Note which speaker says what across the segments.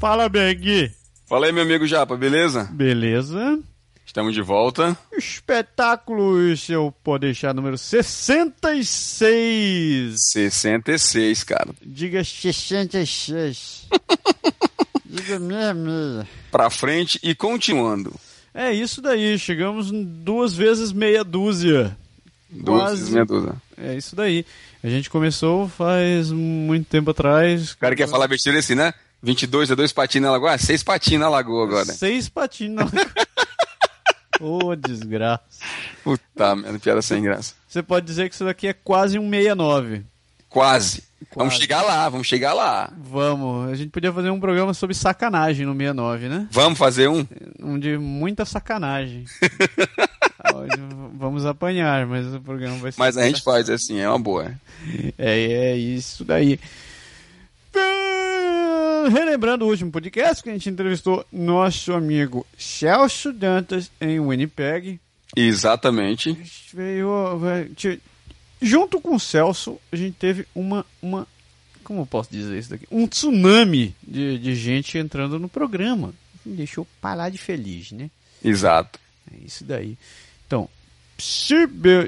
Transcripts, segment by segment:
Speaker 1: Fala, Beg.
Speaker 2: Fala aí, meu amigo Japa, beleza?
Speaker 1: Beleza.
Speaker 2: Estamos de volta.
Speaker 1: Espetáculo, esse é o Pode deixar número 66.
Speaker 2: 66, cara.
Speaker 1: Diga 66. Diga meia meia.
Speaker 2: Pra frente e continuando.
Speaker 1: É isso daí, chegamos duas vezes meia dúzia.
Speaker 2: Duas
Speaker 1: Quase.
Speaker 2: vezes meia dúzia.
Speaker 1: É isso daí. A gente começou faz muito tempo atrás.
Speaker 2: O cara quer falar besteira assim, né? 22 é dois patinhos na lagoa? Ah, seis patinhos na lagoa agora.
Speaker 1: Seis patinhos na Ô, desgraça.
Speaker 2: Puta merda, piada sem graça.
Speaker 1: Você pode dizer que isso daqui é quase um 69.
Speaker 2: Quase. Vamos
Speaker 1: Quase.
Speaker 2: chegar lá, vamos chegar lá.
Speaker 1: Vamos, a gente podia fazer um programa sobre sacanagem no 69, né?
Speaker 2: Vamos fazer um?
Speaker 1: Um de muita sacanagem. Vamos apanhar, mas o programa vai ser.
Speaker 2: Mas a gente faz assim, é uma boa.
Speaker 1: É, é isso daí. Relembrando o último podcast que a gente entrevistou nosso amigo Celso Dantas em Winnipeg.
Speaker 2: Exatamente.
Speaker 1: Veio, junto com o Celso, a gente teve uma, uma como eu posso dizer isso daqui? Um tsunami de, de gente entrando no programa. Me deixou parar de feliz, né?
Speaker 2: Exato.
Speaker 1: É isso daí. Então, se,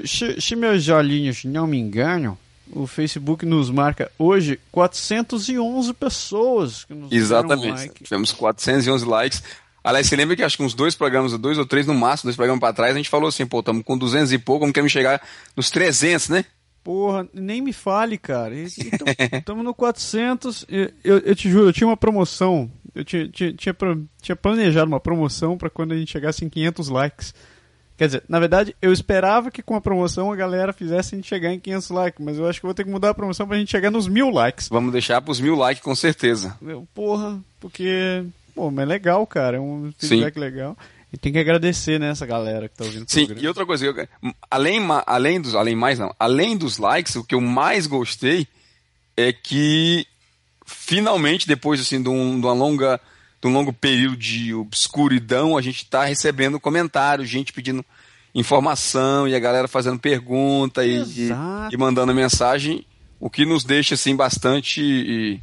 Speaker 1: se- se meus olhinhos não me enganam, o Facebook nos marca hoje 411 pessoas que nos
Speaker 2: Exatamente.
Speaker 1: like.
Speaker 2: Tivemos 411 likes. Aliás, você lembra que acho que uns dois programas, dois ou três no máximo, dois programas pra trás, a gente falou assim, pô, estamos com 200 e pouco, vamos querer chegar nos 300, né?
Speaker 1: Porra, nem me fale, cara. Estamos no 400. Eu, eu, eu te juro, eu tinha uma promoção. Eu tinha, tinha, tinha, tinha planejado uma promoção para quando a gente chegasse em 500 likes. Quer dizer, na verdade, eu esperava que com a promoção a galera fizesse a gente chegar em 500 likes, mas eu acho que vou ter que mudar a promoção pra gente chegar nos mil likes.
Speaker 2: Vamos deixar pros mil likes com certeza.
Speaker 1: Eu, porra, porque. Pô, mas é legal, cara. É um feedback legal. E tem que agradecer, né, essa galera que tá ouvindo o
Speaker 2: Sim,
Speaker 1: programa.
Speaker 2: e outra coisa, eu- além, além dos, além mais não, além dos likes, o que eu mais gostei é que finalmente, depois assim, de, um, de uma longa, de um longo período de obscuridão, a gente está recebendo comentários, gente pedindo informação e a galera fazendo pergunta e, e, e mandando mensagem, o que nos deixa assim bastante e,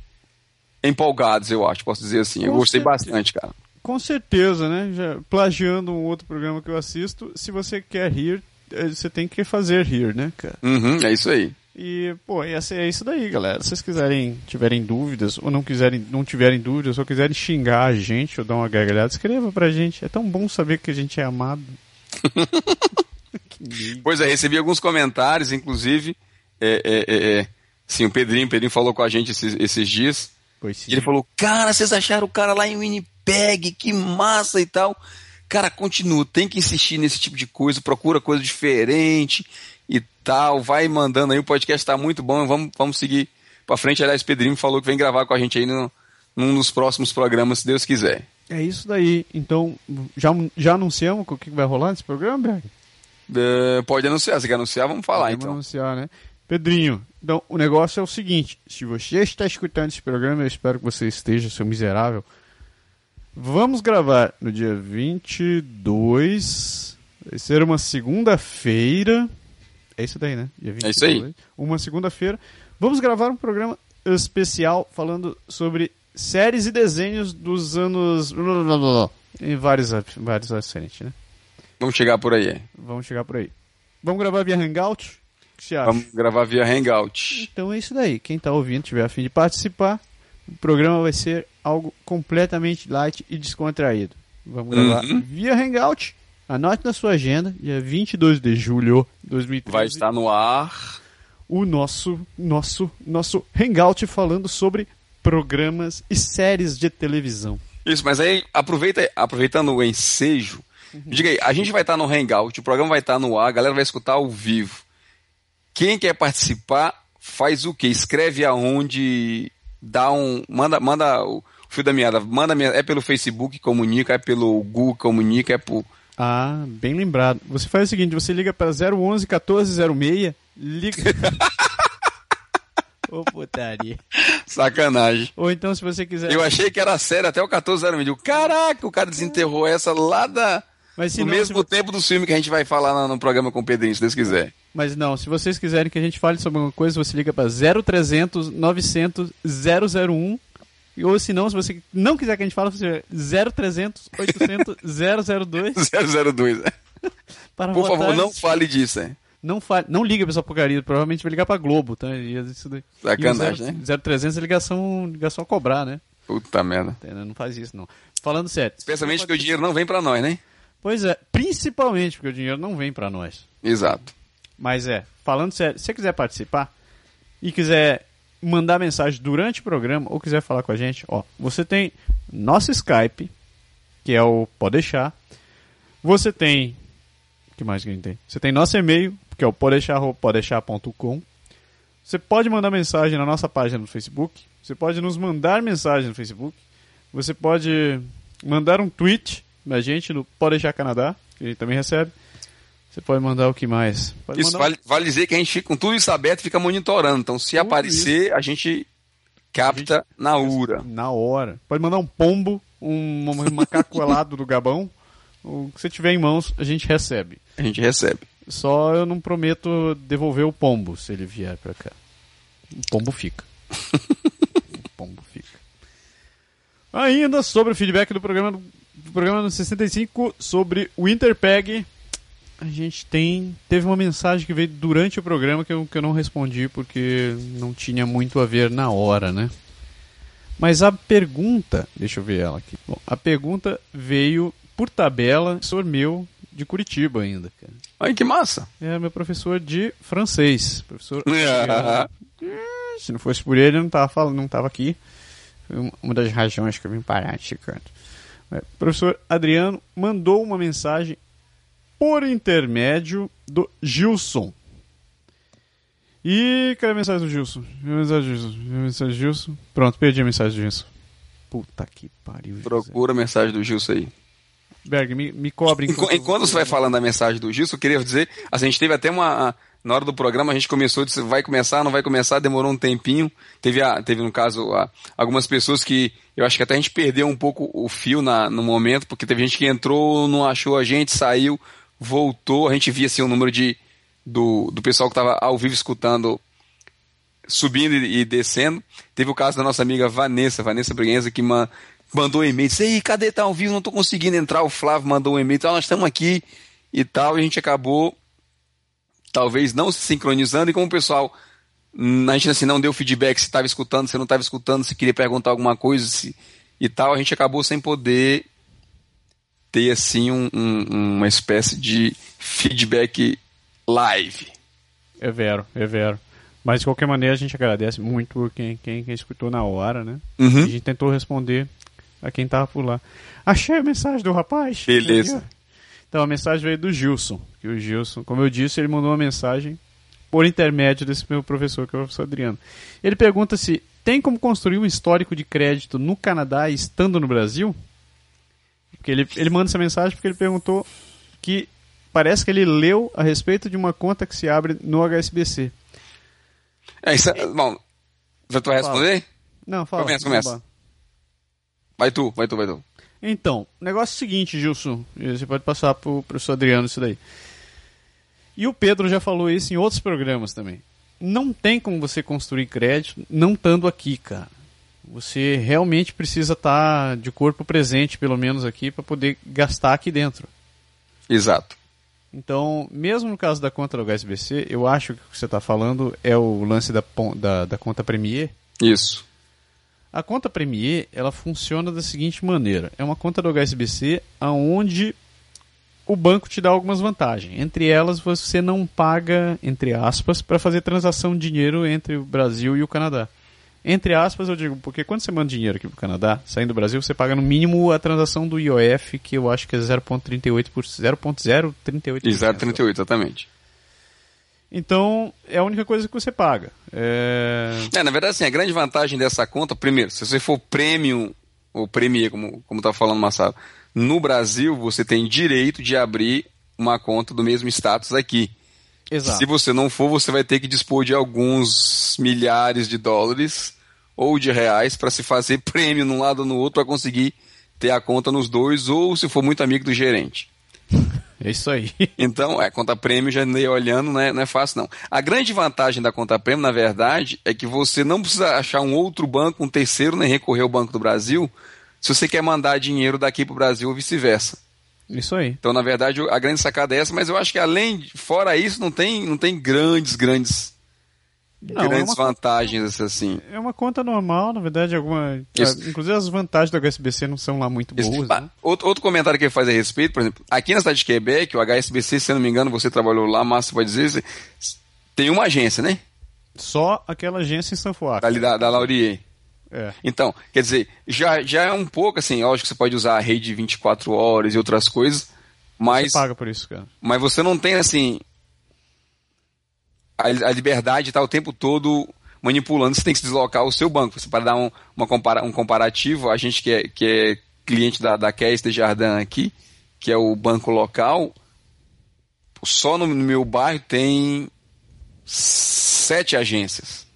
Speaker 2: empolgados, eu acho, posso dizer assim. eu
Speaker 1: Com
Speaker 2: gostei
Speaker 1: certeza.
Speaker 2: bastante, cara.
Speaker 1: Com certeza, né? Já plagiando um outro programa que eu assisto, se você quer rir, eh, você tem que fazer rir, né, cara?
Speaker 2: Uhum, é isso aí.
Speaker 1: E, pô, e essa- é isso daí, galera. Se vocês quiserem, tiverem dúvidas, ou não quiserem, não tiverem dúvidas, ou quiserem xingar a gente, ou dar uma gargalhada, escreva pra gente. É tão bom saber que a gente é amado.
Speaker 2: Pois é, recebi alguns comentários, inclusive, é, é, é, é, sim, o Pedrinho, o Pedrinho falou com a gente esses, esses dias, e ele falou, cara, vocês acharam o cara lá em Winnipeg, que massa e tal. Cara, continua, tem que insistir nesse tipo de coisa, procura coisa diferente e tal, vai mandando aí, o podcast tá muito bom, vamos, vamos seguir pra frente. Aliás, o Pedrinho falou que vem gravar com a gente aí no, num dos próximos programas, se Deus quiser.
Speaker 1: É isso daí. Então, já, já anunciamos o que vai rolar nesse programa, Berg?
Speaker 2: É, pode anunciar, se quer anunciar, vamos falar
Speaker 1: Vamos
Speaker 2: então.
Speaker 1: anunciar, né? Pedrinho, então o negócio é o seguinte: se você está escutando esse programa, eu espero que você esteja, seu miserável. Vamos gravar no dia 22. Vai ser uma segunda-feira. É isso daí, né? Dia
Speaker 2: É isso aí.
Speaker 1: Uma segunda-feira. Vamos gravar um programa especial falando sobre séries e desenhos dos anos. Em vários, vários ascendentes, né?
Speaker 2: Vamos chegar por aí. é.
Speaker 1: Vamos chegar por aí. Vamos gravar via Hangout? O que você acha?
Speaker 2: Vamos gravar via Hangout.
Speaker 1: Então é isso daí. Quem tá ouvindo, tiver a fim de participar, o programa vai ser algo completamente light e descontraído. Vamos gravar
Speaker 2: Uhum.
Speaker 1: via Hangout. Anote na sua agenda, dia 22 de julho de 2013.
Speaker 2: Vai estar no ar.
Speaker 1: o nosso, nosso, nosso Hangout falando sobre programas e séries de televisão.
Speaker 2: Isso, mas aí aproveita, aproveitando o ensejo, Uhum. Diga aí, a gente vai estar no Hangout, o programa vai estar no ar, a galera vai escutar ao vivo. Quem quer participar, faz o quê? Escreve aonde, dá um. Manda, manda o fio da meada, manda é pelo Facebook, comunica, é pelo Google, comunica, é por.
Speaker 1: Ah, bem lembrado. Você faz o seguinte, você liga para 011 1406, liga. Ô, putaria.
Speaker 2: Sacanagem.
Speaker 1: Ou então, se você quiser.
Speaker 2: Eu achei que era sério até o 1406. Caraca, o cara desenterrou essa lá da. Mas no mesmo se... tempo do filme que a gente vai falar no, no programa com o Pedrinho, se Deus quiser.
Speaker 1: Mas não, se vocês quiserem que a gente fale sobre alguma coisa, você liga para 0300 900 001. Ou se não, se você não quiser que a gente fale, você 0300 800 002.
Speaker 2: 002, é. Para Por favor, não fale disso, é.
Speaker 1: Não, fale, não liga pra essa porcaria, provavelmente vai ligar pra Globo, tá? E, isso daí.
Speaker 2: Sacanagem,
Speaker 1: né? 0300 é ligação, ligação a cobrar, né?
Speaker 2: Puta merda.
Speaker 1: Não faz isso, não. Falando sério.
Speaker 2: Especialmente porque o dinheiro não vem pra nós, né?
Speaker 1: Pois é, principalmente porque o dinheiro não vem pra nós.
Speaker 2: Exato.
Speaker 1: Mas é, falando sério, se você quiser participar e quiser mandar mensagem durante o programa ou quiser falar com a gente, ó, você tem nosso Skype, que é o Pode Deixar. Você tem. Que mais que a gente tem? Você tem nosso e-mail, que é o podeixar.com. Você pode mandar mensagem na nossa página no Facebook. Você pode nos mandar mensagem no Facebook. Você pode mandar um tweet na gente no Podeixar Canadá, que a gente também recebe. Você pode mandar o que mais? Pode
Speaker 2: isso vale, vale, dizer que a gente fica com tudo isso aberto e fica monitorando. Então, se tudo aparecer, isso. a gente capta a gente, na hora.
Speaker 1: Na hora. Pode mandar um pombo, um, um macaco alado do Gabão. O que você tiver em mãos, a gente recebe.
Speaker 2: A gente recebe.
Speaker 1: Só eu não prometo devolver o pombo se ele vier pra cá. O pombo fica. o pombo fica. Ainda sobre o feedback do programa do programa no 65 sobre o Interpeg a gente tem. Teve uma mensagem que veio durante o programa que eu, que eu não respondi porque não tinha muito a ver na hora, né? Mas a pergunta. Deixa eu ver ela aqui. Bom, a pergunta veio por tabela, professor meu de Curitiba ainda, cara.
Speaker 2: Ai, que massa!
Speaker 1: É, meu professor de francês. Professor. Se não fosse por ele, eu não tava falando, não tava aqui. Foi uma das razões que eu vim parar de. É, professor Adriano mandou uma mensagem por intermédio do Gilson. E cadê a mensagem do Gilson? a mensagem do Gilson? a mensagem do Gilson? Pronto, perdi a mensagem do Gilson. Puta que pariu.
Speaker 2: Procura a mensagem do Gilson aí.
Speaker 1: Berg, me, me cobre.
Speaker 2: Enquanto, enquanto você vai falando da mensagem do Gilson, eu queria dizer, a gente teve até uma. Na hora do programa a gente começou, disse, vai começar, não vai começar, demorou um tempinho. Teve, a, teve no caso, a, algumas pessoas que eu acho que até a gente perdeu um pouco o fio na, no momento, porque teve gente que entrou, não achou a gente, saiu voltou, a gente via assim o número de, do, do pessoal que estava ao vivo escutando subindo e, e, descendo. Teve o caso da nossa amiga Vanessa, Vanessa Briguenza, que man, mandou um e-mail, disse, Ei, cadê tá ao vivo? Não estou conseguindo entrar. O Flávio mandou um e-mail, então nós estamos aqui e tal, e a gente acabou talvez não se sincronizando, e como o pessoal a gente assim, não deu feedback se estava escutando, se não estava escutando, se queria perguntar alguma coisa se, e tal, a gente acabou sem poder ter assim um, um, uma espécie de feedback live.
Speaker 1: É vero, é vero. Mas de qualquer maneira a gente agradece muito quem, quem, quem escutou na hora, né? Uhum. A gente tentou responder a quem tava por lá. Achei a mensagem do rapaz.
Speaker 2: Beleza.
Speaker 1: Então a mensagem veio do Gilson. Que o Gilson, como eu disse, ele mandou uma mensagem por intermédio desse meu professor, que é o professor Adriano. Ele pergunta se tem como construir um histórico de crédito no Canadá estando no Brasil? Porque ele, ele manda essa mensagem porque ele perguntou que parece que ele leu a respeito de uma conta que se abre no HSBC.
Speaker 2: É, isso é, bom, já tu vai responder?
Speaker 1: Não, fala.
Speaker 2: Começa, começa. Vai tu, vai tu, vai tu.
Speaker 1: Então, o negócio é o seguinte, Gilson. Você pode passar pro professor Adriano isso daí. E o Pedro já falou isso em outros programas também. Não tem como você construir crédito não estando aqui, cara. Você realmente precisa estar tá de corpo presente, pelo menos aqui, para poder gastar aqui dentro.
Speaker 2: Exato.
Speaker 1: Então, mesmo no caso da conta do HSBC, eu acho que o que você está falando é o lance da, da, da, conta Premier.
Speaker 2: Isso.
Speaker 1: A conta Premier, ela funciona da seguinte maneira. É uma conta do HSBC onde o banco te dá algumas vantagens. Entre elas, você não paga, entre aspas, para fazer transação de dinheiro entre o Brasil e o Canadá. Entre aspas, eu digo, porque quando você manda dinheiro aqui pro Canadá, saindo do Brasil, você paga no mínimo a transação do IOF, que eu acho que é 0.38%. 0.038%.
Speaker 2: 0.38, exatamente.
Speaker 1: Então, é a única coisa que você paga. É...
Speaker 2: é... na verdade, assim, a grande vantagem dessa conta, primeiro, se você for premium, ou premier, como, como tá falando Massaro, no Brasil, você tem direito de abrir uma conta do mesmo status aqui.
Speaker 1: Exato.
Speaker 2: Se você não for, você vai ter que dispor de alguns milhares de dólares ou de reais para se fazer prêmio num lado ou no outro para conseguir ter a conta nos dois, ou se for muito amigo do gerente.
Speaker 1: É isso aí.
Speaker 2: Então, é, conta prêmio, já andei olhando, não é, não é fácil não. A grande vantagem da conta prêmio, na verdade, é que você não precisa achar um outro banco, um terceiro, nem recorrer ao Banco do Brasil, se você quer mandar dinheiro daqui para o Brasil ou vice-versa.
Speaker 1: Isso aí.
Speaker 2: Então, na verdade, a grande sacada é essa, mas eu acho que além, fora isso, não tem, não tem grandes, grandes não, grandes é uma, vantagens assim.
Speaker 1: É uma conta normal, na verdade, alguma. Isso. Inclusive as vantagens do HSBC não são lá muito boas. Né?
Speaker 2: Outro, outro comentário que ele faz a respeito, por exemplo, aqui na cidade de Quebec, o HSBC, se eu não me engano, você trabalhou lá, Márcio pode dizer, tem uma agência, né?
Speaker 1: Só aquela agência em Sanfoac.
Speaker 2: Ali da, da Laurier.
Speaker 1: É.
Speaker 2: Então, quer dizer, já, já é um pouco assim, lógico que você pode usar a rede 24 horas e outras coisas, mas.
Speaker 1: Você paga por isso, cara.
Speaker 2: Mas você não tem assim. A, a liberdade está o tempo todo manipulando, você tem que se deslocar o seu banco. Você para dar um, uma compara, um comparativo, a gente que é, que é cliente da, da Caisse de Jardim aqui, que é o banco local, só no, no meu bairro tem sete agências.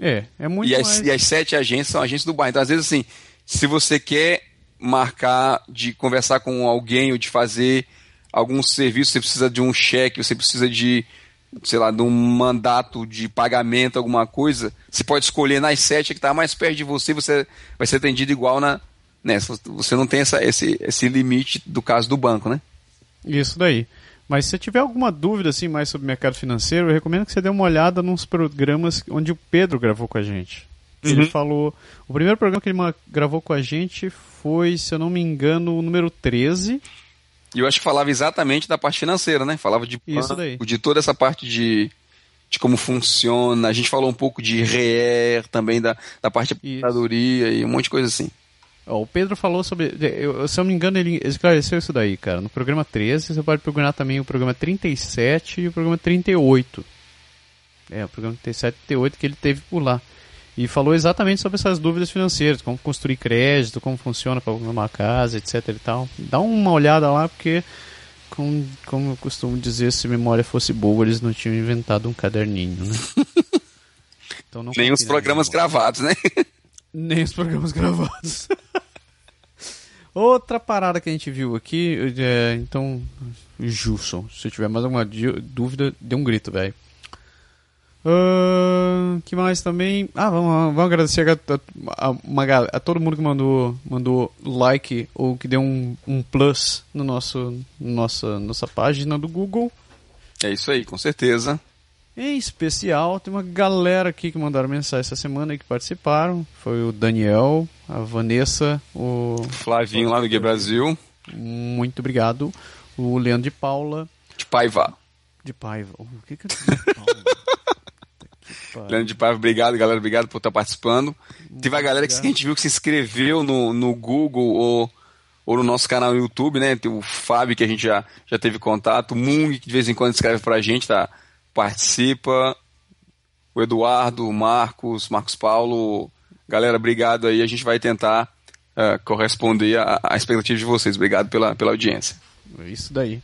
Speaker 1: É, é muito
Speaker 2: e as,
Speaker 1: mais...
Speaker 2: e as sete agências são agências do bairro. Então, às vezes, assim, se você quer marcar, de conversar com alguém ou de fazer algum serviço, você precisa de um cheque, você precisa de, sei lá, de um mandato de pagamento, alguma coisa, você pode escolher nas sete que está mais perto de você, você vai ser atendido igual na. Nessa. Você não tem essa, esse, esse limite do caso do banco, né?
Speaker 1: Isso daí. Mas se você tiver alguma dúvida assim mais sobre mercado financeiro, eu recomendo que você dê uma olhada nos programas onde o Pedro gravou com a gente. Uhum. Ele falou. O primeiro programa que ele gravou com a gente foi, se eu não me engano, o número 13.
Speaker 2: E eu acho que falava exatamente da parte financeira, né? Falava de,
Speaker 1: Isso daí.
Speaker 2: de toda essa parte de, de como funciona. A gente falou um pouco de REER também, da, da parte de aposentadoria e um monte de coisa assim.
Speaker 1: Ó, o Pedro falou sobre. Eu, se eu não me engano, ele esclareceu isso daí, cara. No programa 13, você pode procurar também o programa 37 e o programa 38. É, o programa 37 e 38 que ele teve por lá. E falou exatamente sobre essas dúvidas financeiras, como construir crédito, como funciona para uma casa, etc e tal. Dá uma olhada lá, porque, como, como eu costumo dizer, se a memória fosse boa, eles não tinham inventado um caderninho, né?
Speaker 2: Então, Nem os programas gravados, né?
Speaker 1: Nem os programas gravados. Outra parada que a gente viu aqui, é, então, Jusson, se tiver mais alguma dúvida, dê um grito, velho. Uh, que mais também? Ah, vamos, vamos agradecer a, a, a, a, todo mundo que mandou, mandou like ou que deu um, um plus no nosso nossa, nossa página do Google.
Speaker 2: É isso aí, com certeza.
Speaker 1: Em especial, tem uma galera aqui que mandaram mensagem essa semana e que participaram. Foi o Daniel, a Vanessa, o
Speaker 2: Flavinho lá do Guia Brasil.
Speaker 1: Muito obrigado. O Leandro de Paula.
Speaker 2: De Paiva.
Speaker 1: De Paiva. O que que é de Paula?
Speaker 2: Leandro de Paiva, obrigado, galera. Obrigado por estar participando. Muito Teve a galera que a gente viu que se inscreveu no, no Google ou, ou no nosso canal no YouTube, né? Tem o Fábio, que a gente já, já teve contato. O Mung, que de vez em quando escreve pra gente, tá? Participa. O Eduardo, o Marcos, Marcos Paulo. Galera, obrigado aí. A gente vai tentar uh, corresponder à, expectativa de vocês. Obrigado pela, pela audiência.
Speaker 1: É isso daí.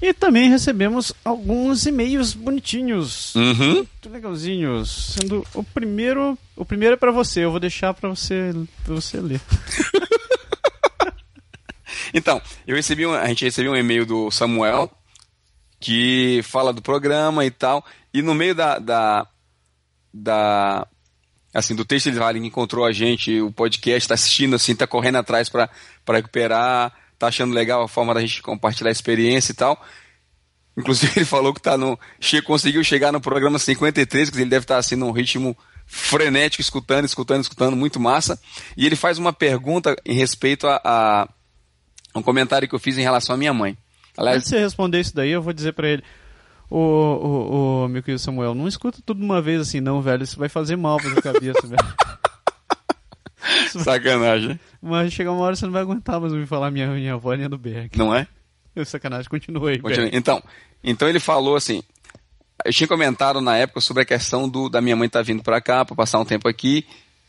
Speaker 1: E também recebemos alguns e-mails bonitinhos,
Speaker 2: uhum.
Speaker 1: muito legalzinhos. Sendo o primeiro, o primeiro é para você. Eu vou deixar para você, pra você ler.
Speaker 2: então, eu recebi um, a gente recebeu um e-mail do Samuel que fala do programa e tal. E no meio da, da, da assim, do texto ele que encontrou a gente, o podcast, está assistindo assim, está correndo atrás para recuperar, tá achando legal a forma da gente compartilhar a experiência e tal. Inclusive ele falou que tá no, che, conseguiu chegar no programa 53, que ele deve estar tá, assim num ritmo frenético, escutando, escutando, escutando, muito massa. E ele faz uma pergunta em respeito a, a um comentário que eu fiz em relação à minha mãe.
Speaker 1: Aliás, Antes de você responder isso daí, eu vou dizer para ele. Ô, ô, ô, meu querido Samuel, não escuta tudo de uma vez assim, não, velho. Isso vai fazer mal pra sua cabeça, velho.
Speaker 2: Sacanagem.
Speaker 1: Mas chega uma hora você não vai aguentar mais ouvir falar minha, minha avó nem do Berg.
Speaker 2: Não é?
Speaker 1: Sacanagem, continua aí.
Speaker 2: Continua. Então, então ele falou assim. Eu tinha comentado na época sobre a questão do, da minha mãe estar tá vindo para cá para passar um tempo aqui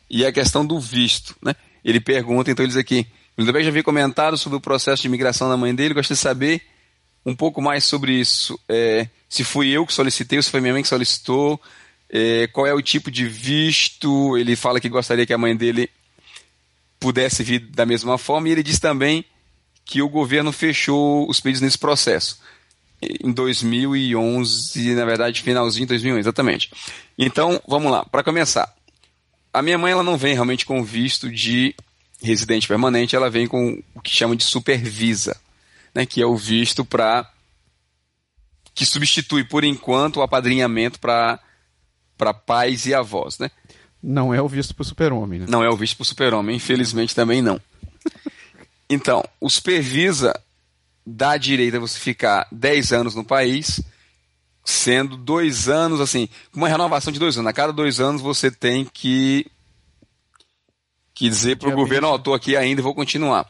Speaker 2: e a questão do visto, né? Ele pergunta, então ele diz aqui, Lindeberg já havia comentado sobre o processo de imigração da mãe dele, gostaria de saber um pouco mais sobre isso. É, se fui eu que solicitei, se foi minha mãe que solicitou, é, qual é o tipo de visto, ele fala que gostaria que a mãe dele pudesse vir da mesma forma, e ele diz também que o governo fechou os pedidos nesse processo. Em 2011, na verdade, finalzinho de 2011, exatamente. Então, vamos lá, para começar. A minha mãe ela não vem realmente com visto de residente permanente, ela vem com o que chama de supervisa, né, que é o visto para que substitui por enquanto o apadrinhamento para para pais e avós, né?
Speaker 1: Não é o visto para o super-homem, né?
Speaker 2: Não é o visto para o super-homem, infelizmente também não. Então, o supervisa dá direito a você ficar 10 anos no país, sendo dois anos, assim, uma renovação de dois anos. A cada dois anos você tem que, que dizer para o governo, ó, oh, estou aqui ainda e vou continuar.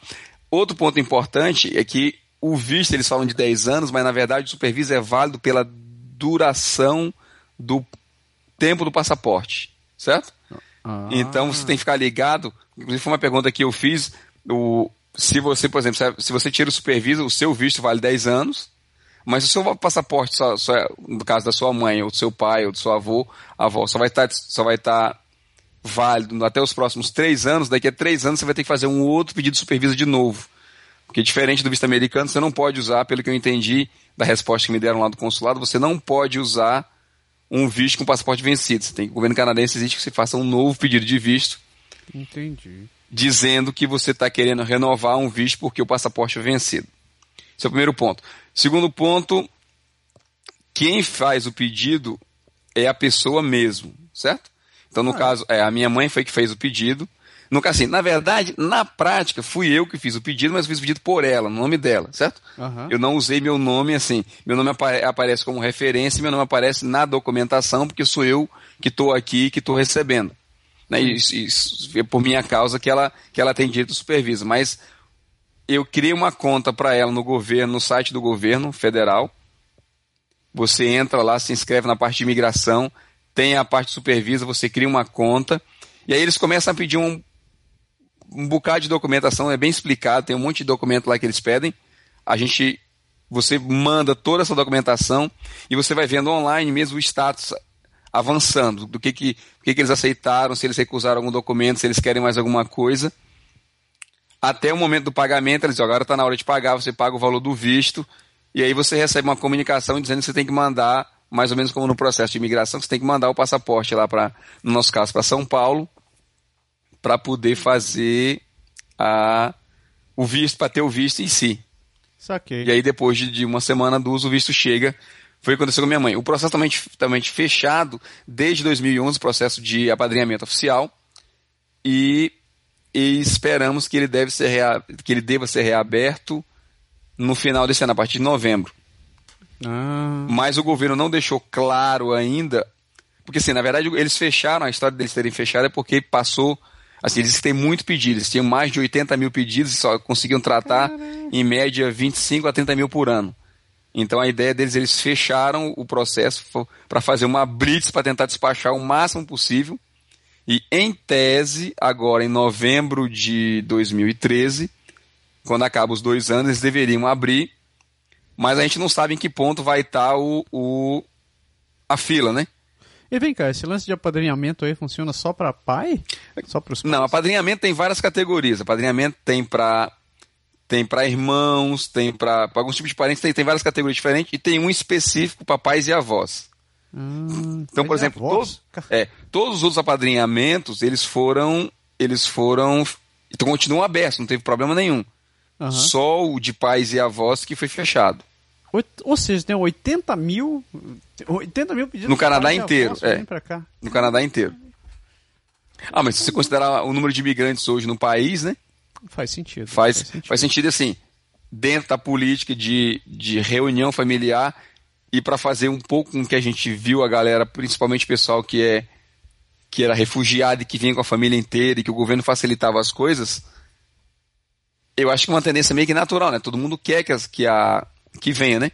Speaker 2: Outro ponto importante é que o visto, eles falam de 10 anos, mas na verdade o supervisa é válido pela duração do tempo do passaporte, certo? Ah. Então você tem que ficar ligado. Inclusive foi uma pergunta que eu fiz. O, se você, por exemplo, se você tira o superviso, o seu visto vale 10 anos, mas o seu passaporte, só, só, no caso da sua mãe, ou do seu pai, ou do seu avô, avó, só vai estar, tá, só vai estar tá válido até os próximos três anos, daqui a três anos você vai ter que fazer um outro pedido de superviso de novo. Porque diferente do visto americano, você não pode usar, pelo que eu entendi da resposta que me deram lá do consulado, você não pode usar um visto com passaporte vencido. Você tem o governo canadense exige que você faça um novo pedido de visto.
Speaker 1: Entendi.
Speaker 2: Dizendo que você está querendo renovar um visto porque o passaporte é vencido. Esse é o primeiro ponto. Segundo ponto, quem faz o pedido é a pessoa mesmo, certo? Então, no ah. caso, é, a minha mãe foi que fez o pedido. No caso, assim, na verdade, na prática, fui eu que fiz o pedido, mas fiz o pedido por ela, no nome dela, certo? Uhum. Eu não usei meu nome assim. Meu nome apare aparece como referência, meu nome aparece na documentação, porque sou eu que estou aqui, que estou recebendo. Né? Isso, isso, é por minha causa que ela, que ela tem direito supervisa. Mas eu criei uma conta para ela no governo, no site do governo federal. Você entra lá, se inscreve na parte de imigração, tem a parte de supervisa, você cria uma conta. E aí eles começam a pedir um, um bocado de documentação, é bem explicado, tem um monte de documento lá que eles pedem. A gente, você manda toda essa documentação e você vai vendo online mesmo o status avançando, do que, que, que, que eles aceitaram, se eles recusaram algum documento, se eles querem mais alguma coisa. Até o momento do pagamento, eles dizem, agora está na hora de pagar, você paga o valor do visto, e aí você recebe uma comunicação dizendo que você tem que mandar, mais ou menos como no processo de imigração, você tem que mandar o passaporte lá para, no nosso caso, para São Paulo, para poder fazer a, o visto, para ter o visto em si.
Speaker 1: Saquei.
Speaker 2: E aí, depois de, de uma semana do uso, o visto chega. Foi o que aconteceu com minha mãe. O processo também, também fechado desde 2011, processo de apadrinhamento oficial. E, e esperamos que ele, deve ser rea, que ele deva ser reaberto no final desse ano, a partir de novembro.
Speaker 1: Ah.
Speaker 2: Mas o governo não deixou claro ainda, porque assim, na verdade eles fecharam, a história deles terem fechado é porque passou Assim, eles têm muito pedido, eles tinham mais de 80 mil pedidos e só conseguiam tratar, Caramba. em média, 25 a 30 mil por ano. Então a ideia deles, eles fecharam o processo para fazer uma blitz para tentar despachar o máximo possível. E em tese, agora em novembro de 2013, quando acaba os dois anos, eles deveriam abrir, mas a gente não sabe em que ponto vai estar o, o a fila, né?
Speaker 1: E vem cá, esse lance de apadrinhamento aí funciona só para pai? Só para os
Speaker 2: Não, apadrinhamento tem várias categorias. Apadrinhamento tem para tem para irmãos, tem para alguns tipos de parentes, tem, tem várias categorias diferentes e tem um específico para pais e avós.
Speaker 1: Hum,
Speaker 2: então, por exemplo, todos, é, todos os outros apadrinhamentos, eles foram eles foram então continuam abertos, não teve problema nenhum. Uhum. Só o de pais e avós que foi fechado.
Speaker 1: Ou seja, tem 80 mil, 80 mil pedidos.
Speaker 2: No Canadá inteiro, é. No Canadá inteiro. Ah, mas se você considerar o número de imigrantes hoje no país, né?
Speaker 1: Faz sentido.
Speaker 2: Faz, faz sentido, faz sentido assim, dentro da política de, de reunião familiar e para fazer um pouco com que a gente viu a galera, principalmente o pessoal que é que era refugiado e que vinha com a família inteira e que o governo facilitava as coisas, eu acho que é uma tendência meio que natural, né? Todo mundo quer que, as, que, a, que venha, né?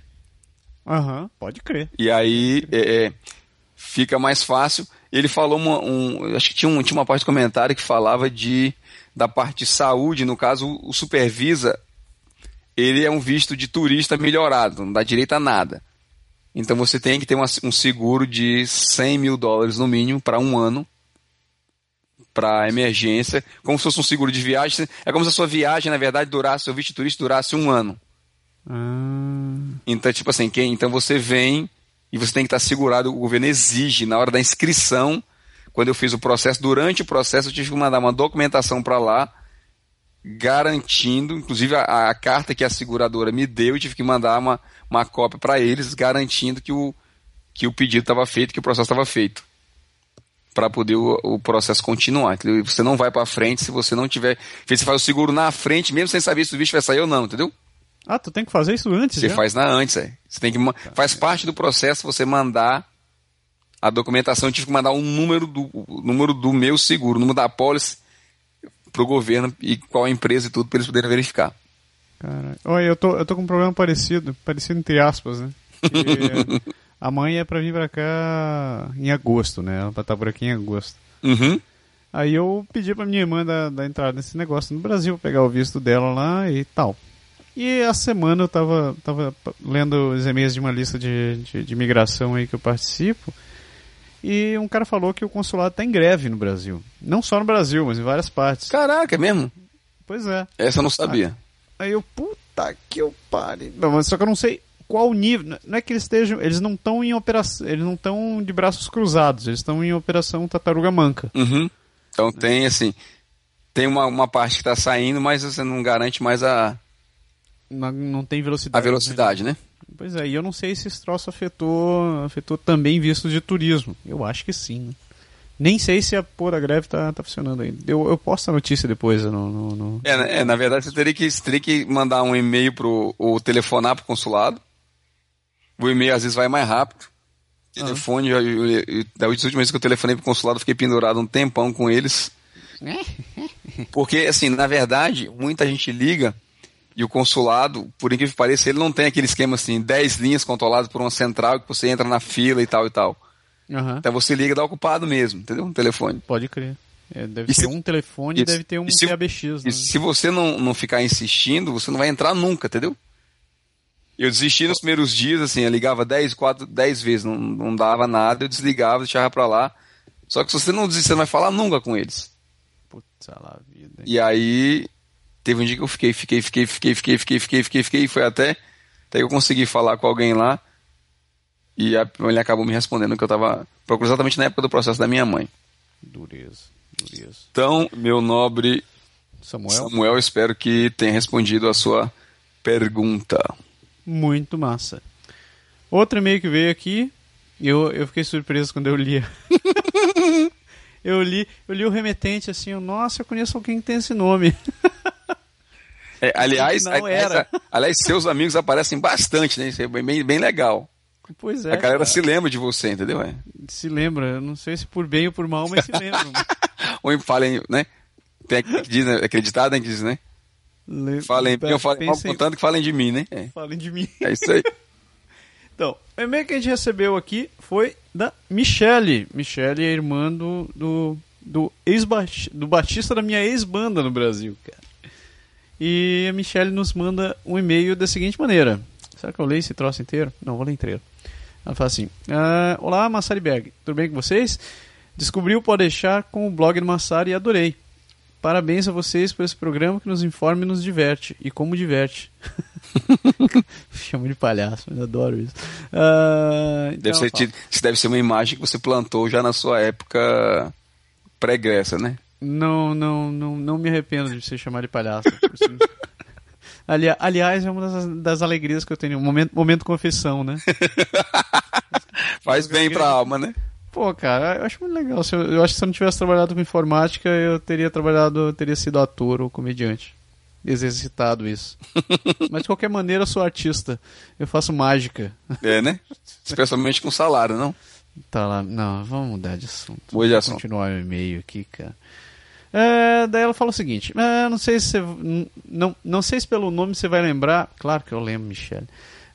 Speaker 1: Aham, uhum, pode crer.
Speaker 2: E aí é, é, fica mais fácil. Ele falou uma, um, acho que tinha, um, tinha uma parte do comentário que falava de da parte de saúde, no caso o supervisa, ele é um visto de turista melhorado, não dá direito a nada. Então você tem que ter uma, um seguro de 100 mil dólares no mínimo para um ano para emergência, como se fosse um seguro de viagem. É como se a sua viagem, na verdade, durasse, seu visto de turista durasse um ano.
Speaker 1: Ah.
Speaker 2: Então, tipo assim, quem, então você vem e você tem que estar segurado, o governo exige na hora da inscrição, quando eu fiz o processo, durante o processo eu tive que mandar uma documentação para lá, garantindo, inclusive a, a, carta que a seguradora me deu, eu tive que mandar uma, uma cópia para eles, garantindo que o, que o pedido estava feito, que o processo estava feito para poder o, o, processo continuar. Entendeu? Você não vai para frente se você não tiver. Você faz o seguro na frente, mesmo sem saber se o bicho vai sair ou não, entendeu?
Speaker 1: Ah, tu tem que fazer isso antes,
Speaker 2: Você
Speaker 1: já?
Speaker 2: faz na antes, é. Você tem que faz parte do processo você mandar a documentação. Eu tive que mandar um número do o número do meu seguro, o número da pólice pro governo e qual a empresa e tudo para eles poderem verificar.
Speaker 1: Cara, olha, eu tô eu tô com um problema parecido, parecido entre aspas, né? Que, a mãe é para vir para cá em agosto, né? Ela vai estar por aqui em agosto.
Speaker 2: Uhum.
Speaker 1: Aí eu pedi pra minha irmã dar, dar entrada nesse negócio no Brasil, pegar o visto dela lá e tal. E a semana eu tava, tava lendo os e-mails de uma lista de, de, de imigração aí que eu participo. E um cara falou que o consulado tá em greve no Brasil. Não só no Brasil, mas em várias partes.
Speaker 2: Caraca, é mesmo?
Speaker 1: Pois é.
Speaker 2: Essa eu não sabia.
Speaker 1: Aí eu, puta que eu pare. Não, só que eu não sei qual nível. Não é que eles estejam. Eles não estão em operação. Eles não estão de braços cruzados. Eles estão em operação tartaruga manca.
Speaker 2: Uhum. Então tem assim. Tem uma, uma parte que está saindo, mas você não garante mais a,
Speaker 1: não, tem velocidade.
Speaker 2: A velocidade, né? né?
Speaker 1: Pois é, e eu não sei se esse troço afetou, afetou também vistos de turismo. Eu acho que sim, né? Nem sei se a porra da greve tá, tá funcionando ainda. Eu, eu posto a notícia depois no. no, no...
Speaker 2: É, é, na verdade você teria que, teria que mandar um e-mail pro, ou telefonar pro consulado. O e-mail às vezes vai mais rápido. Ah. Telefone, eu, eu, eu, da última vez que eu telefonei pro consulado, fiquei pendurado um tempão com eles. Porque, assim, na verdade, muita gente liga e o consulado, por incrível que pareça, ele não tem aquele esquema assim, 10 linhas controladas por uma central que você entra na fila e tal e tal.
Speaker 1: Uhum.
Speaker 2: Então você liga da ocupado mesmo, entendeu? Um telefone.
Speaker 1: Pode crer. É, deve e ter se, um telefone e deve ter um
Speaker 2: se,
Speaker 1: PABX.
Speaker 2: Né? E se você não, não ficar insistindo, você não vai entrar nunca, entendeu? Eu desisti nos primeiros dias, assim, eu ligava 10, 4, 10 vezes, não, não dava nada, eu desligava, deixava pra lá. Só que se você não desistir, você não vai falar nunca com eles.
Speaker 1: Putz, lá, vida.
Speaker 2: E aí, Teve um dia que eu fiquei, fiquei, fiquei, fiquei, fiquei, fiquei, fiquei, fiquei, fiquei, e foi até, até que eu consegui falar com alguém lá. E a, ele acabou me respondendo que eu estava procurando exatamente na época do processo da minha mãe.
Speaker 1: Dureza, dureza.
Speaker 2: Então, meu nobre
Speaker 1: Samuel,
Speaker 2: Samuel espero que tenha respondido a sua pergunta.
Speaker 1: Muito massa. Outro e-mail que veio aqui, eu, eu fiquei surpreso quando eu li. eu li, eu li o remetente assim, nossa, eu conheço alguém que tem esse nome.
Speaker 2: É, aliás, não era. aliás, seus amigos aparecem bastante, né? Isso é bem, bem legal.
Speaker 1: Pois é.
Speaker 2: A galera cara. se lembra de você, entendeu? É.
Speaker 1: Se lembra, não sei se por bem ou por mal, mas se lembra.
Speaker 2: ou falem, né? Tem que diz, né? acreditado, né? Que diz, né? Le... Falem bem ou falem mal, contando que falem de mim, né?
Speaker 1: É. Falem de mim.
Speaker 2: É isso aí.
Speaker 1: então, o e-mail que a gente recebeu aqui foi da Michele. Michele é irmã do, do, do, ex do batista da minha ex-banda no Brasil, cara. E a Michelle nos manda um e-mail da seguinte maneira. Será que eu leio esse troço inteiro? Não, vou ler inteiro. Ela fala assim: ah, Olá, Massari Berg, tudo bem com vocês? Descobri o Pode Deixar com o blog do Massari e adorei. Parabéns a vocês por esse programa que nos informa e nos diverte. E como diverte. Chamo de palhaço, mas adoro isso. Uh,
Speaker 2: então deve ser, isso deve ser uma imagem que você plantou já na sua época pregressa, né?
Speaker 1: Não, não, não, não me arrependo de ser chamado de palhaço. Ali, aliás, é uma das, das, alegrias que eu tenho. Momento, momento confissão, né?
Speaker 2: Faz bem pra alma, né?
Speaker 1: Pô, cara, eu acho muito legal. Eu, eu acho que se eu não tivesse trabalhado com informática, eu teria trabalhado, eu teria sido ator ou comediante. Exercitado isso. Mas de qualquer maneira, eu sou artista. Eu faço mágica.
Speaker 2: É, né? Especialmente com salário, não?
Speaker 1: Tá lá. Não, vamos mudar de assunto.
Speaker 2: Vou de assunto.
Speaker 1: continuar o e-mail aqui, cara. É, daí ela fala o seguinte: é, não sei se você, não, não sei se pelo nome você vai lembrar. Claro que eu lembro, Michele.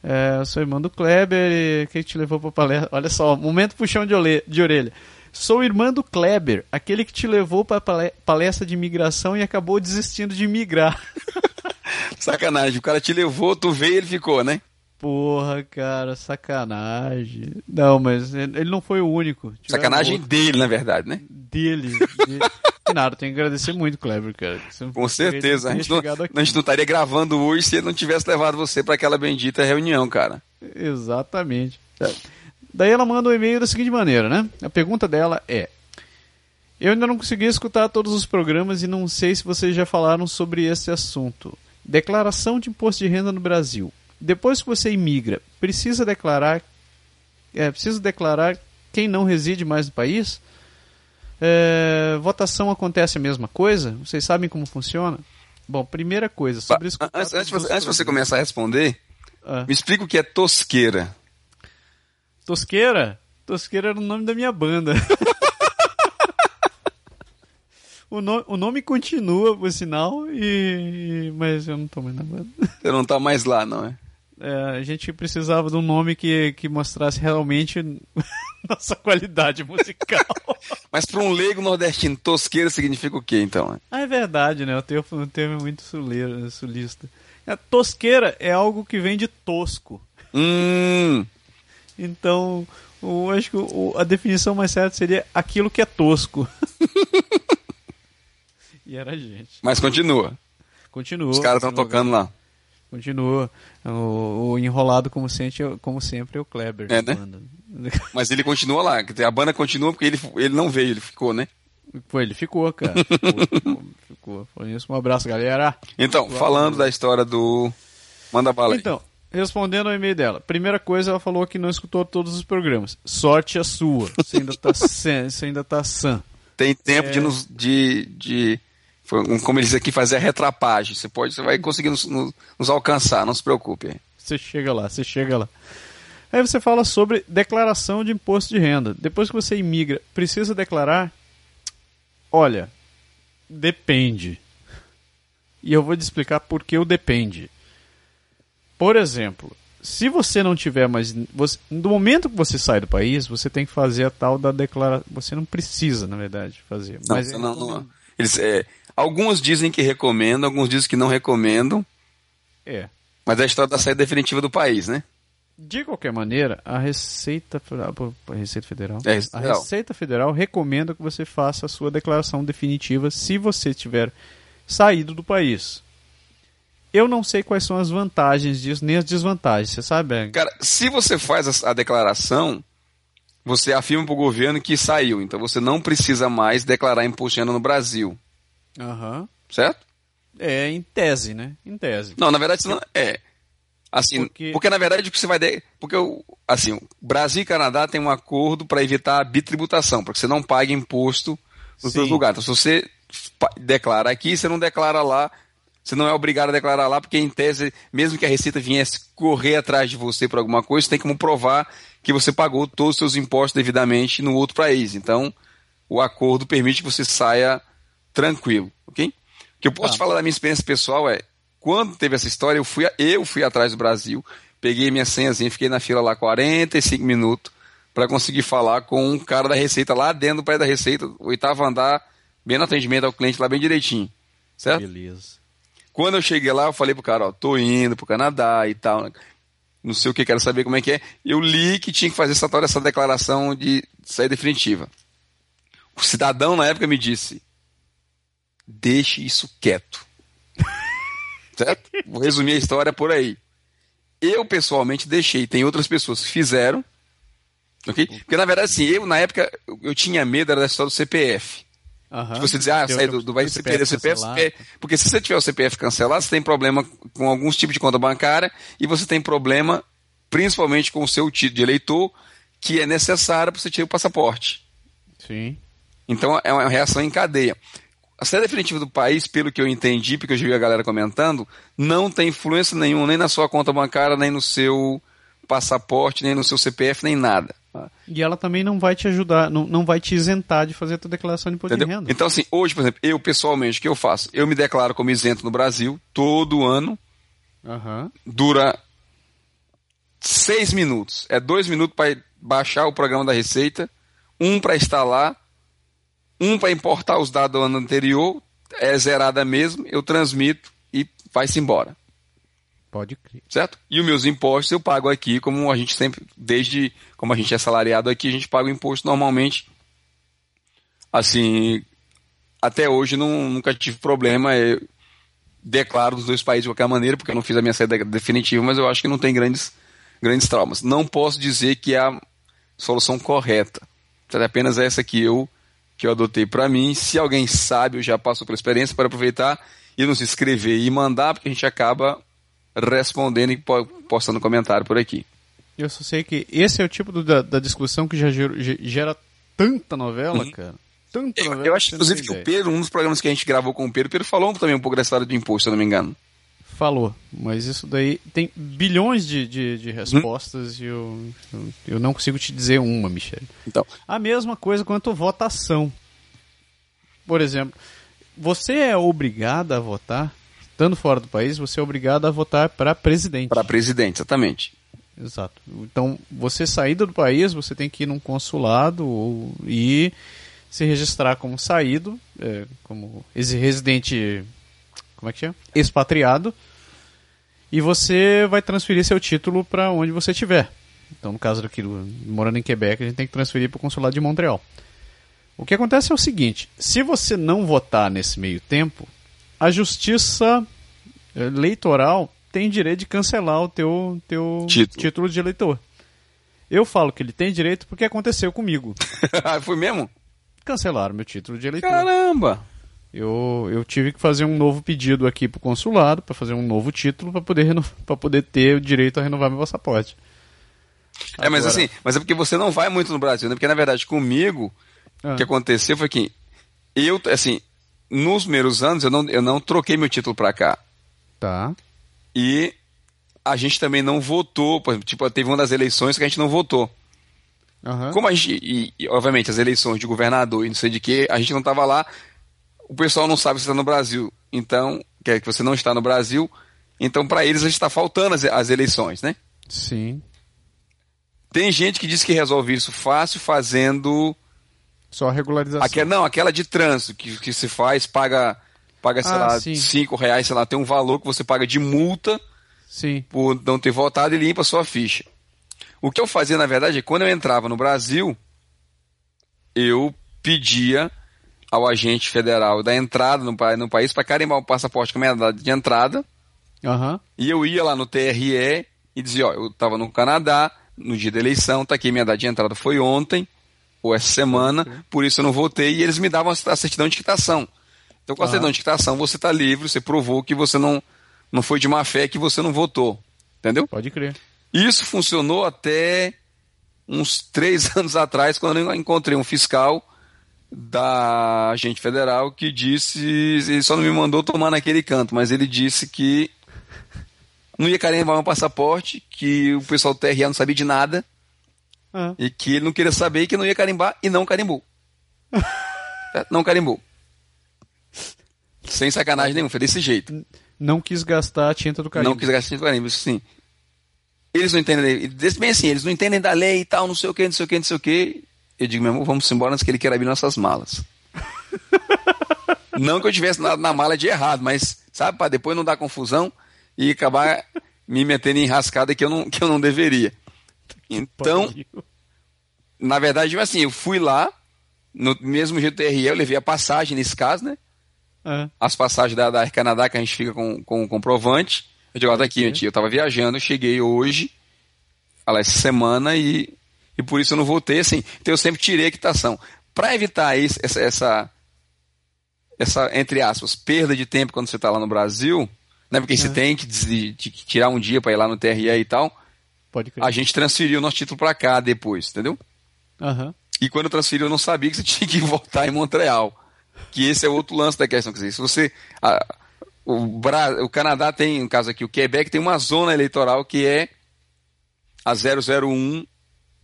Speaker 1: É, eu sou irmã do Kleber e quem te levou pra palestra. Olha só, momento puxão de, ole... de orelha. Sou irmã do Kleber, aquele que te levou pra palestra de imigração e acabou desistindo de migrar.
Speaker 2: Sacanagem, o cara te levou, tu veio e ele ficou, né?
Speaker 1: Porra, cara, sacanagem. Não, mas ele não foi o único.
Speaker 2: Sacanagem outro. dele, na verdade, né?
Speaker 1: Dele. dele. Nada, tenho que agradecer muito, Kleber, cara.
Speaker 2: Com certeza. A gente, não, a gente não estaria gravando hoje se ele não tivesse levado você para aquela bendita reunião, cara.
Speaker 1: Exatamente. Daí ela manda um e-mail da seguinte maneira, né? A pergunta dela é: Eu ainda não consegui escutar todos os programas e não sei se vocês já falaram sobre esse assunto. Declaração de imposto de renda no Brasil depois que você imigra, precisa declarar, é, precisa declarar quem não reside mais no país? É, votação acontece a mesma coisa? Vocês sabem como funciona? Bom, primeira coisa, sobre
Speaker 2: isso. Antes, antes, você, antes de você começar a responder, ah. me explica o que é tosqueira.
Speaker 1: Tosqueira? Tosqueira era o nome da minha banda. O, no, o nome continua, por sinal, e, e, mas eu não tô mais na banda.
Speaker 2: Você não tá mais lá, não é?
Speaker 1: É, a gente precisava de um nome que, que mostrasse realmente nossa qualidade musical.
Speaker 2: Mas para um leigo nordestino, tosqueira significa o quê, então?
Speaker 1: Ah, é verdade, né? O termo, o termo é muito suleiro, sulista. A tosqueira é algo que vem de tosco.
Speaker 2: Hum.
Speaker 1: Então, acho que o, a definição mais certa seria aquilo que é tosco. e era a gente.
Speaker 2: Mas continua.
Speaker 1: Continua.
Speaker 2: Os caras estão tocando lá.
Speaker 1: Continua. O, o, enrolado, como sempre, como sempre, é o Kleber.
Speaker 2: É, né? Mas ele continua lá. A banda continua porque ele, ele não veio, ele ficou, né?
Speaker 1: Foi, ele ficou, cara. Ficou. ficou. Foi isso. Um abraço, galera.
Speaker 2: Então, falando da história do. Manda bala aí.
Speaker 1: Então, respondendo ao e-mail dela. Primeira coisa, ela falou que não escutou todos os programas. Sorte a sua. Você ainda tá, você ainda tá sã.
Speaker 2: Tem tempo é... de, nos, de, de como eles aqui fazem a retrapagem. Você pode, você vai conseguir nos, nos, alcançar, não se preocupe.
Speaker 1: Você chega lá, você chega lá. Aí você fala sobre declaração de imposto de renda. Depois que você imigra, precisa declarar? Olha, depende. E eu vou te explicar por que o depende. Por exemplo, se você não tiver mais. Você, no momento que você sai do país, você tem que fazer a tal da declaração. Você não precisa, na verdade, fazer.
Speaker 2: Não,
Speaker 1: mas
Speaker 2: não, não, eles, é, Alguns dizem que recomendam, alguns dizem que não recomendam.
Speaker 1: É.
Speaker 2: Mas é a história da saída definitiva do país, né?
Speaker 1: De qualquer maneira, a Receita, a Receita Federal,
Speaker 2: é, a
Speaker 1: Receita Federal recomenda que você faça a sua declaração definitiva se você tiver saído do país. Eu não sei quais são as vantagens disso, nem as desvantagens, você sabe?
Speaker 2: Cara, se você faz a, a declaração, você afirma para o governo que saiu, então você não precisa mais declarar imposto de renda no Brasil.
Speaker 1: Uhum.
Speaker 2: Certo?
Speaker 1: É, em tese, né? Em tese.
Speaker 2: Não, na verdade, não, é. Assim, porque... porque na verdade o que você vai. De... Porque assim, Brasil e Canadá têm um acordo para evitar a bitributação, para que você não pague imposto nos seus lugares. Então, se você declara aqui, você não declara lá. Você não é obrigado a declarar lá, porque em tese, mesmo que a Receita viesse correr atrás de você por alguma coisa, você tem como provar que você pagou todos os seus impostos devidamente no outro país. Então, o acordo permite que você saia tranquilo, ok? O que eu posso ah. falar da minha experiência pessoal é, quando teve essa história, eu fui, eu fui atrás do Brasil, peguei minha senhazinha, fiquei na fila lá 45 minutos para conseguir falar com um cara da Receita lá dentro do prédio da Receita, oitavo andar, bem no atendimento ao cliente lá bem direitinho, certo?
Speaker 1: Beleza.
Speaker 2: Quando eu cheguei lá, eu falei pro cara, ó, tô indo pro Canadá e tal, né? não sei o que, quero saber como é que é. Eu li que tinha que fazer essa, essa declaração de saída definitiva. O cidadão na época me disse, deixe isso quieto. certo? Vou resumir a história por aí. Eu, pessoalmente, deixei. Tem outras pessoas que fizeram. ok? Porque, na verdade, assim, eu, na época, eu tinha medo era da história do CPF. Uhum. De você dizer, ah, sai do, do país, você perder o CPF. Porque se você tiver o CPF cancelado, você tem problema com alguns tipos de conta bancária e você tem problema, principalmente com o seu título de eleitor, que é necessário para você tirar o passaporte.
Speaker 1: Sim.
Speaker 2: Então é uma reação em cadeia. A saída definitiva do país, pelo que eu entendi, porque eu já vi a galera comentando, não tem influência nenhuma nem na sua conta bancária, nem no seu passaporte, nem no seu CPF, nem nada.
Speaker 1: E ela também não vai te ajudar, não, não vai te isentar de fazer a tua declaração de imposto
Speaker 2: Entendeu?
Speaker 1: de renda.
Speaker 2: Então, assim, hoje, por exemplo, eu pessoalmente, o que eu faço? Eu me declaro como isento no Brasil todo ano,
Speaker 1: Aham.
Speaker 2: dura seis minutos. É dois minutos para baixar o programa da Receita, um para instalar, um para importar os dados do ano anterior, é zerada mesmo, eu transmito e vai-se embora.
Speaker 1: Pode crer.
Speaker 2: certo? E os meus impostos eu pago aqui, como a gente sempre, desde como a gente é salariado aqui, a gente paga o imposto normalmente. Assim, até hoje não, nunca tive problema. Eu declaro dos dois países de qualquer maneira, porque eu não fiz a minha saída definitiva, mas eu acho que não tem grandes, grandes traumas. Não posso dizer que é a solução correta. Apenas essa que eu que eu adotei para mim. Se alguém sabe ou já passou pela experiência, para aproveitar e nos escrever e mandar, porque a gente acaba respondendo e po- postando comentário por aqui.
Speaker 1: Eu só sei que esse é o tipo do- da, da discussão que já gera, ge- gera tanta novela,
Speaker 2: Uhum.
Speaker 1: cara. Tanta
Speaker 2: Eu,
Speaker 1: novela.
Speaker 2: eu acho,
Speaker 1: que
Speaker 2: inclusive, que o. Pedro, um dos programas que a gente gravou com o Pedro, o Pedro falou também um pouco dessa história do imposto, se eu não me engano.
Speaker 1: Falou, mas isso daí tem bilhões de, de, de respostas e eu, eu, eu não consigo te dizer uma, Michele.
Speaker 2: Então,
Speaker 1: A mesma coisa quanto votação. Por exemplo, você é obrigado a votar, estando fora do país, você é obrigado a votar para presidente.
Speaker 2: para presidente, exatamente.
Speaker 1: Exato. Então, você saída do país, você tem que ir num consulado ou, e se registrar como saído, é, como residente, como é que chama? Expatriado. E você vai transferir seu título para onde você estiver. Então, no caso daqui, do- morando em Quebec, a gente tem que transferir para o consulado de Montreal. O que acontece é o seguinte: se você não votar nesse meio tempo, a justiça eleitoral tem direito de cancelar o teu, teu
Speaker 2: Título.
Speaker 1: título de eleitor. Eu falo que ele tem direito porque aconteceu comigo.
Speaker 2: Foi mesmo?
Speaker 1: Cancelaram meu título de eleitor.
Speaker 2: Caramba!
Speaker 1: Eu, eu tive que fazer um novo pedido aqui pro consulado para fazer um novo título para poder para poder ter o direito a renovar meu passaporte.
Speaker 2: É, mas
Speaker 1: Agora-
Speaker 2: assim, mas é porque você não vai muito no Brasil, né? Porque na verdade comigo,
Speaker 1: Ah.
Speaker 2: o que aconteceu foi que eu, assim, nos primeiros anos eu não, eu não troquei meu título para cá.
Speaker 1: Tá.
Speaker 2: E a gente também não votou, por exemplo, tipo, teve uma das eleições que a gente não votou.
Speaker 1: Aham.
Speaker 2: Como a gente, e, e, obviamente, as eleições de governador e não sei de que, a gente não estava lá, o pessoal não sabe se está no Brasil. Então, que é que você não está no Brasil, então para eles a gente está faltando as, as eleições, né?
Speaker 1: Sim.
Speaker 2: Tem gente que diz que resolve isso fácil fazendo.
Speaker 1: Só a regularização.
Speaker 2: Aquela, não, aquela de trânsito que, que se faz, paga, paga sei
Speaker 1: Ah,
Speaker 2: lá,
Speaker 1: sim.
Speaker 2: 5 reais, sei lá, tem um valor que você paga de multa
Speaker 1: Sim.
Speaker 2: por não ter votado e limpa a sua ficha. O que eu fazia, na verdade, é quando eu entrava no Brasil, eu pedia ao agente federal da entrada no, no país para carimbar o passaporte com a minha data de entrada
Speaker 1: Aham.
Speaker 2: e eu ia lá no TRE e dizia, ó, eu estava no Canadá, no dia da eleição, tá aqui, minha data de entrada foi ontem, ou essa semana, por isso eu não votei, e eles me davam a certidão de quitação. Então, com a
Speaker 1: Aham.
Speaker 2: certidão de quitação, você está livre, você provou que você não, não foi de má fé, que você não votou. Entendeu?
Speaker 1: Pode crer.
Speaker 2: Isso funcionou até uns três anos atrás, quando eu encontrei um fiscal da agente federal que disse, ele só não me mandou tomar naquele canto, mas ele disse que não ia carimbar meu passaporte, que o pessoal do TRE não sabia de nada,
Speaker 1: Ah,
Speaker 2: e que ele não queria saber que não ia carimbar, e não carimbou. É, não carimbou. Sem sacanagem nenhuma, foi desse jeito.
Speaker 1: não quis gastar a tinta do carimbo.
Speaker 2: Não quis gastar dinheiro com carimbo, isso sim. Eles não entendem, bem assim, eles não entendem da lei e tal, não sei o que, não sei o que, não sei o que. Eu digo, meu irmão, vamos embora antes que ele queira abrir nossas malas. não que eu tivesse nada na mala de errado, mas, sabe, para depois não dar confusão e acabar me metendo em rascada que eu não, que eu não deveria. Então, na verdade, assim, eu fui lá, no mesmo jeito do TRE, eu levei a passagem nesse caso, né?
Speaker 1: Ah,
Speaker 2: as passagens da, da Air Canadá que a gente fica com, com o comprovante. Eu digo, ó, tá aqui, tia, eu tava viajando, eu cheguei hoje, olha, essa semana, e, e por isso eu não voltei, assim. Então eu sempre tirei a quitação. Para evitar isso, essa, essa, essa, entre aspas, perda de tempo quando você tá lá no Brasil, né? Porque você tem que tirar um dia para ir lá no TRE e tal, a gente transferiu o nosso título para cá depois, entendeu?
Speaker 1: Aham.
Speaker 2: E quando eu transferi, eu não sabia que você tinha que voltar em Montreal. Que esse é outro lance da questão. Quer dizer, se você. a- o, Bra- o Canadá tem, no caso aqui, o Quebec tem uma zona eleitoral que é a 001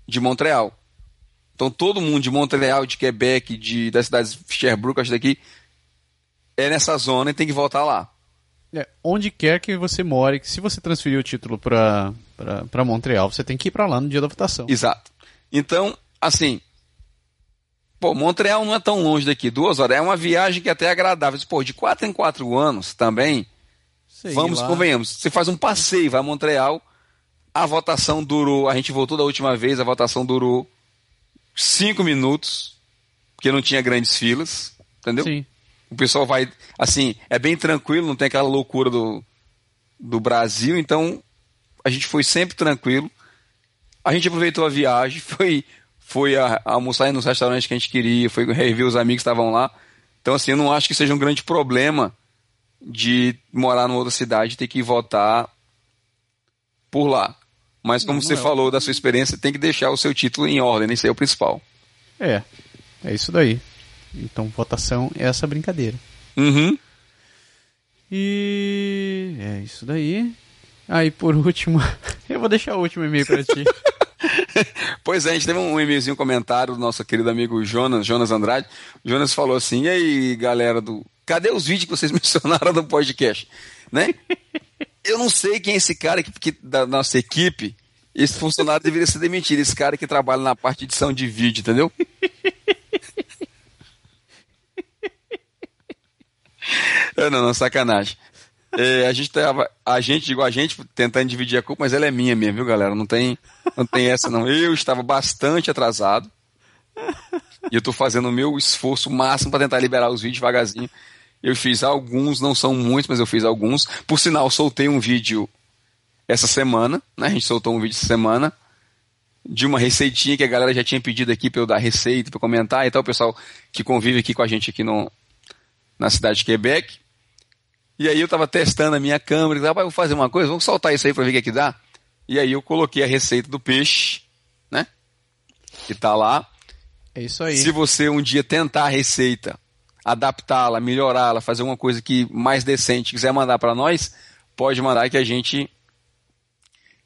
Speaker 2: de Montreal. Então todo mundo de Montreal, de Quebec, de, das cidades de Sherbrooke, acho daqui, é nessa zona e tem que voltar lá.
Speaker 1: É, onde quer que você more, se você transferir o título para Montreal, você tem que ir para lá no dia da votação.
Speaker 2: Exato. Então, assim, pô, Montreal não é tão longe daqui, duas horas. É uma viagem que é até é agradável. Pô, de quatro em quatro anos também, Sei vamos, lá. convenhamos. Você faz um passeio, vai a Montreal, a votação durou, a gente voltou da última vez, a votação durou cinco minutos, porque não tinha grandes filas, entendeu? Sim. O pessoal vai, assim, é bem tranquilo, não tem aquela loucura do, do Brasil, então a gente foi sempre tranquilo. A gente aproveitou a viagem, foi, foi a, a almoçar nos restaurantes que a gente queria, foi rever os amigos que estavam lá. Então, assim, eu não acho que seja um grande problema de morar numa outra cidade e ter que votar por lá. Mas como não, você não é. falou da sua experiência, tem que deixar o seu título em ordem, isso aí é o principal.
Speaker 1: É, é isso daí. Então, votação é essa brincadeira.
Speaker 2: Uhum.
Speaker 1: E é isso daí. Aí, ah, por último, eu vou deixar o último e-mail para ti.
Speaker 2: pois é, a gente teve um e-mailzinho, um comentário do nosso querido amigo Jonas, Jonas Andrade. O Jonas falou assim: e aí, galera do. Cadê os vídeos que vocês mencionaram do podcast? Né? Eu não sei quem é esse cara que, que, da nossa equipe. Esse funcionário deveria ser demitido. Esse cara que trabalha na parte de edição de vídeo, entendeu? não, não, sacanagem. É, a gente tava, a gente, digo a gente, tentando dividir a culpa, mas ela é minha mesmo, viu, galera? Não tem, não tem essa não. Eu estava bastante atrasado. E eu estou fazendo o meu esforço máximo para tentar liberar os vídeos devagarzinho. Eu fiz alguns, não são muitos, mas eu fiz alguns. Por sinal, soltei um vídeo essa semana, né? A gente soltou um vídeo essa semana de uma receitinha que a galera já tinha pedido aqui para eu dar receita, para comentar e tal, o pessoal que convive aqui com a gente aqui no, na cidade de Quebec. E aí eu tava testando a minha câmera, e falei, vou fazer uma coisa, vamos soltar isso aí para ver o que, é que dá. E aí eu coloquei a receita do peixe, né? Que tá lá.
Speaker 1: É isso aí.
Speaker 2: Se você um dia tentar a receita adaptá-la, melhorá-la, fazer uma coisa que mais decente, quiser mandar para nós, pode mandar que a gente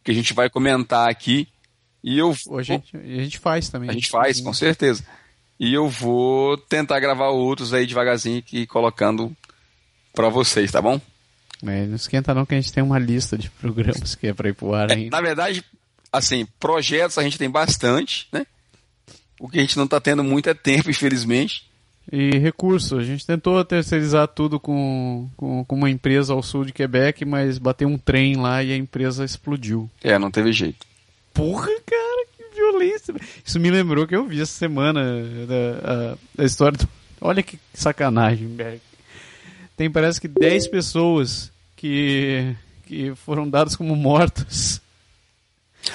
Speaker 2: que a gente vai comentar aqui e eu
Speaker 1: a gente, a gente faz também.
Speaker 2: A gente faz, com certeza. E eu vou tentar gravar outros aí devagarzinho e colocando para vocês, tá bom?
Speaker 1: É, não esquenta não que a gente tem uma lista de programas que é para ir pro ar é, ainda.
Speaker 2: na verdade, assim, projetos a gente tem bastante, né? O que a gente não está tendo muito é tempo, infelizmente.
Speaker 1: E recursos. A gente tentou terceirizar tudo com, com, com, uma empresa ao sul de Quebec, mas bateu um trem lá e a empresa explodiu.
Speaker 2: É, não teve jeito.
Speaker 1: Porra, cara, que violência. Isso me lembrou que eu vi essa semana da, a, a história do... Olha que sacanagem, Berg. Tem parece que 10 pessoas que, que foram dadas como mortas.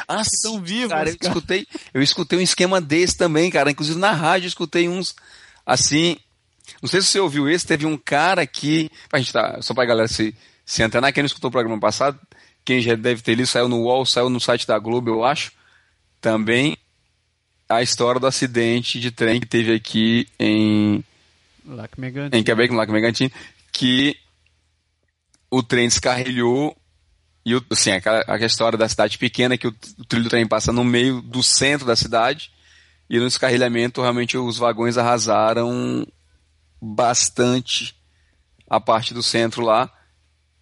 Speaker 2: Ah, estão vivos. Cara, eu escutei, eu escutei um esquema desse também, cara. Inclusive na rádio eu escutei uns Assim, não sei se você ouviu esse, teve um cara que. A gente tá, só pra galera se, se antenar, quem não escutou o programa passado, quem já deve ter lido, saiu no UOL, saiu no site da Globo, eu acho. Também a história do acidente de trem que teve aqui em.
Speaker 1: Lac
Speaker 2: Em Quebec, no Lac Mégantin, que o trem descarrilhou e assim, aquela, aquela história da cidade pequena que o, o trilho do trem passa no meio do centro da cidade e no descarrilhamento, realmente, os vagões arrasaram bastante a parte do centro lá.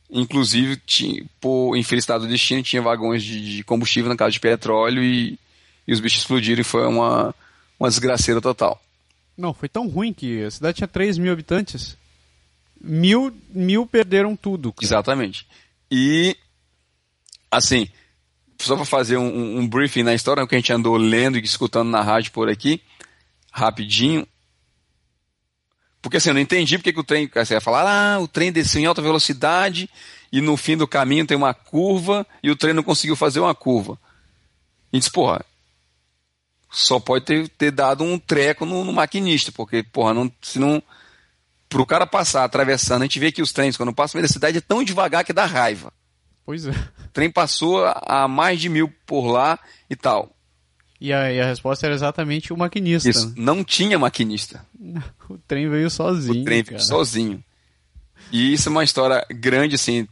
Speaker 2: Inclusive, tinha, por infelicidade do destino, tinha vagões de, de combustível na casa de petróleo e, e, os bichos explodiram e foi uma, uma desgraceira total.
Speaker 1: Não, foi tão ruim que a cidade tinha 3 mil habitantes. Mil, mil perderam tudo.
Speaker 2: Cara. Exatamente. E, assim, só para fazer um, um, briefing na história, o que a gente andou lendo e escutando na rádio por aqui, rapidinho. Porque assim, eu não entendi porque que o trem. Você ia falar, ah, o trem desceu em alta velocidade e no fim do caminho tem uma curva e o trem não conseguiu fazer uma curva. E disse, porra, só pode ter, ter dado um treco no, no maquinista, porque, porra, não, se não. Pro cara passar atravessando, a gente vê que os trens, quando passam pela cidade, é tão devagar que dá raiva.
Speaker 1: Pois é.
Speaker 2: O trem passou a mais de mil por lá e tal.
Speaker 1: E a, e a resposta era exatamente o maquinista.
Speaker 2: Isso, né? não tinha maquinista.
Speaker 1: O trem veio sozinho.
Speaker 2: O trem veio sozinho. E isso é uma história grande, assim.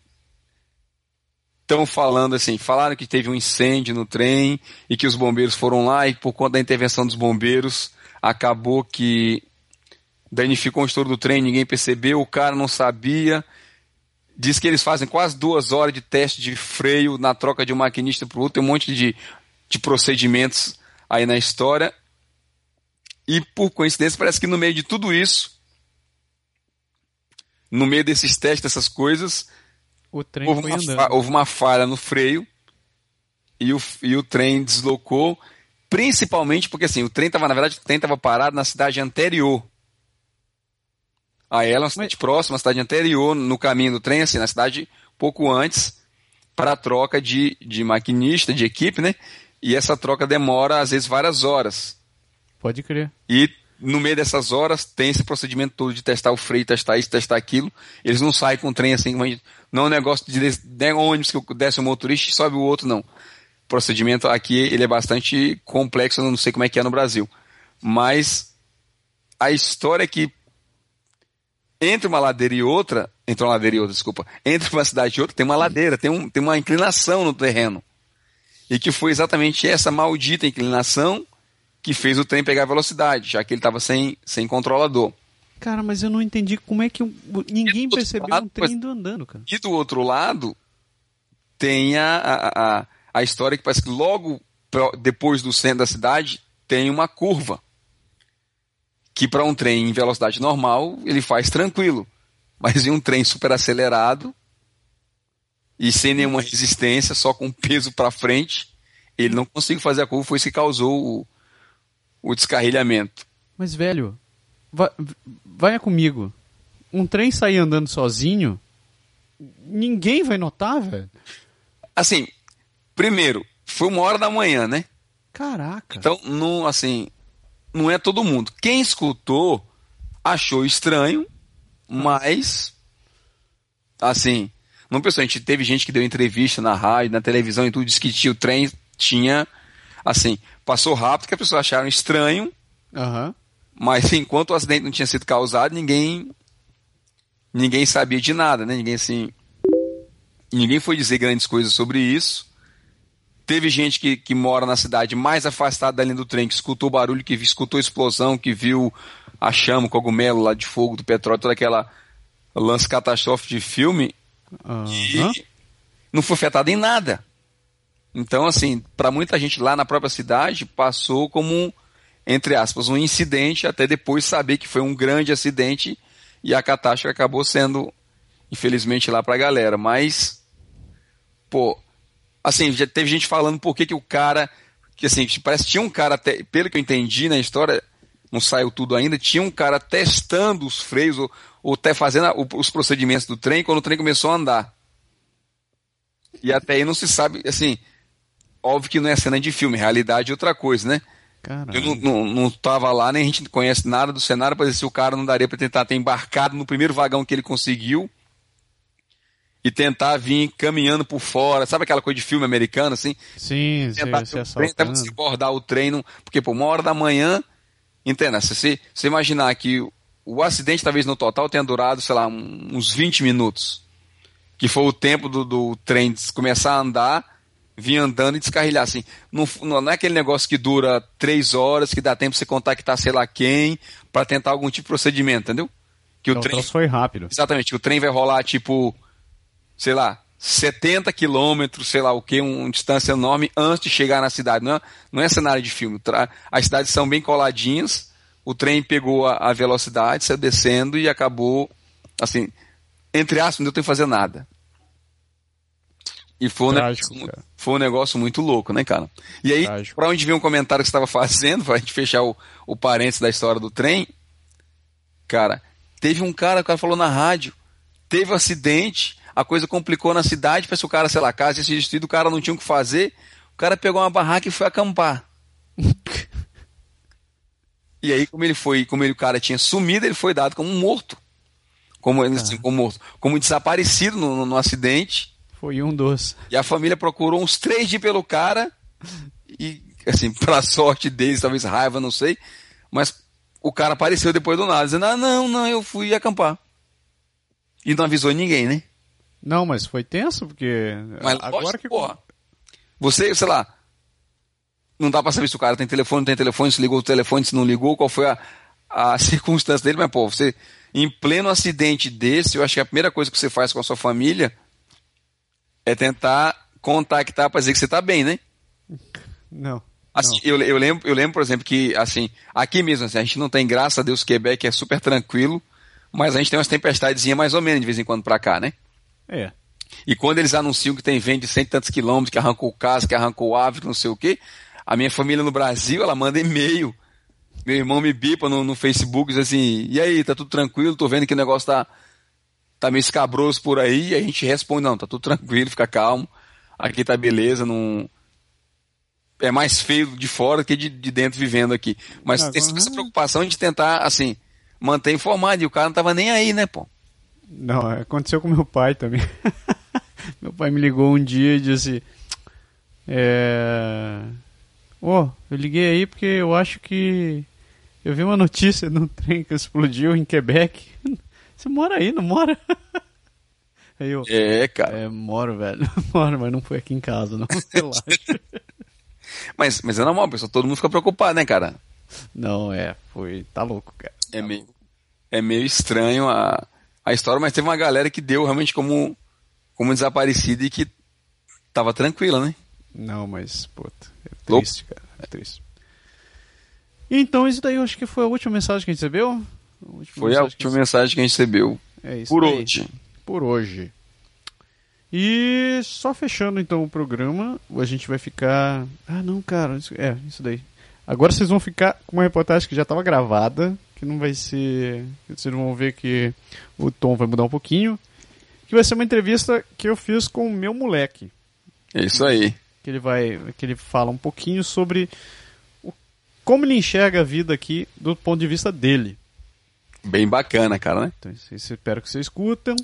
Speaker 2: estão falando assim, falaram que teve um incêndio no trem e que os bombeiros foram lá e por conta da intervenção dos bombeiros acabou que danificou o estouro do trem, ninguém percebeu, o cara não sabia. Diz que eles fazem quase duas horas de teste de freio na troca de um maquinista para o outro, tem um monte de, de procedimentos aí na história. E por coincidência, parece que no meio de tudo isso, no meio desses testes, dessas coisas,
Speaker 1: houve
Speaker 2: uma, houve, uma, falha no freio e o, e o trem deslocou, principalmente porque assim, o trem estava, na verdade, o trem estava parado na cidade anterior. A ela, uma cidade Mas... próxima, uma cidade anterior, no caminho do trem, assim, na cidade pouco antes, para a troca de, de maquinista, de equipe, né? E essa troca demora, às vezes, várias horas.
Speaker 1: Pode crer.
Speaker 2: E no meio dessas horas tem esse procedimento todo de testar o freio, testar isso, testar aquilo. Eles não saem com o trem assim, não é um negócio de, de ônibus que desce o motorista e sobe o outro, não. O procedimento aqui ele é bastante complexo, eu não sei como é que é no Brasil. Mas a história é que entre uma ladeira e outra, entre uma ladeira e outra, desculpa, entre uma cidade e outra tem uma ladeira, tem, um, tem uma inclinação no terreno. E que foi exatamente essa maldita inclinação que fez o trem pegar velocidade, já que ele estava sem, sem controlador.
Speaker 1: Cara, mas eu não entendi como é que ninguém percebeu lado, um trem indo andando, cara.
Speaker 2: E do outro lado, tem a, a, a, a história que parece que logo depois do centro da cidade tem uma curva. Que para um trem em velocidade normal, ele faz tranquilo. Mas em um trem super acelerado e sem nenhuma resistência, só com peso para frente, ele não conseguiu fazer a curva, foi isso que causou o, o descarrilhamento.
Speaker 1: Mas, velho, vai, vai comigo. Um trem sair andando sozinho, ninguém vai notar, velho.
Speaker 2: Assim, primeiro, foi uma hora da manhã, né?
Speaker 1: Caraca.
Speaker 2: Então, não, assim, não é todo mundo. Quem escutou achou estranho, mas, assim, não pensou. A gente teve gente que deu entrevista na rádio, na televisão e tudo, disse que o trem tinha, assim, passou rápido que as pessoas acharam estranho.
Speaker 1: Uhum.
Speaker 2: Mas enquanto o acidente não tinha sido causado, ninguém ninguém sabia de nada, né? Ninguém assim, ninguém foi dizer grandes coisas sobre isso. Teve gente que, que mora na cidade mais afastada da linha do trem, que escutou o barulho, que escutou a explosão, que viu a chama, o cogumelo lá de fogo do petróleo, toda aquela lance catastrófico de filme,
Speaker 1: uhum.
Speaker 2: e não foi afetado em nada. Então, assim, para muita gente lá na própria cidade, passou como, entre aspas, um incidente, até depois saber que foi um grande acidente e a catástrofe acabou sendo, infelizmente, lá para a galera. Mas, pô, assim, já teve gente falando por que, que o cara, que assim, parece que tinha um cara, até, pelo que eu entendi na história, não saiu tudo ainda, tinha um cara testando os freios ou, ou até fazendo a, os procedimentos do trem quando o trem começou a andar. E até aí não se sabe, assim, óbvio que não é cena de filme, realidade é outra coisa, né?
Speaker 1: Caralho.
Speaker 2: Eu não, não, não tava lá, nem a gente conhece nada do cenário para dizer se o cara não daria para tentar ter embarcado no primeiro vagão que ele conseguiu e tentar vir caminhando por fora, sabe aquela coisa de filme americano, assim?
Speaker 1: Sim,
Speaker 2: tentar
Speaker 1: se,
Speaker 2: se trem, se abordar o treino, porque por uma hora da manhã, entenda, se você, se imaginar que o acidente talvez no total tenha durado, sei lá, uns 20 minutos, que foi o tempo do, do trem começar a andar vir andando e descarrilhar. Assim, não, não é aquele negócio que dura três horas, que dá tempo de você contactar sei lá quem, para tentar algum tipo de procedimento, entendeu?
Speaker 1: Que o trem foi rápido.
Speaker 2: Exatamente, que o trem vai rolar tipo, sei lá, 70 quilômetros, sei lá o que, uma distância enorme antes de chegar na cidade. Não é, não é cenário de filme. As cidades são bem coladinhas, o trem pegou a, a velocidade, saiu descendo e acabou, assim, entre aspas, não deu tempo de fazer nada. E foi um, Trágico, negócio, foi um negócio muito louco, né, cara? E aí, para onde veio um comentário que você estava fazendo, para a gente fechar o, o parênteses da história do trem, cara, teve um cara, o cara falou na rádio, teve um acidente, a coisa complicou na cidade, parece que o cara, sei lá, casa tinha se destruído, o cara não tinha o que fazer, o cara pegou uma barraca e foi acampar. e aí, como ele foi, como ele, o cara tinha sumido, ele foi dado como morto. Como, assim, como morto, como desaparecido no, no, no acidente
Speaker 1: foi um dos.
Speaker 2: E a família procurou uns três dias pelo cara e, assim, pra sorte deles, talvez raiva, não sei, mas o cara apareceu depois do nada, dizendo, ah, não, não, eu fui acampar. E não avisou ninguém, né?
Speaker 1: Não, mas foi tenso, porque.
Speaker 2: Mas
Speaker 1: agora
Speaker 2: lógico,
Speaker 1: que.
Speaker 2: porra, você, sei lá, não dá pra saber se o cara tem telefone, não tem telefone, se ligou o telefone, se não ligou, qual foi a, a circunstância dele, mas, pô, você, em pleno acidente desse, eu acho que a primeira coisa que você faz com a sua família é tentar contactar pra dizer que você tá bem, né?
Speaker 1: Não.
Speaker 2: Assim, eu, eu, lembro, eu lembro, por exemplo, que assim, aqui mesmo, assim, a gente não tem, graças a Deus, Quebec é super tranquilo, mas a gente tem umas tempestadezinhas mais ou menos de vez em quando pra cá, né?
Speaker 1: É.
Speaker 2: E quando eles anunciam que tem vento de cento e tantos quilômetros, que arrancou casa, que arrancou árvore, que não sei o quê, a minha família no Brasil, ela manda e-mail. Meu irmão me bipa no, no Facebook, diz assim, e aí, tá tudo tranquilo? Tô vendo que o negócio tá, tá meio escabroso por aí, e a gente responde, não, tá tudo tranquilo, fica calmo, aqui tá beleza, não... É mais feio de fora que de, de dentro vivendo aqui. Mas
Speaker 1: Agora-
Speaker 2: tem essa preocupação de tentar, assim, manter informado, e o cara não tava nem aí, né, pô?
Speaker 1: Não, aconteceu com meu pai também. meu pai me ligou um dia e disse: É. Ô, eu liguei aí porque eu acho que. Eu vi uma notícia de um trem que explodiu em Quebec. Você mora aí, não mora? Aí eu.
Speaker 2: É, cara.
Speaker 1: É, moro, velho. Moro, mas não foi aqui em casa, não. Relaxa.
Speaker 2: Mas, mas é normal, pessoal, todo mundo fica preocupado, né, cara?
Speaker 1: Não, é, foi. Tá louco, cara.
Speaker 2: É meio, é meio estranho a, a história, mas teve uma galera que deu realmente como, como desaparecida e que tava tranquila, né?
Speaker 1: Não, mas, puta, é triste, cara. É triste. Então, isso daí eu acho que foi a última mensagem que a gente recebeu. A
Speaker 2: Foi a última mensagem que a gente recebeu
Speaker 1: É isso
Speaker 2: por
Speaker 1: aí.
Speaker 2: hoje.
Speaker 1: Por hoje. E só fechando então o programa, a gente vai ficar. Ah, não, cara, é, isso daí. Agora vocês vão ficar com uma reportagem que já estava gravada, que não vai ser. Vocês vão ver que o tom vai mudar um pouquinho. Que vai ser uma entrevista que eu fiz com o meu moleque.
Speaker 2: É isso aí.
Speaker 1: Que ele vai. Que ele fala um pouquinho sobre o- como ele enxerga a vida aqui do ponto de vista dele.
Speaker 2: Bem bacana, cara, né?
Speaker 1: Então, espero que vocês escutam.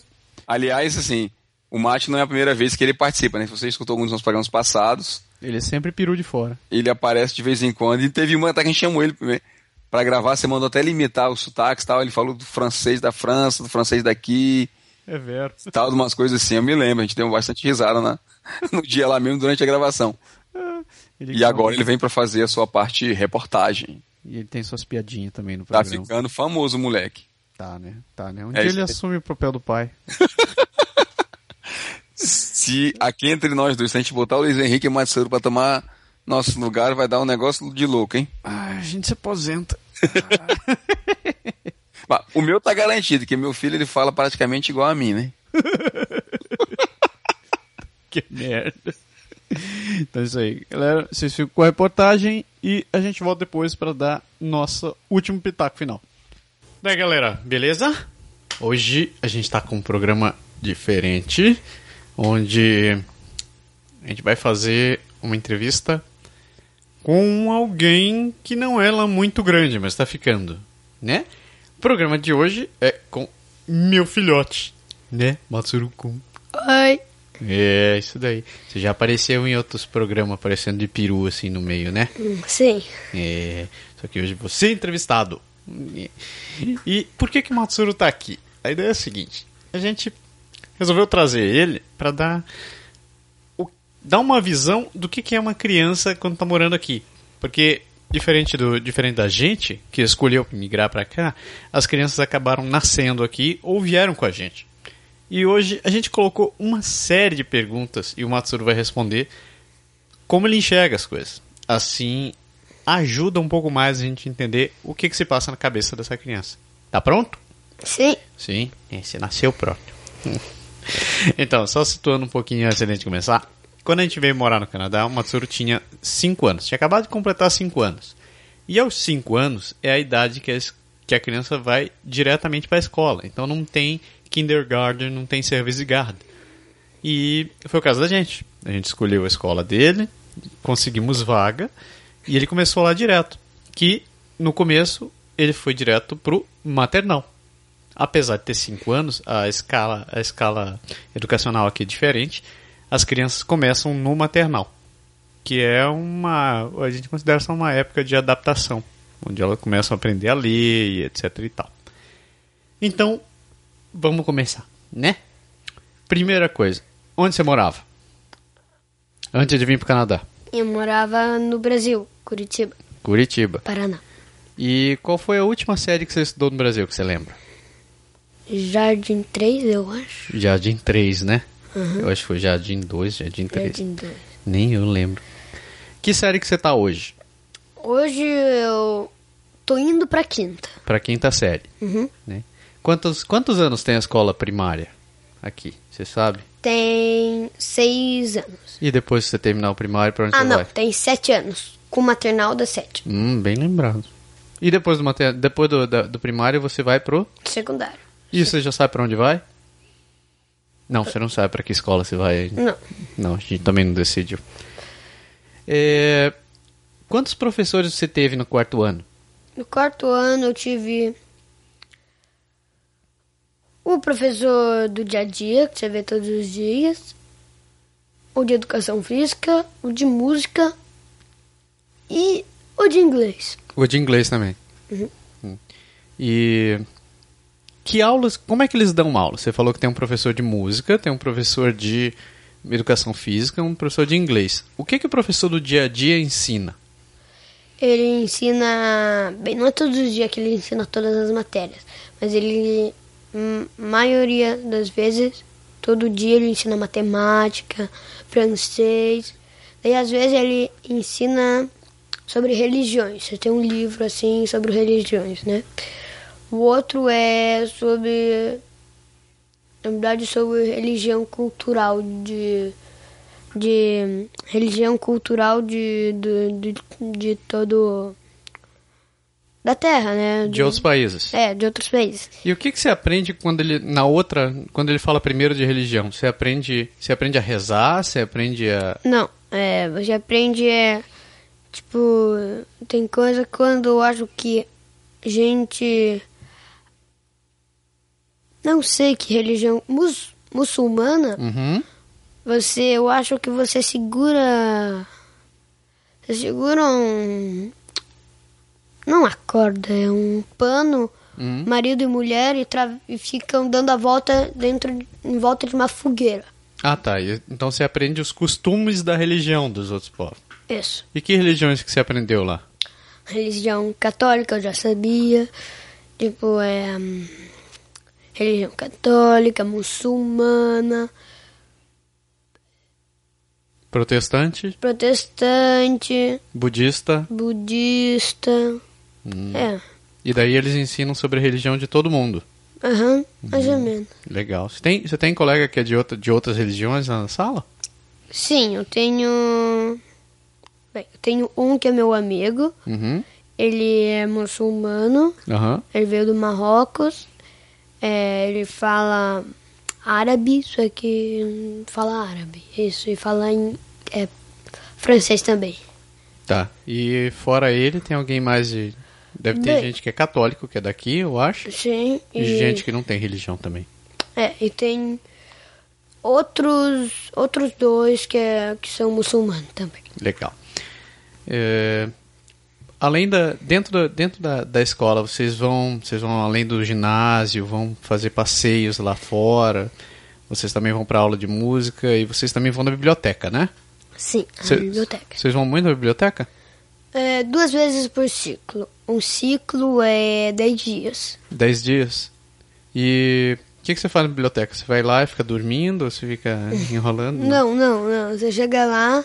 Speaker 2: Aliás, assim, o Mate não é a primeira vez que ele participa, né? Se você escutou alguns dos nossos programas passados,
Speaker 1: Ele é sempre peru de fora.
Speaker 2: ele aparece de vez em quando. E teve uma até que a gente chamou ele né, pra gravar, você mandou até limitar os sotaques e tal. Ele falou do francês da França, do francês daqui.
Speaker 1: É vero.
Speaker 2: tal, de umas coisas assim, eu me lembro, a gente deu bastante risada na, no dia lá mesmo durante a gravação.
Speaker 1: Ele
Speaker 2: E agora ele vem pra fazer a sua parte reportagem.
Speaker 1: E ele tem suas piadinhas também no
Speaker 2: Tá
Speaker 1: programa.
Speaker 2: ficando famoso, moleque.
Speaker 1: Tá, né? Tá, né? Um
Speaker 2: É
Speaker 1: dia ele
Speaker 2: aí.
Speaker 1: assume o papel do pai.
Speaker 2: Se aqui entre nós dois, se a gente botar o Luiz Henrique e o Matsuro pra tomar nosso lugar, vai dar um negócio de louco, hein?
Speaker 1: Ah, a gente se aposenta.
Speaker 2: Bah, o meu tá garantido, que meu filho ele fala praticamente igual a mim, né?
Speaker 1: que merda. Então é isso aí. Galera, vocês ficam com a reportagem e a gente volta depois para dar nosso último pitaco final. Daí, galera, beleza? Hoje a gente tá com um programa diferente, onde a gente vai fazer uma entrevista com alguém que não é lá muito grande, mas tá ficando, né? O programa de hoje é com meu filhote, né? Matsuru-kun.
Speaker 3: Oi.
Speaker 1: É, isso daí. Você já apareceu em outros programas aparecendo de peru assim no meio, né?
Speaker 3: Sim.
Speaker 1: É. Só que hoje você é entrevistado. E, e por que que o Matsuru tá aqui? A ideia é a seguinte: a gente resolveu trazer ele para dar dar uma visão do que que é uma criança quando tá morando aqui. Porque diferente do diferente da gente que escolheu migrar para cá, as crianças acabaram nascendo aqui ou vieram com a gente. E hoje a gente colocou uma série de perguntas e o Matsuru vai responder como ele enxerga as coisas. Assim, ajuda um pouco mais a gente entender o que, que se passa na cabeça dessa criança. Tá pronto?
Speaker 3: Sim.
Speaker 1: Sim, é, você nasceu pronto. então, só situando um pouquinho antes de a gente começar. Quando a gente veio morar no Canadá, o Matsuru tinha 5 anos. Tinha acabado de completar 5 anos. E aos 5 anos é a idade que a, que a criança vai diretamente para a escola. Então não tem kindergarten, não tem service guard. E foi o caso da gente. A gente escolheu a escola dele, conseguimos vaga e ele começou lá direto. Que no começo ele foi direto pro maternal. Apesar de ter 5 anos, a escala, a escala educacional aqui é diferente. As crianças começam no maternal, que é uma, a gente considera só uma época de adaptação, onde elas começam a aprender a ler e etc e tal. Então, vamos começar, né? Primeira coisa, onde você morava? Antes de vir pro Canadá.
Speaker 3: Eu morava no Brasil, Curitiba,
Speaker 1: Curitiba.
Speaker 3: Paraná.
Speaker 1: E qual foi a última série que você estudou no Brasil, que você lembra?
Speaker 3: Jardim 3, eu acho.
Speaker 1: Jardim 3, né? Eu acho que foi Jardim 2, Jardim 3.
Speaker 3: Jardim 2.
Speaker 1: Nem eu lembro. Que série que você tá hoje?
Speaker 3: Hoje eu tô indo pra quinta.
Speaker 1: Pra quinta série,
Speaker 3: Uhum.
Speaker 1: né? Quantos, quantos anos tem a escola primária aqui? Você sabe?
Speaker 3: Tem seis anos.
Speaker 1: E depois que você terminar o primário, pra onde
Speaker 3: Ah,
Speaker 1: você
Speaker 3: não,
Speaker 1: vai?
Speaker 3: tem sete anos. Com maternal dá sete.
Speaker 1: Hum, bem lembrado. E depois do, mater... depois do, da- do primário você vai pro...
Speaker 3: Secundário.
Speaker 1: E você já sabe pra onde vai? Não, você não sabe pra que escola você vai ainda.
Speaker 3: Não.
Speaker 1: Não, a gente também não decidiu. É, Quantos professores você teve no quarto ano?
Speaker 3: No quarto ano eu tive o professor do dia a dia, que você vê todos os dias, o de educação física, o de música e o de inglês.
Speaker 1: O de inglês também. Hum. E que aulas, como é que eles dão aula? Você falou que tem um professor de música, tem um professor de educação física, um professor de inglês. O que que o professor do dia a dia ensina?
Speaker 3: Ele ensina, bem, não é todos os dias que ele ensina todas as matérias, mas ele, hum, maioria das vezes, todo dia ele ensina matemática, francês, daí às vezes ele ensina sobre religiões. Você tem um livro assim sobre religiões, né? O outro é sobre, na verdade, sobre religião cultural de de religião cultural de, de, de, de todo da Terra, né?
Speaker 1: De outros países.
Speaker 3: É, de outros países.
Speaker 1: E o que, que você aprende quando ele na outra, quando ele fala primeiro de religião? Você aprende, você aprende a rezar, você aprende a
Speaker 3: Não, é, você aprende é tipo tem coisa quando eu acho que gente não sei que religião mus, muçulmana
Speaker 1: Uhum.
Speaker 3: Você, eu acho que você segura. Você segura um. Não uma corda, é um pano,
Speaker 1: Uhum.
Speaker 3: marido e mulher, e, tra- e ficam dando a volta dentro de- em volta de uma fogueira.
Speaker 1: Ah, tá. Então você aprende os costumes da religião dos outros povos.
Speaker 3: Isso.
Speaker 1: E que religiões que você aprendeu lá?
Speaker 3: Religião católica eu já sabia. Tipo, é. Religião católica, muçulmana,
Speaker 1: Protestante,
Speaker 3: protestante,
Speaker 1: budista,
Speaker 3: budista.
Speaker 1: Hum.
Speaker 3: É.
Speaker 1: e daí eles ensinam sobre a religião de todo mundo.
Speaker 3: Aham, mais ou menos.
Speaker 1: Legal. Você tem, você tem colega que é de, outra, de outras religiões na sala?
Speaker 3: Sim, eu tenho. Bem, eu tenho um que é meu amigo.
Speaker 1: Uhum.
Speaker 3: Ele é muçulmano.
Speaker 1: Aham.
Speaker 3: Ele veio do Marrocos. É, ele fala árabe, só que fala árabe. Isso, e fala em é, francês também.
Speaker 1: Tá. E fora ele, tem alguém mais de. Deve ter
Speaker 3: Bem-
Speaker 1: gente que é católico, que é daqui, eu acho.
Speaker 3: Sim,
Speaker 1: E
Speaker 3: e,
Speaker 1: gente que não tem religião também.
Speaker 3: é, e tem outros outros dois que, é, que são muçulmanos também.
Speaker 1: Legal. É, além da dentro da, dentro da, da escola, vocês vão vocês vão além do ginásio, vão fazer passeios lá fora. Vocês também vão para aula de música e vocês também vão na biblioteca, né?
Speaker 3: Sim, a
Speaker 1: Cê-
Speaker 3: biblioteca.
Speaker 1: Vocês vão muito na biblioteca?
Speaker 3: É, duas vezes por ciclo. Um ciclo é 10 dias.
Speaker 1: Dez dias. E o que, que você faz na biblioteca? Você vai lá e fica dormindo ou você fica enrolando?
Speaker 3: Não, não, não. Você chega lá.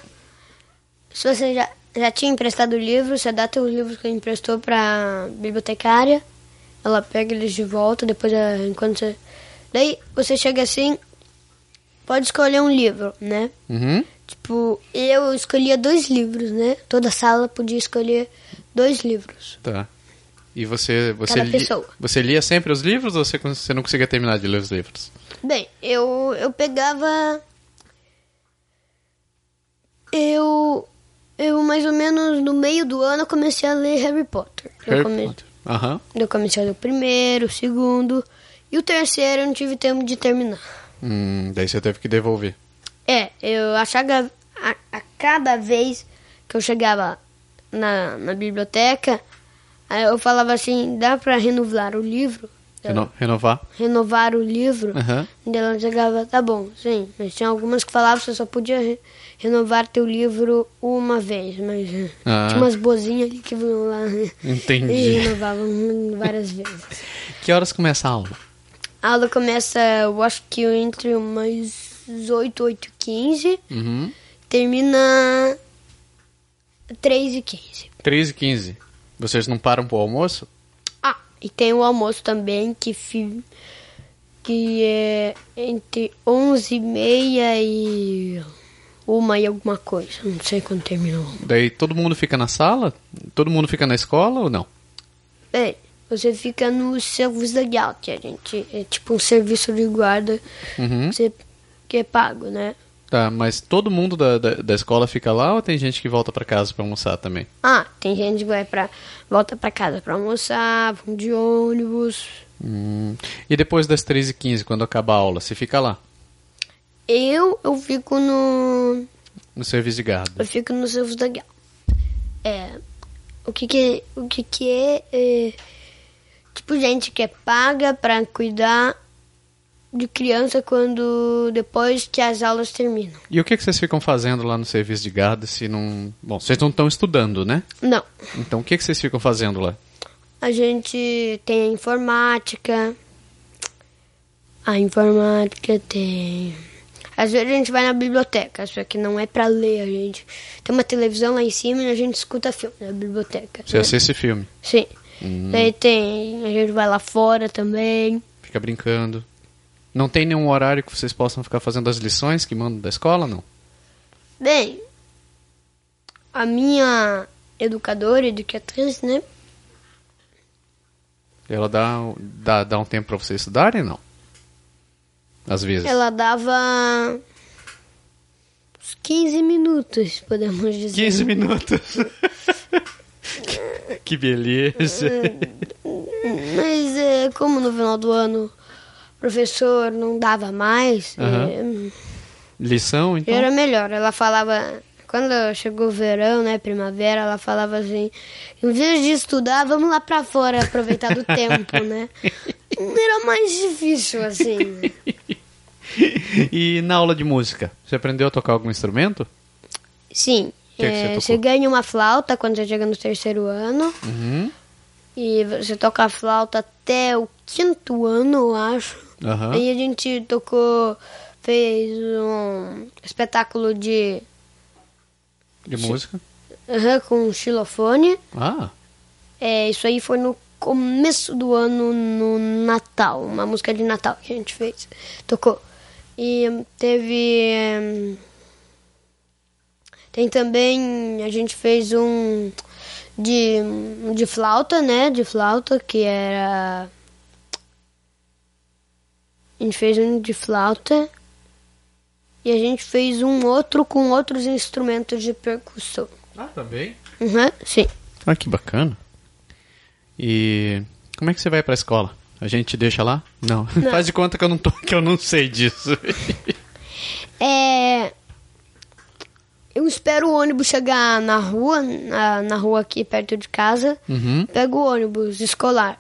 Speaker 3: Se você já, já tinha emprestado o livro, você dá teus livros que emprestou pra bibliotecária. Ela pega eles de volta, depois é, enquanto você. Daí você chega assim. Pode escolher um livro, né?
Speaker 1: Uhum.
Speaker 3: Tipo, eu escolhia dois livros, né? Toda sala podia escolher dois livros.
Speaker 1: Tá. E você você,
Speaker 3: Cada
Speaker 1: li-
Speaker 3: pessoa.
Speaker 1: você lia sempre os livros ou você, você não conseguia terminar de ler os livros?
Speaker 3: Bem, eu, eu pegava. Eu. Eu, mais ou menos no meio do ano, eu comecei a ler Harry Potter. eu,
Speaker 1: Harry
Speaker 3: come-
Speaker 1: Potter. Aham.
Speaker 3: eu comecei a ler o primeiro, o segundo. E o terceiro eu não tive tempo de terminar.
Speaker 1: Hum, daí você teve que devolver.
Speaker 3: É, eu achava. A, a cada vez que eu chegava na, na biblioteca, eu falava assim: dá pra renovar o livro?
Speaker 1: Reno- renovar?
Speaker 3: renovar o livro.
Speaker 1: Aham.
Speaker 3: E ela chegava, tá bom, sim. Mas tinha algumas que falavam que você só podia renovar teu livro uma vez. Mas
Speaker 1: Ah.
Speaker 3: tinha umas boazinhas ali que vinham lá e
Speaker 1: Entendi.
Speaker 3: renovavam várias vezes.
Speaker 1: Que horas começa a aula?
Speaker 3: A aula começa, eu acho que entre umas 8, 8 e 15.
Speaker 1: Uhum.
Speaker 3: Termina 3 e 15.
Speaker 1: 3 e 15. Vocês não param pro almoço?
Speaker 3: Ah, e tem o almoço também, que, fi, que é entre 11 e meia e uma e alguma coisa. Não sei quando terminou.
Speaker 1: Daí todo mundo fica na sala? Todo mundo fica na escola ou não?
Speaker 3: Bem, você fica no serviço legal, que a gente é tipo um serviço de guarda
Speaker 1: Uhum.
Speaker 3: que, você, que é pago, né?
Speaker 1: Tá, mas todo mundo da, da, da escola fica lá ou tem gente que volta pra casa pra almoçar também?
Speaker 3: Ah, tem gente que vai pra, volta pra casa pra almoçar, vão de ônibus.
Speaker 1: Hum. E depois das 3 e 15 quando acaba a aula, você fica lá?
Speaker 3: Eu, eu fico no,
Speaker 1: No serviço de guarda?
Speaker 3: Eu fico no serviço legal. É, o que que, o que, que é, é, Tipo, gente que é paga pra cuidar de criança quando depois que as aulas terminam.
Speaker 1: E o que, que vocês ficam fazendo lá no serviço de guarda se não... Bom, vocês não estão estudando, né?
Speaker 3: Não.
Speaker 1: Então o que, que vocês ficam fazendo lá?
Speaker 3: A gente tem a informática. A informática tem. Às vezes a gente vai na biblioteca, só que não é pra ler, a gente. Tem uma televisão lá em cima e a gente escuta filme na biblioteca.
Speaker 1: Você
Speaker 3: né?
Speaker 1: assiste filme,
Speaker 3: Sim. Daí tem. A gente vai lá fora também.
Speaker 1: fica brincando. Não tem nenhum horário que vocês possam ficar fazendo as lições que mandam da escola, não?
Speaker 3: Bem, a minha educadora, educatriz, né?
Speaker 1: Ela dá, dá, dá um tempo pra vocês estudarem, não? Às vezes.
Speaker 3: Ela dava uns 15 minutos, podemos dizer.
Speaker 1: 15 minutos. que beleza.
Speaker 3: Mas é, como no final do ano o professor não dava mais, é,
Speaker 1: Lição, então?
Speaker 3: era melhor. Ela falava, quando chegou o verão, né, primavera, ela falava assim, em vez de estudar, vamos lá pra fora aproveitar do tempo, né? Era mais difícil, assim. né?
Speaker 1: E na aula de música, você aprendeu a tocar algum instrumento?
Speaker 3: Sim,
Speaker 1: Que que
Speaker 3: é,
Speaker 1: você tocou?
Speaker 3: você ganha uma flauta quando você chega no terceiro ano.
Speaker 1: Uhum.
Speaker 3: E você toca a flauta até o quinto ano, eu acho.
Speaker 1: Aham.
Speaker 3: Aí a gente tocou, fez um espetáculo de.
Speaker 1: De música?
Speaker 3: aham, com xilofone.
Speaker 1: Ah,
Speaker 3: É, isso aí foi no começo do ano, no Natal. Uma música de Natal que a gente fez. Tocou. E teve. hum, tem também. A gente fez um. De, de flauta, né? De flauta, que era. A gente fez um de flauta. E a gente fez um outro com outros instrumentos de percussão.
Speaker 1: ah também.
Speaker 3: Uhum, sim.
Speaker 1: Ah, que bacana. E como é que você vai pra escola? A gente te deixa lá? Não. Faz de conta que eu não, tô, que eu não sei disso.
Speaker 3: É. Eu espero o ônibus chegar na rua, na, na rua aqui perto de casa.
Speaker 1: uhum.
Speaker 3: Pego o ônibus escolar.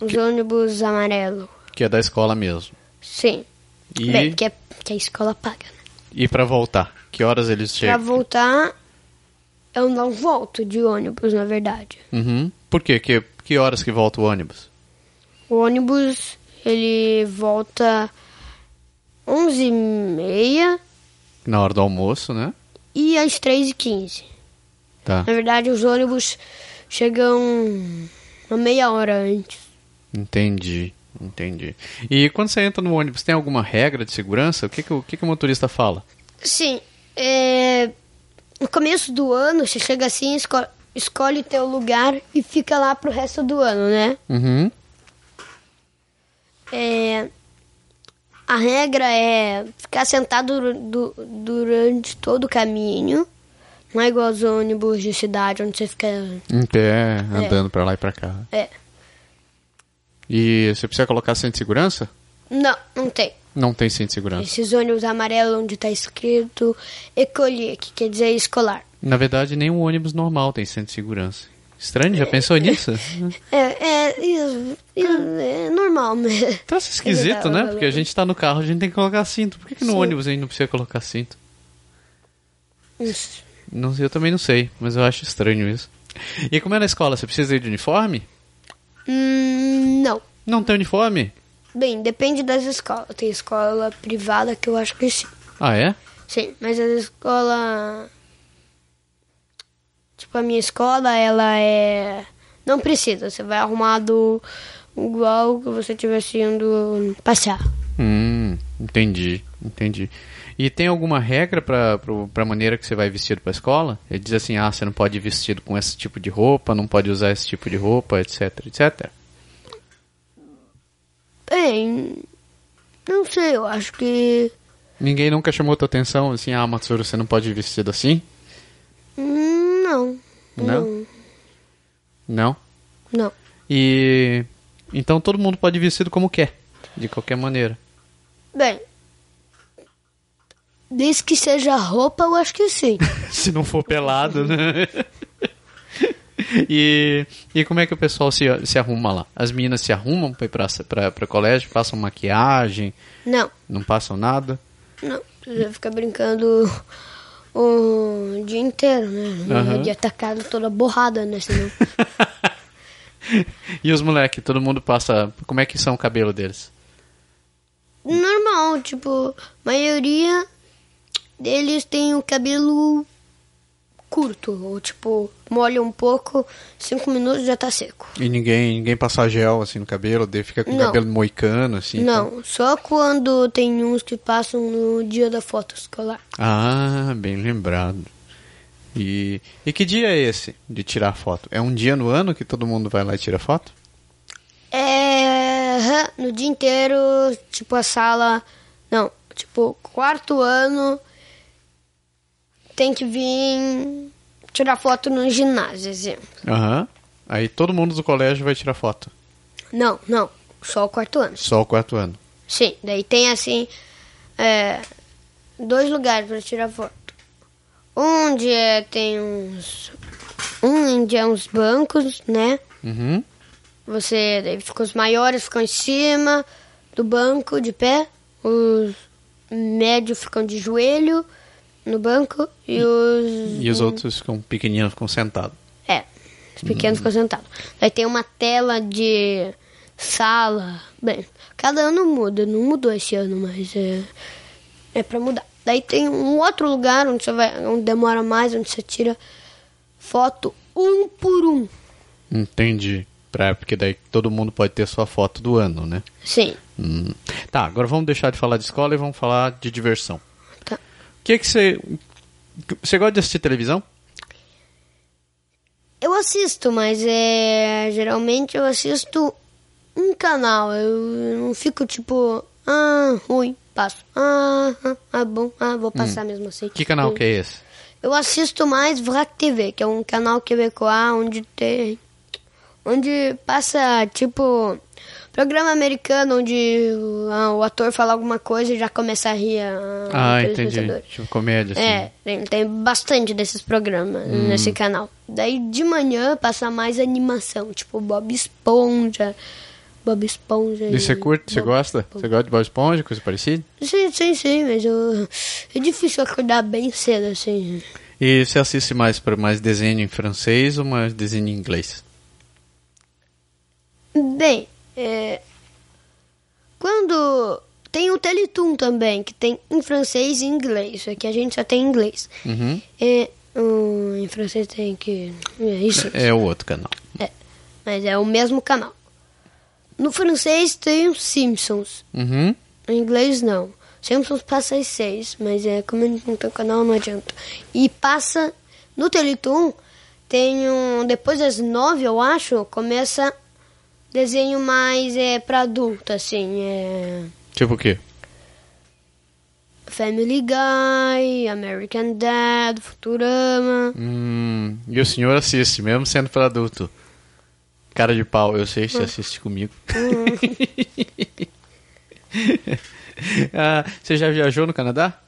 Speaker 3: Os ônibus amarelo.
Speaker 1: Que é da escola mesmo.
Speaker 3: Sim.
Speaker 1: E,
Speaker 3: Bem, que, é, que a escola paga. Né?
Speaker 1: e pra voltar? Que horas eles
Speaker 3: Pra
Speaker 1: chegam?
Speaker 3: voltar, eu não volto de ônibus, na verdade.
Speaker 1: Uhum. Por quê? Que, que horas que volta o ônibus?
Speaker 3: O ônibus, ele volta 11h30
Speaker 1: Na hora do almoço, né?
Speaker 3: e às 3h15.
Speaker 1: Tá.
Speaker 3: Na verdade, os ônibus chegam uma meia hora antes.
Speaker 1: Entendi. Entendi. E quando você entra no ônibus, tem alguma regra de segurança? O que, que, o, que, que o motorista fala?
Speaker 3: Sim, é... no começo do ano, você chega assim, esco- escolhe teu lugar e fica lá pro resto do ano, né?
Speaker 1: Uhum.
Speaker 3: É... A regra é ficar sentado du- durante todo o caminho. Não é igual aos ônibus de cidade, onde você fica...
Speaker 1: Em pé, andando pra lá e pra cá.
Speaker 3: É.
Speaker 1: E você precisa colocar cinto de segurança?
Speaker 3: Não, não tem.
Speaker 1: Não tem cinto de segurança.
Speaker 3: Esses ônibus amarelos onde tá escrito Écolier, que quer dizer escolar.
Speaker 1: Na verdade, nenhum ônibus normal tem cinto de segurança. Estranho, já pensou nisso?
Speaker 3: É, é, isso, isso é normal. normal, né?
Speaker 1: Tá esquisito, né? Porque a gente tá no carro, a gente tem que colocar cinto. Por que, que no
Speaker 3: Sim.
Speaker 1: ônibus a gente não precisa colocar cinto?
Speaker 3: Isso.
Speaker 1: Não, eu também não sei, mas eu acho estranho isso. E como é na escola? Você precisa ir de uniforme?
Speaker 3: Hum, não.
Speaker 1: Não tem uniforme?
Speaker 3: Bem, depende das escolas. Tem escola privada que eu acho que sim.
Speaker 1: Ah, é?
Speaker 3: Sim, mas a escola. Tipo, a minha escola, ela é. Não precisa, você vai arrumado igual que você estivesse indo passear.
Speaker 1: Hum, entendi, entendi. E tem alguma regra pro- pra maneira que você vai vestido pra escola? Ele diz assim, ah, você não pode ir vestido com esse tipo de roupa, não pode usar esse tipo de roupa, etc, etc.
Speaker 3: Bem. Não sei, eu acho que.
Speaker 1: Ninguém nunca chamou tua atenção, assim, ah, Matsuru, você não pode ir vestido assim?
Speaker 3: hum, Não.
Speaker 1: Não? Não?
Speaker 3: Não.
Speaker 1: E... Então todo mundo pode ir vestido como quer, de qualquer maneira.
Speaker 3: Bem. Desde que seja roupa, eu acho que sim.
Speaker 1: Se não for pelado, né? E, e como é que o pessoal se, se arruma lá? As meninas se arrumam pra ir pra, pra, pra colégio, passam maquiagem,
Speaker 3: Não,
Speaker 1: não passam nada?
Speaker 3: não. Você vai ficar brincando o dia inteiro, né? Vai de atacado toda borrada, né? Senão...
Speaker 1: E os moleques, todo mundo passa. Como é que são o cabelo deles?
Speaker 3: Normal, tipo, maioria deles tem o cabelo curto, ou tipo, molha um pouco, cinco minutos já tá seco.
Speaker 1: E ninguém, ninguém passa gel assim no cabelo, daí fica com o cabelo moicano, assim. então-
Speaker 3: Não, só quando tem uns que passam no dia da foto escolar.
Speaker 1: Ah, bem lembrado. E, e que dia é esse de tirar foto? É um dia no ano que todo mundo vai lá e tira foto?
Speaker 3: É. No dia inteiro, tipo, a sala. Não, tipo, quarto ano tem que vir tirar foto no ginásio, exemplo.
Speaker 1: Aham. Aí todo mundo do colégio vai tirar foto.
Speaker 3: Não, não, só o quarto ano.
Speaker 1: Só o quarto ano.
Speaker 3: Sim, daí tem assim. é, dois lugares para tirar foto. Onde é, tem uns. Um onde é uns bancos, né?
Speaker 1: Uhum.
Speaker 3: Você, daí fica os maiores ficam em cima do banco, de pé. Os médios ficam de joelho no banco. E os.
Speaker 1: E os outros ficam pequeninos, ficam sentados.
Speaker 3: É, os pequenos ficam sentados. Daí tem uma tela de sala. Bem, cada ano muda. Não mudou esse ano, mas é, é pra mudar. Daí tem um outro lugar onde você vai. onde demora mais, onde você tira foto um por um.
Speaker 1: Entendi. Pra, porque daí todo mundo pode ter sua foto do ano, né?
Speaker 3: Sim.
Speaker 1: Hum. Tá, agora vamos deixar de falar de escola e vamos falar de diversão. O que que você... Você gosta de assistir televisão?
Speaker 3: Eu assisto, mas é. Geralmente eu assisto um canal. Eu não fico tipo. Ah, ruim, passo. Ah, ah, ah, bom, ah, vou passar mesmo assim.
Speaker 1: Que canal
Speaker 3: Eu-
Speaker 1: que é esse?
Speaker 3: Eu assisto mais VRAC TV, que é um canal quebecois onde tem. onde passa tipo. Programa americano onde o, ah, o ator fala alguma coisa e já começa a rir
Speaker 1: Ah,
Speaker 3: o
Speaker 1: entendi. Tipo comédia, assim.
Speaker 3: É, tem, tem bastante desses programas
Speaker 1: Hum.
Speaker 3: nesse canal. Daí de manhã passa mais animação, tipo Bob Esponja. Bob Esponja.
Speaker 1: E você curte? Você gosta?
Speaker 3: Esponja.
Speaker 1: Você gosta de Bob Esponja, coisa parecida?
Speaker 3: Sim, sim, sim, mas eu... é difícil acordar bem cedo, assim.
Speaker 1: E você assiste mais para mais desenho em francês ou mais desenho em inglês?
Speaker 3: Bem, é... quando tem o Teletoon também, que tem em francês e inglês, aqui a gente só tem em inglês.
Speaker 1: Uhum.
Speaker 3: É, um, em francês tem que... É isso.
Speaker 1: É o outro canal.
Speaker 3: É, mas é o mesmo canal. No francês tem os Simpsons.
Speaker 1: Uhum.
Speaker 3: Em inglês não. Simpsons passa às seis, mas é como a gente não tem canal, não adianta. E passa no Teletoon, tem um. Depois das nove, eu acho, começa desenho mais é, pra adulto, assim. É,
Speaker 1: Tipo o quê?
Speaker 3: Family Guy, American Dad, Futurama.
Speaker 1: Hum, e o senhor assiste, mesmo sendo para adulto. Cara de pau, eu sei que você assiste comigo. Ah, você já viajou no Canadá?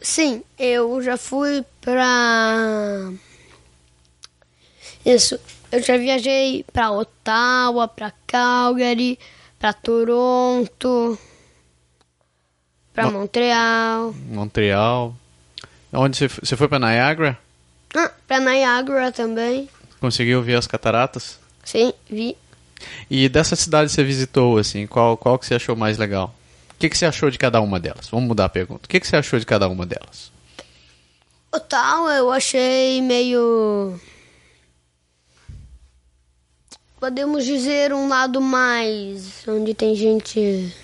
Speaker 3: Sim, eu já fui pra. Isso, eu já viajei pra Ottawa, pra Calgary, pra Toronto, pra
Speaker 1: Mo-
Speaker 3: Montreal,
Speaker 1: Montreal. Onde você foi pra Niagara?
Speaker 3: ah, pra Niagara também.
Speaker 1: Conseguiu ver as cataratas?
Speaker 3: Sim, vi.
Speaker 1: E dessa cidade que você visitou, assim, qual, qual que você achou mais legal? O que, que você achou de cada uma delas? Vamos mudar a pergunta. O que, que você achou de cada uma delas?
Speaker 3: O tal eu achei meio. Podemos dizer um lado mais. onde tem gente.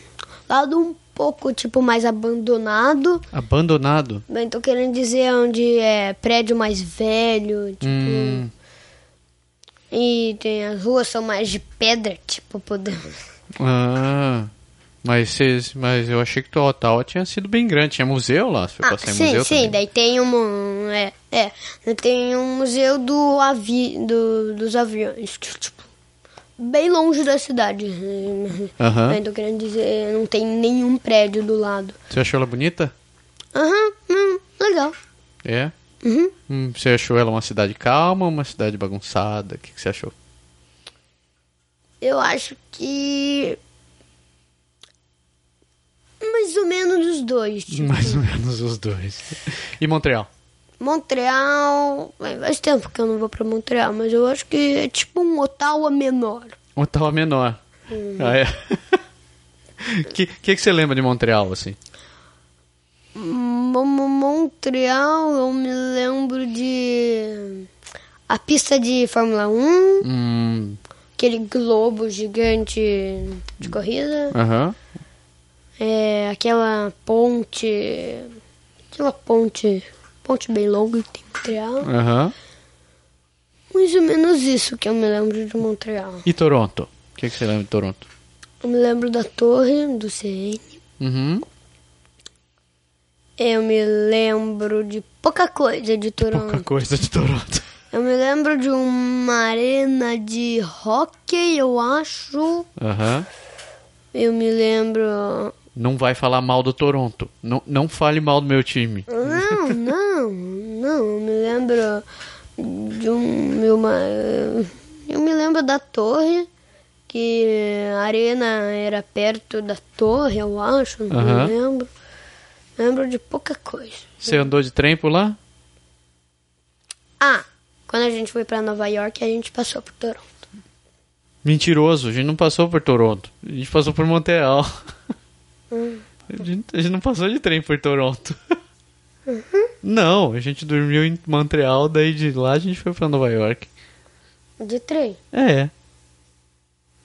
Speaker 3: Lado um pouco, tipo, mais abandonado.
Speaker 1: Abandonado?
Speaker 3: Bem, tô querendo dizer onde é prédio mais velho, tipo.
Speaker 1: Hum,
Speaker 3: E tem as ruas são mais de pedra, tipo, podemos.
Speaker 1: ah, mas, vocês, mas eu achei que o Ottawa tinha sido bem grande. Tinha museu lá? Você foi
Speaker 3: Ah,
Speaker 1: passar em
Speaker 3: sim,
Speaker 1: museu
Speaker 3: sim,
Speaker 1: também?
Speaker 3: daí tem um. É, é. Tem um museu do avi, do, dos aviões, que, tipo, bem longe da cidade.
Speaker 1: Aham.
Speaker 3: Bem, tô querendo dizer, não tem nenhum prédio do lado.
Speaker 1: Você achou ela bonita?
Speaker 3: Aham, hum, legal.
Speaker 1: É?
Speaker 3: Uhum.
Speaker 1: Hum, você achou ela uma cidade calma ou uma cidade bagunçada? O que, que você achou?
Speaker 3: Eu acho que. Mais ou menos os dois. Tipo,
Speaker 1: Mais ou menos os dois. E Montreal?
Speaker 3: Montreal. bem, Faz tempo que eu não vou pra Montreal, mas eu acho que é tipo um Ottawa menor.
Speaker 1: Ottawa menor. Ah, é? O que, que, que você lembra de Montreal, assim?
Speaker 3: Mo- Mo- Montreal, eu me lembro de. A pista de Fórmula 1,
Speaker 1: Hum,
Speaker 3: aquele globo gigante de corrida,
Speaker 1: aham.
Speaker 3: é, aquela ponte. Aquela ponte. Ponte bem longa que tem em Montreal.
Speaker 1: Aham.
Speaker 3: Mais ou menos isso que eu me lembro de Montreal.
Speaker 1: E Toronto? O que, que você lembra de Toronto?
Speaker 3: Eu me lembro da torre do CN.
Speaker 1: Uhum.
Speaker 3: Eu me lembro de pouca coisa de Toronto.
Speaker 1: Pouca coisa de Toronto.
Speaker 3: Eu me lembro de uma arena de hockey, eu acho.
Speaker 1: Aham.
Speaker 3: Eu me lembro.
Speaker 1: Não vai falar mal do Toronto. Não, não fale mal do meu time.
Speaker 3: Não, não, não. Eu me lembro de um, de uma. Eu me lembro da torre, que a arena era perto da torre, eu acho. Não
Speaker 1: Aham.
Speaker 3: lembro. Lembro de pouca coisa.
Speaker 1: Você andou de trem por lá?
Speaker 3: Ah, quando a gente foi pra Nova York, a gente passou por Toronto.
Speaker 1: Mentiroso, a gente não passou por Toronto. A gente passou por Montreal. A, gente, a gente não passou de trem por Toronto. Não, a gente dormiu em Montreal, daí de lá a gente foi pra Nova York.
Speaker 3: De trem.
Speaker 1: É.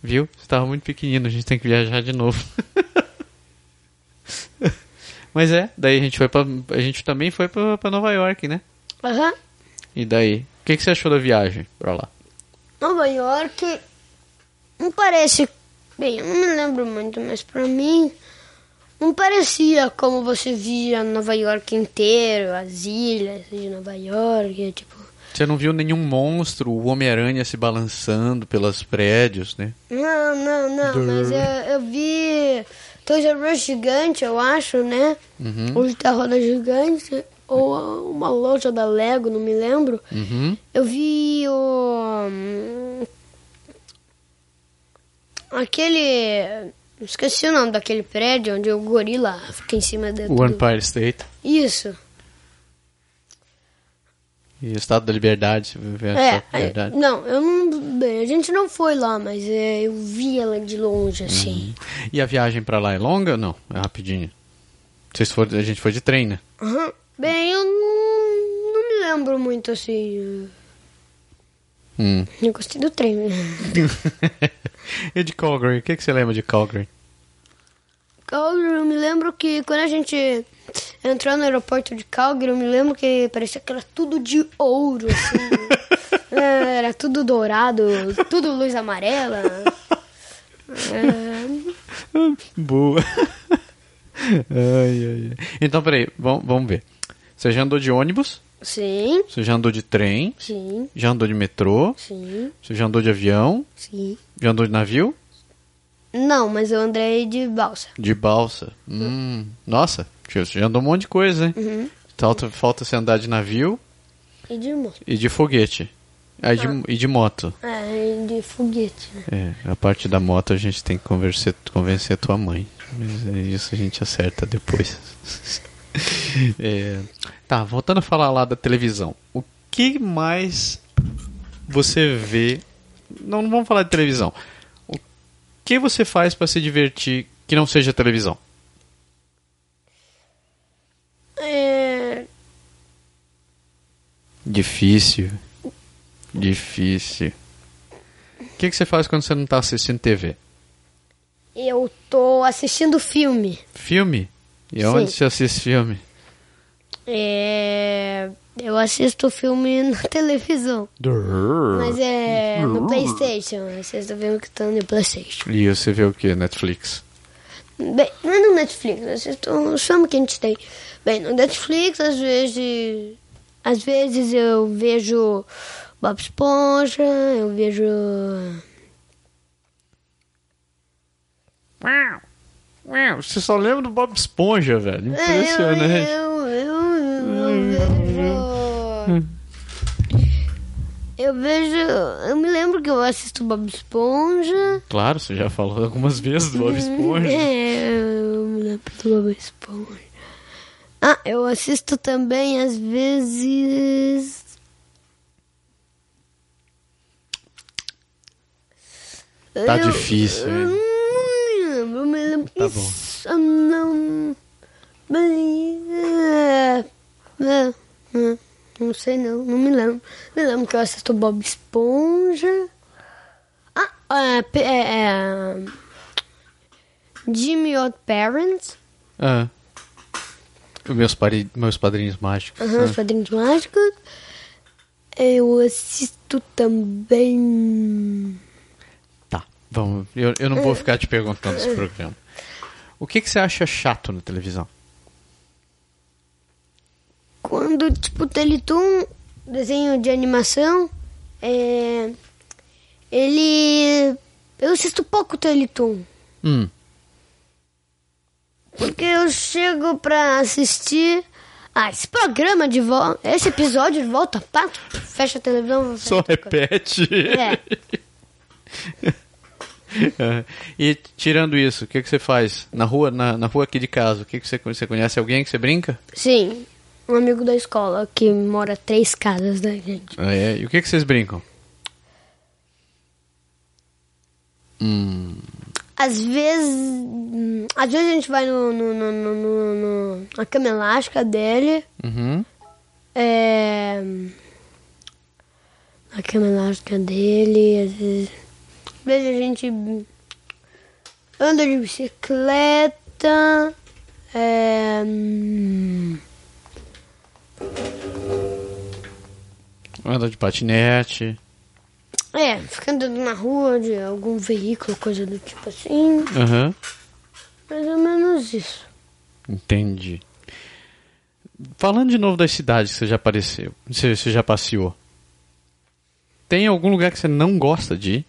Speaker 1: Viu? Você tava muito pequenino, a gente tem que viajar de novo. Mas é, daí a gente foi pra, a gente também foi pra, pra Nova York, né?
Speaker 3: Aham.
Speaker 1: E daí? O que, que você achou da viagem pra lá?
Speaker 3: Nova York não parece. Bem, eu não me lembro muito, mas pra mim não parecia como você via Nova York inteiro, as ilhas de Nova York, tipo.
Speaker 1: Você não viu nenhum monstro, o Homem-Aranha se balançando pelos prédios, né?
Speaker 3: Não, não, não,
Speaker 1: Brrr.
Speaker 3: mas eu, eu vi Toys R Us gigante, eu acho, né?
Speaker 1: Uhum.
Speaker 3: Onde tá a roda gigante, ou uma loja da Lego, não me lembro.
Speaker 1: Uhum.
Speaker 3: Eu vi o. hum, Aquele. Esqueci o nome daquele prédio onde o gorila fica em cima do.
Speaker 1: O Empire State
Speaker 3: Isso.
Speaker 1: e o Estado da Liberdade.
Speaker 3: É,
Speaker 1: da Liberdade?
Speaker 3: não, eu não. Bem, a gente não foi lá, mas é, eu vi ela de longe, assim.
Speaker 1: E a viagem pra lá é longa ou não? É rapidinha. Vocês foram, a gente foi de trem, né?
Speaker 3: Aham. Bem, eu não, não me lembro muito assim.
Speaker 1: Hum.
Speaker 3: Eu gostei do trem.
Speaker 1: e de Calgary? O que, que você lembra de Calgary?
Speaker 3: Calgary, eu me lembro que quando a gente entrou no aeroporto de Calgary, eu me lembro que parecia que era tudo de ouro, assim. É, era tudo dourado, tudo luz amarela. É,
Speaker 1: Boa. ai, ai, ai. Então, peraí, vamos, vamos ver. Você já andou de ônibus?
Speaker 3: Sim,
Speaker 1: Você já andou de trem?
Speaker 3: sim,
Speaker 1: Já andou de metrô?
Speaker 3: sim,
Speaker 1: Você já andou de avião?
Speaker 3: sim.
Speaker 1: Já andou de navio?
Speaker 3: Não, mas eu andei de balsa.
Speaker 1: De balsa. Hum. Nossa, você já andou um monte de coisa, hein?
Speaker 3: Uhum.
Speaker 1: Falta, falta você andar de navio
Speaker 3: E de moto.
Speaker 1: e de foguete. Ah, de, e de moto.
Speaker 3: É, de foguete, né?
Speaker 1: É, a parte da moto a gente tem que convencer, convencer tua mãe. Mas é isso a gente acerta depois. É, tá, voltando a falar lá da televisão. O que mais você vê? Não, não vamos falar de televisão. O que você faz para se divertir que não seja televisão?
Speaker 3: É,
Speaker 1: Difícil. Difícil. O que, que você faz quando você não tá assistindo TV?
Speaker 3: eu tô assistindo filme.
Speaker 1: Filme? E onde
Speaker 3: Sim.
Speaker 1: você assiste filme?
Speaker 3: É, eu assisto filme na televisão. Mas é no Playstation. Eu assisto filme que tá no Playstation.
Speaker 1: E você vê o que? Netflix?
Speaker 3: Bem, não é no Netflix, eu assisto os filmes que a gente tem. Bem, no Netflix, às vezes. Às vezes eu vejo Bob Esponja, eu vejo.
Speaker 1: Você só lembra do Bob Esponja, velho.
Speaker 3: É,
Speaker 1: Impressionante.
Speaker 3: eu, eu, eu vejo. Eu vejo. Eu me lembro que eu assisto Bob Esponja.
Speaker 1: Claro, você já falou algumas vezes do Bob Esponja.
Speaker 3: É, eu me lembro do Bob Esponja. Ah, eu assisto também às vezes.
Speaker 1: Tá
Speaker 3: Eu-
Speaker 1: difícil,
Speaker 3: Eu me lembro, eu me lembro.
Speaker 1: Tá bom.
Speaker 3: Isso não. Bem, é, é, é, não sei não, não me lembro. Me lembro que eu assisto Bob Esponja. Ah, é, é, é, Jimmy Odd Parents.
Speaker 1: Ah. Meus, pari... Meus padrinhos mágicos.
Speaker 3: Aham, os
Speaker 1: Ah.
Speaker 3: Padrinhos Mágicos. Eu assisto também.
Speaker 1: Tá, vamos. Eu, eu não vou ficar te perguntando esse programa. O que, que você acha chato na televisão?
Speaker 3: Quando, tipo, Teletoon, desenho de animação, é. Ele. Eu assisto pouco Teletoon.
Speaker 1: Hum.
Speaker 3: Porque eu chego pra assistir. Ah, esse programa de volta. Esse episódio de volta, pá, fecha a televisão.
Speaker 1: Só repete.
Speaker 3: É.
Speaker 1: É. E tirando isso, o que, que você faz? Na rua, na, na rua aqui de casa, o que, que você, você conhece alguém que você brinca?
Speaker 3: Sim, um amigo da escola que mora três casas da gente.
Speaker 1: Ah, é? E o que, que vocês brincam? Hum.
Speaker 3: Às vezes. hum, Às vezes a gente vai no, no, no, no, no- no- na cama elástica dele.
Speaker 1: Uhum.
Speaker 3: É. Na cama elástica dele. Às vezes. Às vezes a gente anda de bicicleta. É. hum,
Speaker 1: Anda de patinete.
Speaker 3: É, fica andando na rua de algum veículo, coisa do tipo assim.
Speaker 1: Aham.
Speaker 3: Mais ou menos isso.
Speaker 1: Entendi. Falando de novo das cidades que você já apareceu, você, você já passeou. Tem algum lugar que você não gosta de ir?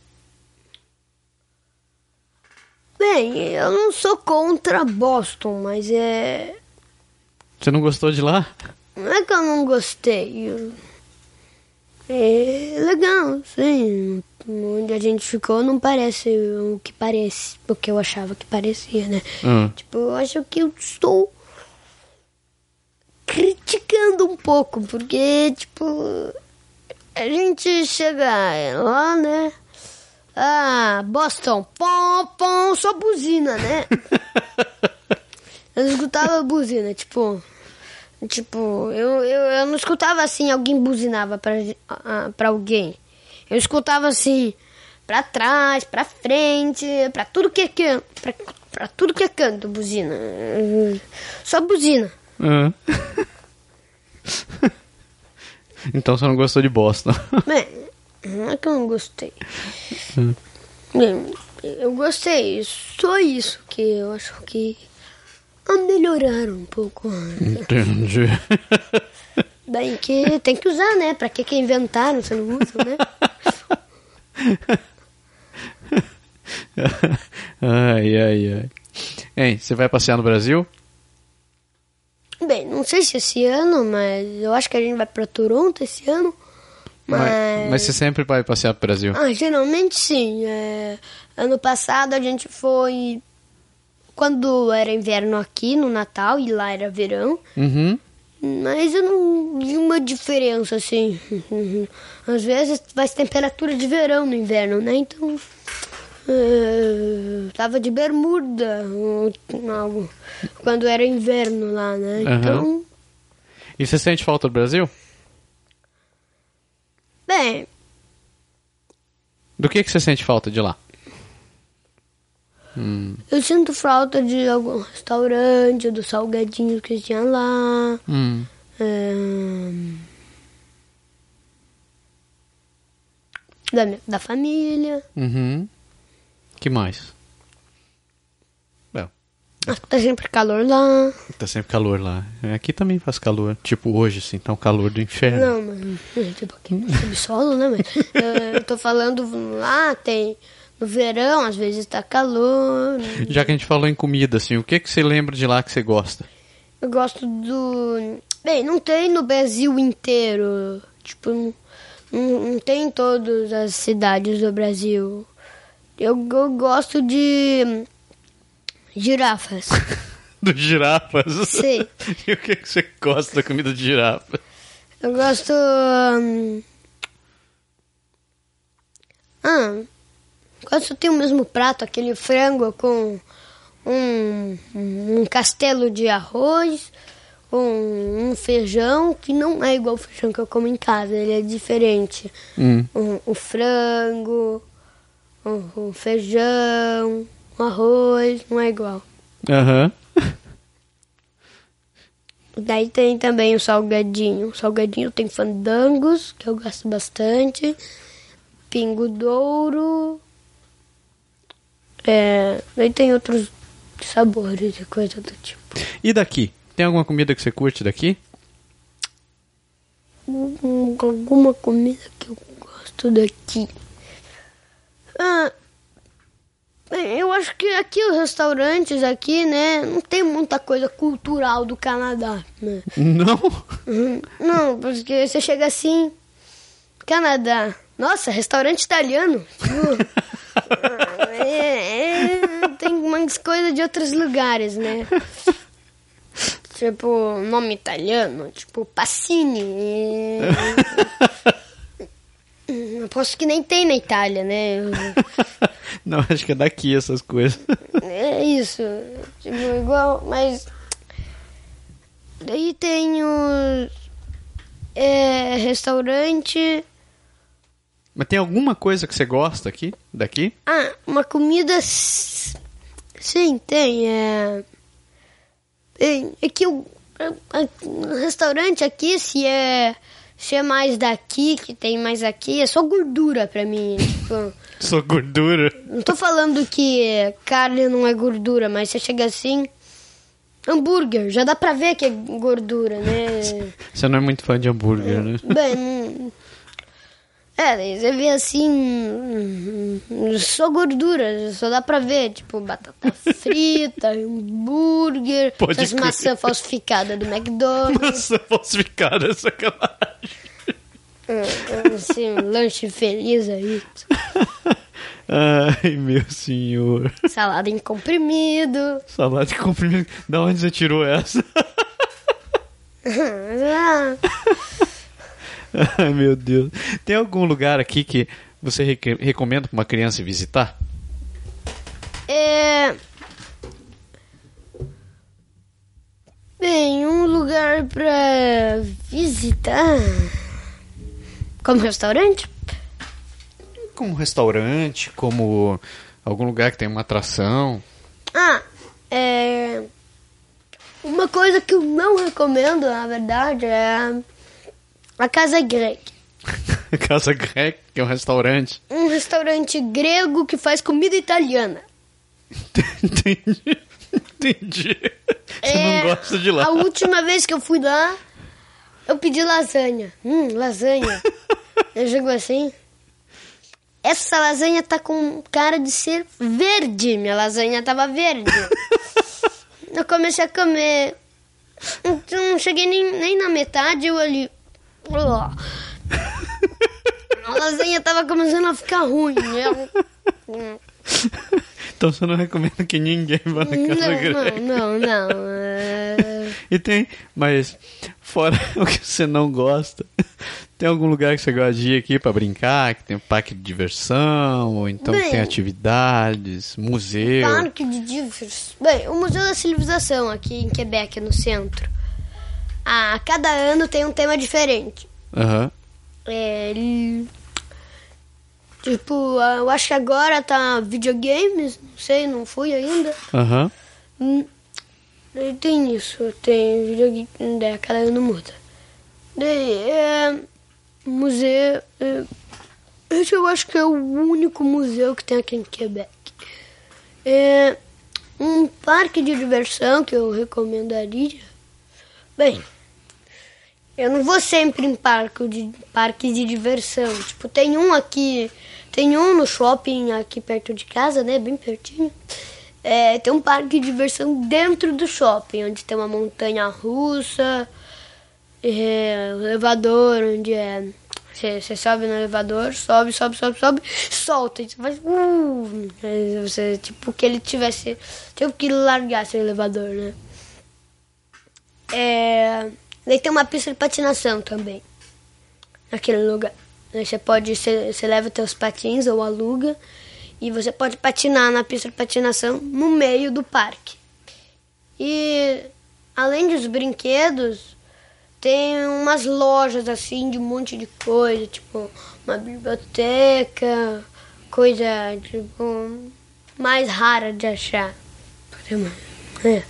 Speaker 3: Bem, eu não sou contra Boston, mas é.
Speaker 1: Você não gostou de lá?
Speaker 3: Não é que eu não gostei. eu- É legal, sim. Onde a gente ficou não parece o que parece, o que eu achava que parecia, né?
Speaker 1: Hum.
Speaker 3: Tipo, eu acho que eu estou criticando um pouco, porque, tipo, a gente chega lá, né? Ah, Boston, pom, pom, só buzina, né? Eu escutava buzina, tipo. Tipo, eu, eu, eu não escutava assim, alguém buzinava pra, pra alguém. Eu escutava assim, pra trás, pra frente, pra tudo que é canto. Pra, pra tudo que é canto, buzina. Só buzina.
Speaker 1: Ah. então você não gostou de Boston.
Speaker 3: Bem, não é que eu não gostei. Bem, eu gostei, só isso que eu acho que a melhorar um pouco.
Speaker 1: Entendi.
Speaker 3: Bem, que tem que usar, né? Pra que que inventaram, você não usa, né?
Speaker 1: ai, ai, ai. Hein, você vai passear no Brasil?
Speaker 3: Bem, não sei se esse ano, mas eu acho que a gente vai pra Toronto esse ano.
Speaker 1: Mas, mas você sempre vai passear pro Brasil?
Speaker 3: Ah, geralmente sim. É, ano passado a gente foi quando era inverno aqui no Natal e lá era verão.
Speaker 1: Uhum.
Speaker 3: Mas eu não vi uma diferença assim. Às vezes faz temperatura de verão no inverno, né? Então. é, tava de bermuda algo, quando era inverno lá, né?
Speaker 1: Aham.
Speaker 3: Então.
Speaker 1: E você sente falta do Brasil?
Speaker 3: Bem,
Speaker 1: Do que, que você sente falta de lá?
Speaker 3: Eu sinto falta de algum restaurante, dos salgadinhos que tinha lá.
Speaker 1: Hum.
Speaker 3: é, Da, minha- da família.
Speaker 1: Uhum. que mais?
Speaker 3: Que tá sempre calor lá.
Speaker 1: tá sempre calor lá. Aqui também faz calor. Tipo hoje, assim, tá um calor do inferno.
Speaker 3: Não, mas tipo aqui no subsolo, né? Mas, eh, eu tô falando lá, tem. No verão, às vezes tá calor.
Speaker 1: Já que a gente falou em comida, assim, o que, que você lembra de lá que você gosta?
Speaker 3: Eu gosto do. Bem, não tem no Brasil inteiro. Tipo, não, não, não tem em todas as cidades do Brasil. Eu, eu gosto de. girafas.
Speaker 1: Do girafas?
Speaker 3: Sim.
Speaker 1: e o que, que você gosta da comida de girafa?
Speaker 3: Eu gosto. hum, Ah, gosto tem o mesmo prato, aquele frango com um, um castelo de arroz, com um feijão que não é igual o feijão que eu como em casa, ele é diferente.
Speaker 1: Hum.
Speaker 3: Um, o frango, o, o feijão, o arroz, não é igual.
Speaker 1: Aham.
Speaker 3: Daí tem também o salgadinho. O salgadinho tem fandangos, que eu gosto bastante. Pingo douro. É, daí tem outros sabores e coisa do tipo.
Speaker 1: E daqui? Tem alguma comida que você curte daqui?
Speaker 3: Hum, Alguma comida que eu gosto daqui. Ah, eu acho que aqui os restaurantes aqui, né, não tem muita coisa cultural do Canadá, né?
Speaker 1: Não?
Speaker 3: Uhum. Não, porque você chega assim, Canadá. Nossa, restaurante italiano. É, é, tem umas coisas de outros lugares, né? Tipo, nome italiano, tipo Passini. Aposto que nem tem na Itália, né?
Speaker 1: Não, acho que é daqui essas coisas.
Speaker 3: É isso. Tipo, igual, mas. Daí tem os. É, restaurante.
Speaker 1: Mas tem alguma coisa que você gosta aqui? Daqui?
Speaker 3: Ah, uma comida. Sim, tem. É. Tem- É que o. restaurante aqui, se é. Se é mais daqui, que tem mais aqui, é só gordura pra mim. Tipo,
Speaker 1: Só gordura.
Speaker 3: não tô falando que carne não é gordura, mas você chega assim. Hambúrguer, já dá pra ver que é gordura, né?
Speaker 1: Você não é muito fã de hambúrguer, né?
Speaker 3: Bem, é, você vê assim, hum, hum, só gordura, só dá pra ver, tipo, batata frita, hambúrguer,
Speaker 1: Pode
Speaker 3: essas
Speaker 1: crer.
Speaker 3: maçã falsificada do McDonald's,
Speaker 1: Nossa, falsificada, é sacanagem.
Speaker 3: hum, assim, um lanche feliz aí,
Speaker 1: Ai, meu senhor.
Speaker 3: salada em comprimido.
Speaker 1: Salada de comprimido. Da onde você tirou essa?
Speaker 3: Ah,
Speaker 1: Ai, meu Deus. Tem algum lugar aqui que você reque- recomenda pra uma criança visitar?
Speaker 3: É. Bem, um lugar pra visitar. Como restaurante?
Speaker 1: Como restaurante, como algum lugar que tem uma atração.
Speaker 3: Ah, é. Uma coisa que eu não recomendo, na verdade, é. A Casa Greg.
Speaker 1: Casa Greg, que é um restaurante.
Speaker 3: Um restaurante grego que faz comida italiana.
Speaker 1: Entendi. Entendi. Você
Speaker 3: É,
Speaker 1: não gosta de lá.
Speaker 3: A última vez que eu fui lá, eu pedi lasanha. Hum, lasanha. eu jogo assim. Essa lasanha tá com cara de ser verde. Minha lasanha tava verde. eu comecei a comer. Então, não cheguei nem, nem na metade, eu ali. Ó. lasanha tava começando a ficar ruim. né?
Speaker 1: Então você não recomenda que ninguém vá na casa grande.
Speaker 3: Não, não, não, não. é,
Speaker 1: E tem, mas fora o que você não gosta, tem algum lugar que você gosta de ir aqui pra brincar, que tem um parque de diversão, ou então
Speaker 3: Bem,
Speaker 1: tem atividades, museu.
Speaker 3: Parque de diversão. Bem, o Museu da Civilização aqui em Quebec, no centro. A cada ano tem um tema diferente.
Speaker 1: Aham.
Speaker 3: É, ele- Tipo, eu acho que agora tá videogames, não sei, não fui ainda.
Speaker 1: Aham.
Speaker 3: Hum, Daí tem isso, tem videogame, a cada ano muda. Daí, é, museu, é, esse eu acho que é o único museu que tem aqui em Quebec. É um parque de diversão que eu recomendaria. Bem, eu não vou sempre em parque de, parque de diversão. Tipo, tem um aqui, tem um no shopping aqui perto de casa, né? Bem pertinho. É, tem um parque de diversão dentro do shopping, onde tem uma montanha russa, é, elevador, onde é. Você sobe no elevador, sobe, sobe, sobe, sobe, solta. Você faz. Uh, você, tipo, que ele tivesse. Tipo, que largasse o elevador, né? É, daí tem uma pista de patinação também. Naquele lugar. Você pode. Você você leva teus patins ou aluga. E você pode patinar na pista de patinação no meio do parque. E além dos brinquedos, tem umas lojas assim de um monte de coisa, tipo uma biblioteca, coisa tipo mais rara de achar. É.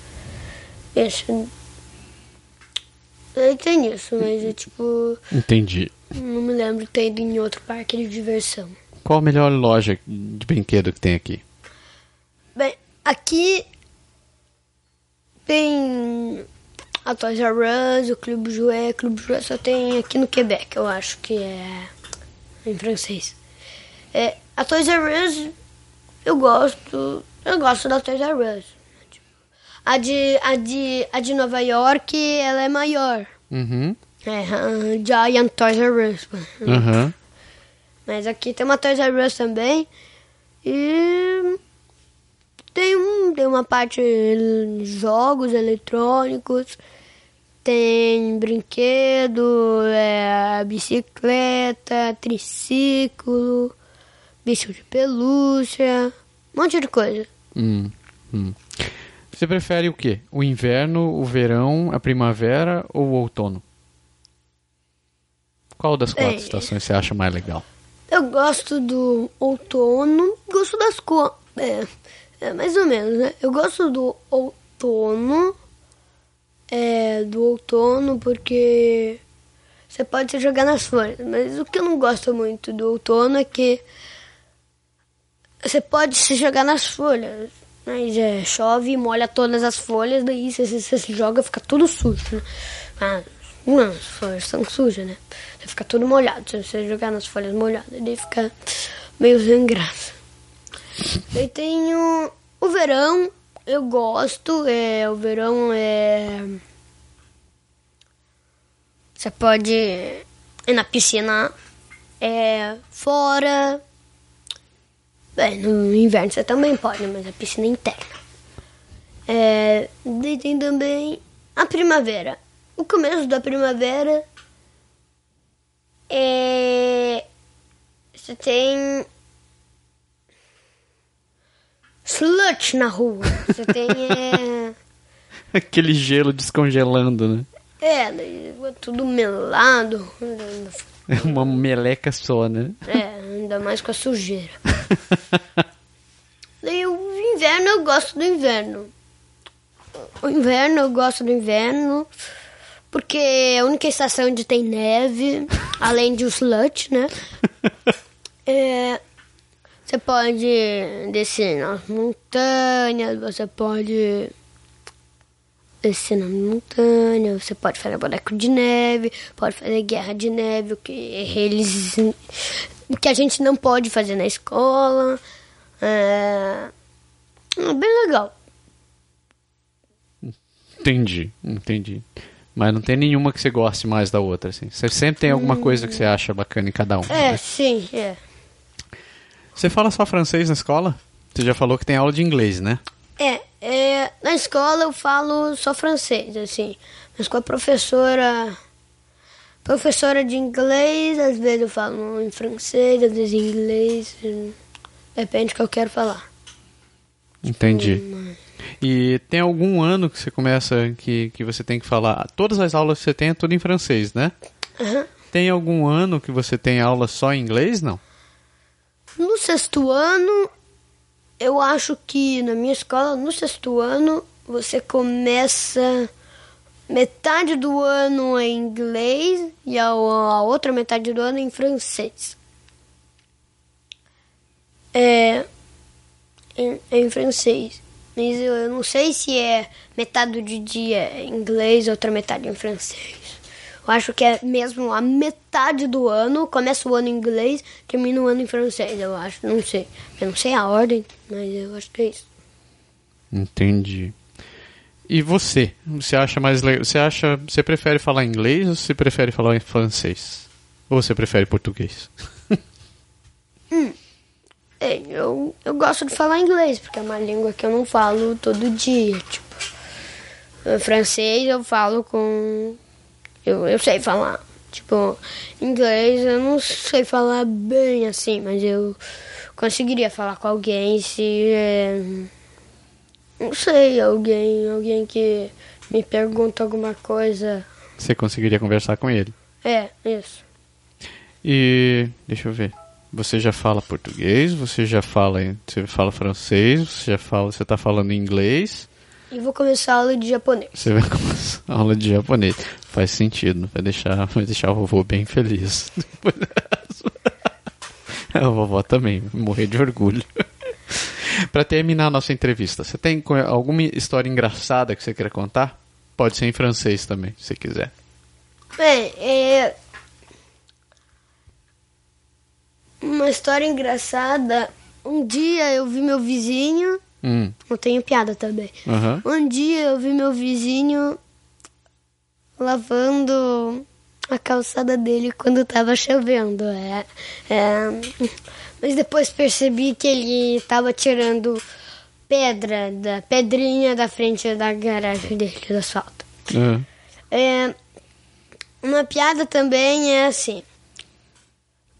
Speaker 3: Tem isso, mas é tipo.
Speaker 1: Entendi.
Speaker 3: Não me lembro de ter ido em outro parque de diversão.
Speaker 1: Qual a melhor loja de brinquedo que tem aqui?
Speaker 3: Bem, aqui tem a Toys R Us, o Clube Jouet. O Clube Jouet só tem aqui no Quebec, eu acho que é em francês. É, a Toys R Us, eu gosto, eu gosto da Toys R Us. A de, a de, a de Nova York, ela é maior.
Speaker 1: Uhum.
Speaker 3: É, a Giant Toys R Us.
Speaker 1: Aham.
Speaker 3: Mas aqui tem uma Toys R Us também. E tem, um, tem uma parte de jogos eletrônicos. Tem brinquedo, é, bicicleta, triciclo, bicho de pelúcia, um monte de coisa.
Speaker 1: Hum, hum. Você prefere o quê? O inverno, o verão, a primavera ou o outono? Qual das quatro
Speaker 3: Ei.
Speaker 1: estações você acha mais legal?
Speaker 3: Eu gosto do outono, gosto das cores. É, é, mais ou menos, né? Eu gosto do outono. É, do outono porque você pode se jogar nas folhas. Mas o que eu não gosto muito do outono é que você pode se jogar nas folhas. Mas é, chove molha todas as folhas, daí você, se joga fica tudo sujo, né? Ah, não, as folhas são sujas, né? Você fica tudo molhado. Se você jogar nas folhas molhadas, daí fica meio sem graça. Daí tem o, o verão, eu gosto. É, o verão é. Você pode ir na piscina é, fora. Bem, no inverno você também pode, mas a piscina é interna. É, daí tem também a primavera. O começo da primavera é. Você tem. Slush na rua. Você tem. É,
Speaker 1: Aquele gelo descongelando, né?
Speaker 3: é é tudo melado.
Speaker 1: É uma meleca só, né?
Speaker 3: É, ainda mais com a sujeira. Daí o inverno eu gosto do inverno. O inverno eu gosto do inverno porque é a única estação onde tem neve, além de slut, né? É, você pode descer nas montanhas, você pode descer na montanha, você pode fazer boneco de neve, pode fazer guerra de neve, o que eles o que a gente não pode fazer na escola. É, é bem legal.
Speaker 1: Entendi, entendi. Mas não tem nenhuma que você goste mais da outra, assim. Você sempre tem alguma coisa que você acha bacana em cada um.
Speaker 3: É,
Speaker 1: né?
Speaker 3: sim, é.
Speaker 1: Você fala só francês na escola? Você já falou que tem aula de inglês, né?
Speaker 3: É, é, na escola eu falo só francês, assim. Mas com a professora. Professora de inglês, às vezes eu falo em francês, às vezes em inglês. Depende do que eu quero falar.
Speaker 1: Entendi. E tem algum ano que você começa que, que você tem que falar. Todas as aulas que você tem é tudo em francês, né?
Speaker 3: Aham.
Speaker 1: Tem algum ano que você tem aula só em inglês? Não.
Speaker 3: No sexto ano, eu acho que na minha escola, no sexto ano, você começa metade do ano em inglês e a, a outra metade do ano em francês. É. Em, em francês. Mas eu, eu não sei se é metade do dia em inglês e outra metade em francês. Eu acho que é mesmo a metade do ano, começa o ano em inglês, termina o ano em francês, eu acho, não sei. Eu não sei a ordem, mas eu acho que é isso.
Speaker 1: Entendi. E você? Você acha mais legal? Você acha. Você prefere falar inglês ou você prefere falar francês? Ou você prefere português?
Speaker 3: É, eu, eu gosto de falar inglês, porque é uma língua que eu não falo todo dia, tipo. eh, Francês eu falo com. Eu, eu sei falar. Tipo, inglês eu não sei falar bem assim, mas eu conseguiria falar com alguém se. é, não sei, alguém, alguém que me pergunta alguma coisa.
Speaker 1: Você conseguiria conversar com ele?
Speaker 3: É, isso.
Speaker 1: E deixa eu ver. Você já fala português? Você já fala, você fala francês? Você já fala, você tá falando inglês?
Speaker 3: E vou começar a aula de japonês.
Speaker 1: Você vai começar a aula de japonês. Faz sentido, vai deixar, vai deixar o vovô bem feliz. A vovó também, morrer de orgulho. Pra terminar a nossa entrevista, você tem alguma história engraçada que você queira contar? Pode ser em francês também, se quiser.
Speaker 3: Bem, é. Uma história engraçada. Um dia eu vi meu vizinho.
Speaker 1: Hum,
Speaker 3: Não tenho piada também.
Speaker 1: aham.
Speaker 3: Um dia eu vi meu vizinho lavando a calçada dele quando tava chovendo. É, é, mas depois percebi que ele estava tirando pedra, da pedrinha da frente da garagem dele, do asfalto.
Speaker 1: aham.
Speaker 3: É, uma piada também é assim.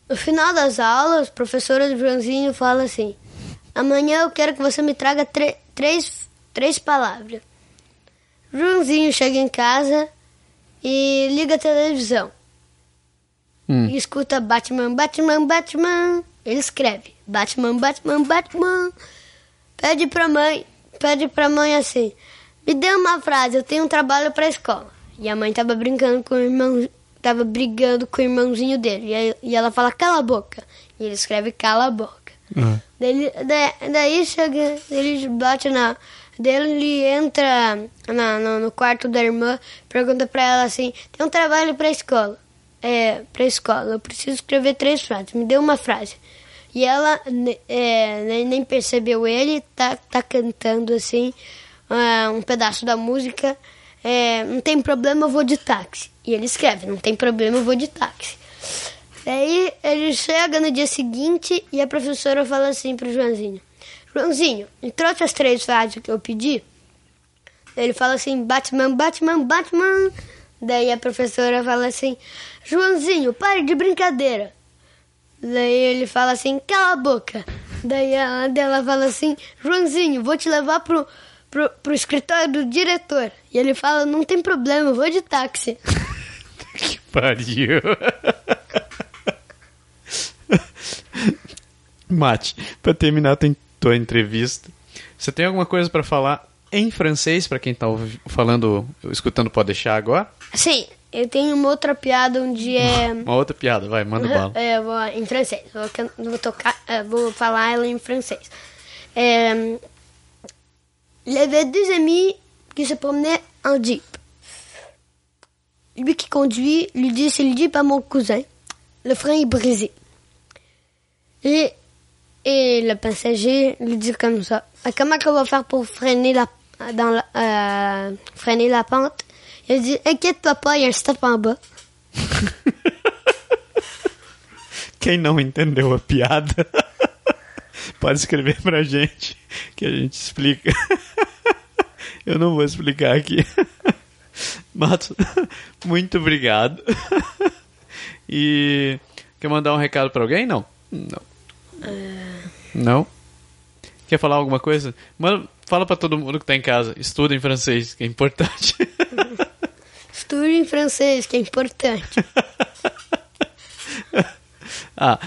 Speaker 3: No final das aulas, a professora do Joãozinho fala assim: Amanhã eu quero que você me traga três, três palavras. Joãozinho chega em casa e liga a televisão.
Speaker 1: Hum.
Speaker 3: E escuta Batman, Batman, Batman. Ele escreve Batman, Batman, Batman. Pede pra mãe, pede pra mãe assim: Me dê uma frase, eu tenho um trabalho pra escola. E a mãe tava brincando com o irmão, tava brigando com o irmãozinho dele. E, aí- e ela fala: Cala a boca. E ele escreve: Cala a boca.
Speaker 1: aham.
Speaker 3: Daí, ele- da- daí chega, ele bate na. Daí ele entra na- no, no quarto da irmã, pergunta pra ela assim: tem um trabalho pra escola. É, pra escola, eu preciso escrever três frases, me dê uma frase. E ela é, nem, nem percebeu ele, tá, tá cantando assim, ah, um pedaço da música. É, não tem problema, eu vou de táxi. E ele escreve: não tem problema, eu vou de táxi. Daí ele chega no dia seguinte e a professora fala assim pro Joãozinho: Joãozinho, me trouxe as três frases que eu pedi. Ele fala assim: Batman, Batman, Batman. Daí a professora fala assim: Joãozinho, pare de brincadeira. Daí ele fala assim: cala a boca. Daí ela, daí ela fala assim: Joãozinho, vou te levar pro, pro, pro escritório do diretor. E ele fala: não tem problema, eu vou de táxi.
Speaker 1: Que pariu. Mate, pra terminar tua, tua entrevista, você tem alguma coisa pra falar em francês pra quem tá falando, escutando pode deixar agora?
Speaker 3: Sim, eu tenho uma outra piada onde é.
Speaker 1: Uma outra piada, vai, manda bala.
Speaker 3: É, vou em francês. Vou, vou tocar, vou falar ela em francês. É, il y avait deux amis qui se promenaient en jeep. Lui qui conduit lui dit c'est le jeep à mon cousin. Le frein est brisé. Et, et le passager lui dit comme ça. Ah, Comment qu'on va faire pour freiner la, dans la, euh, freiner la pente? É que tu apoia esta pamba.
Speaker 1: Quem não entendeu a piada, pode escrever pra gente que a gente explica. Eu não vou explicar aqui. Matos, muito obrigado. E quer mandar um recado pra alguém? Não. Não. Não? Quer falar alguma coisa? Manda, fala pra todo mundo que tá em casa. Estuda em francês, que é importante.
Speaker 3: Estude em francês, que é importante.
Speaker 1: ah,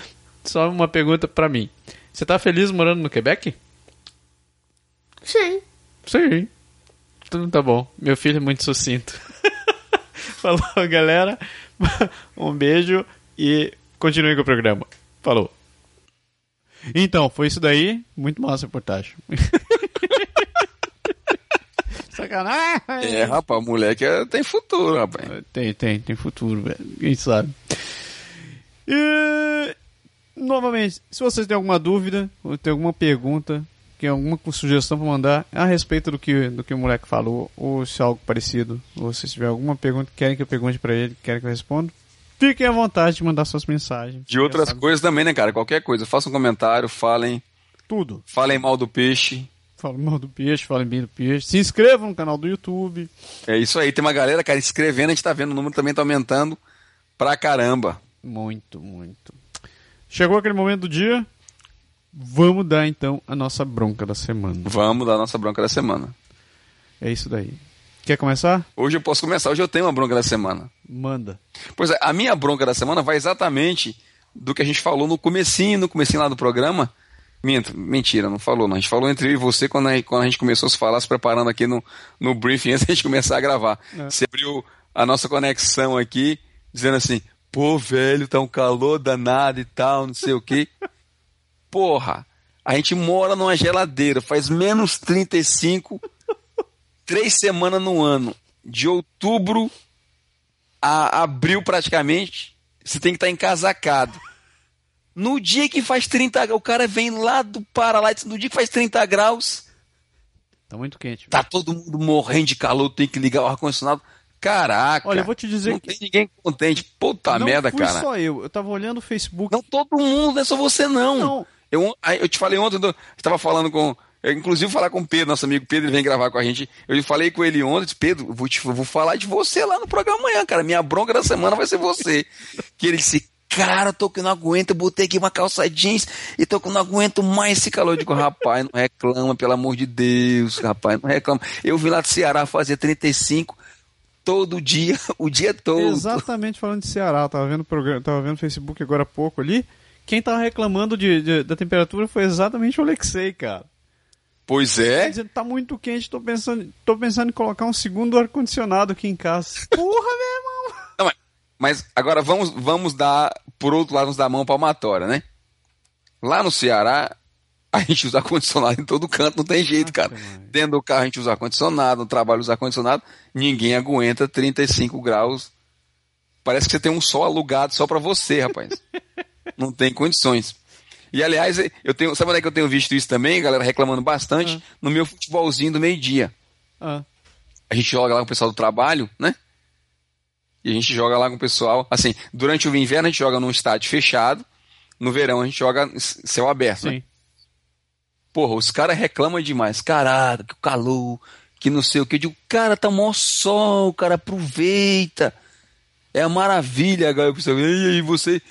Speaker 1: só uma pergunta pra mim. Você tá feliz morando no Quebec?
Speaker 3: Sim.
Speaker 1: Sim. Então tá bom. Meu filho é muito sucinto. Falou, galera. Um beijo e continue com o programa. Falou. Então, foi isso daí. Muito massa a reportagem. Sacanagem.
Speaker 2: É, rapaz, o moleque é- tem futuro, rapaz.
Speaker 1: Tem, tem, tem futuro, velho. Quem sabe? E, novamente, se vocês têm alguma dúvida, ou tem alguma pergunta, tem alguma sugestão para mandar a respeito do que, do que o moleque falou, ou se é algo parecido, ou se tiver alguma pergunta que querem que eu pergunte para ele, querem que eu responda, fiquem à vontade de mandar suas mensagens.
Speaker 2: De outras coisas também, né, cara? Qualquer coisa. Faça um comentário, falem,
Speaker 1: Tudo.
Speaker 2: falem mal do peixe.
Speaker 1: Fala mal do peixe, falem bem do peixe. Se inscrevam no canal do YouTube.
Speaker 2: É isso aí. Tem uma galera, cara, escrevendo, a gente tá vendo, o número também tá aumentando pra caramba.
Speaker 1: Muito, muito. Chegou aquele momento do dia. Vamos dar então a nossa bronca da semana.
Speaker 2: Vamos dar a nossa bronca da semana.
Speaker 1: É isso daí. Quer começar?
Speaker 2: Hoje eu posso começar, hoje eu tenho uma bronca da semana.
Speaker 1: Manda.
Speaker 2: Pois é, a minha bronca da semana vai exatamente do que a gente falou no comecinho, no comecinho lá do programa. Minto, mentira, não falou não. A gente falou entre eu e você quando a, quando a gente começou a se falar, se preparando aqui no, no briefing antes da gente começar a gravar.
Speaker 1: É.
Speaker 2: Você abriu a nossa conexão aqui, dizendo assim, pô, velho, tá um calor danado e tal, não sei o quê. Porra, a gente mora numa geladeira, faz menos 35, três semanas no ano. De outubro a abril praticamente, você tem que estar encasacado. No dia que faz 30 graus, o cara vem lá do Pará, no dia que faz 30 graus,
Speaker 1: Tá muito quente.
Speaker 2: tá todo mundo morrendo de calor, tem que ligar o ar-condicionado. Caraca.
Speaker 1: Olha, eu vou te dizer
Speaker 2: não
Speaker 1: que-
Speaker 2: tem ninguém contente. Puta
Speaker 1: não
Speaker 2: merda,
Speaker 1: fui
Speaker 2: cara.
Speaker 1: só eu. Eu tava olhando o Facebook.
Speaker 2: Não todo mundo, não é só você não.
Speaker 1: Não.
Speaker 2: Eu, eu te falei ontem, eu estava falando com. Eu, inclusive falar com o Pedro, nosso amigo Pedro, ele vem gravar com a gente. Eu falei com ele ontem, disse, Pedro, eu vou, te, vou falar de você lá no programa amanhã, cara. Minha bronca da semana vai ser você. que ele disse, cara, eu tô que não aguento, eu botei aqui uma calça jeans e tô que não aguento mais esse calor. Eu digo, rapaz, não reclama, pelo amor de Deus, rapaz, não reclama. Eu vim lá do Ceará fazer 35 todo dia, o dia todo.
Speaker 1: Exatamente falando de Ceará. Eu tava vendo o programa, tava vendo o Facebook agora há pouco ali. Quem tava reclamando de, de- da temperatura foi exatamente o Alexei, cara.
Speaker 2: Pois é.
Speaker 1: Dizendo, tá muito quente, tô pensando, tô pensando em colocar um segundo ar-condicionado aqui em casa. Porra, meu irmão!
Speaker 2: Não, mas, mas agora vamos, vamos dar, por outro lado, nos dar a mão palmatória, né? Lá no Ceará, a gente usa ar-condicionado em todo canto, não tem jeito, cara. Dentro do carro a gente usa ar-condicionado, no trabalho usa ar-condicionado, ninguém aguenta 35 graus. Parece que você tem um sol alugado só pra você, rapaz. não tem condições. E aliás, eu tenho, sabe onde é que eu tenho visto isso também, galera reclamando bastante? No meu futebolzinho do meio-dia
Speaker 1: Ah,
Speaker 2: a gente joga lá com o pessoal do trabalho, né? E a gente joga lá com o pessoal. Assim, durante o inverno a gente joga num estádio fechado. No verão a gente joga céu aberto, né?
Speaker 1: sim.
Speaker 2: Porra, os caras reclamam demais. Caraca, que calor, que não sei o que. Eu digo, cara, tá mó sol, cara, aproveita. É a maravilha, agora eu pensei, e aí você,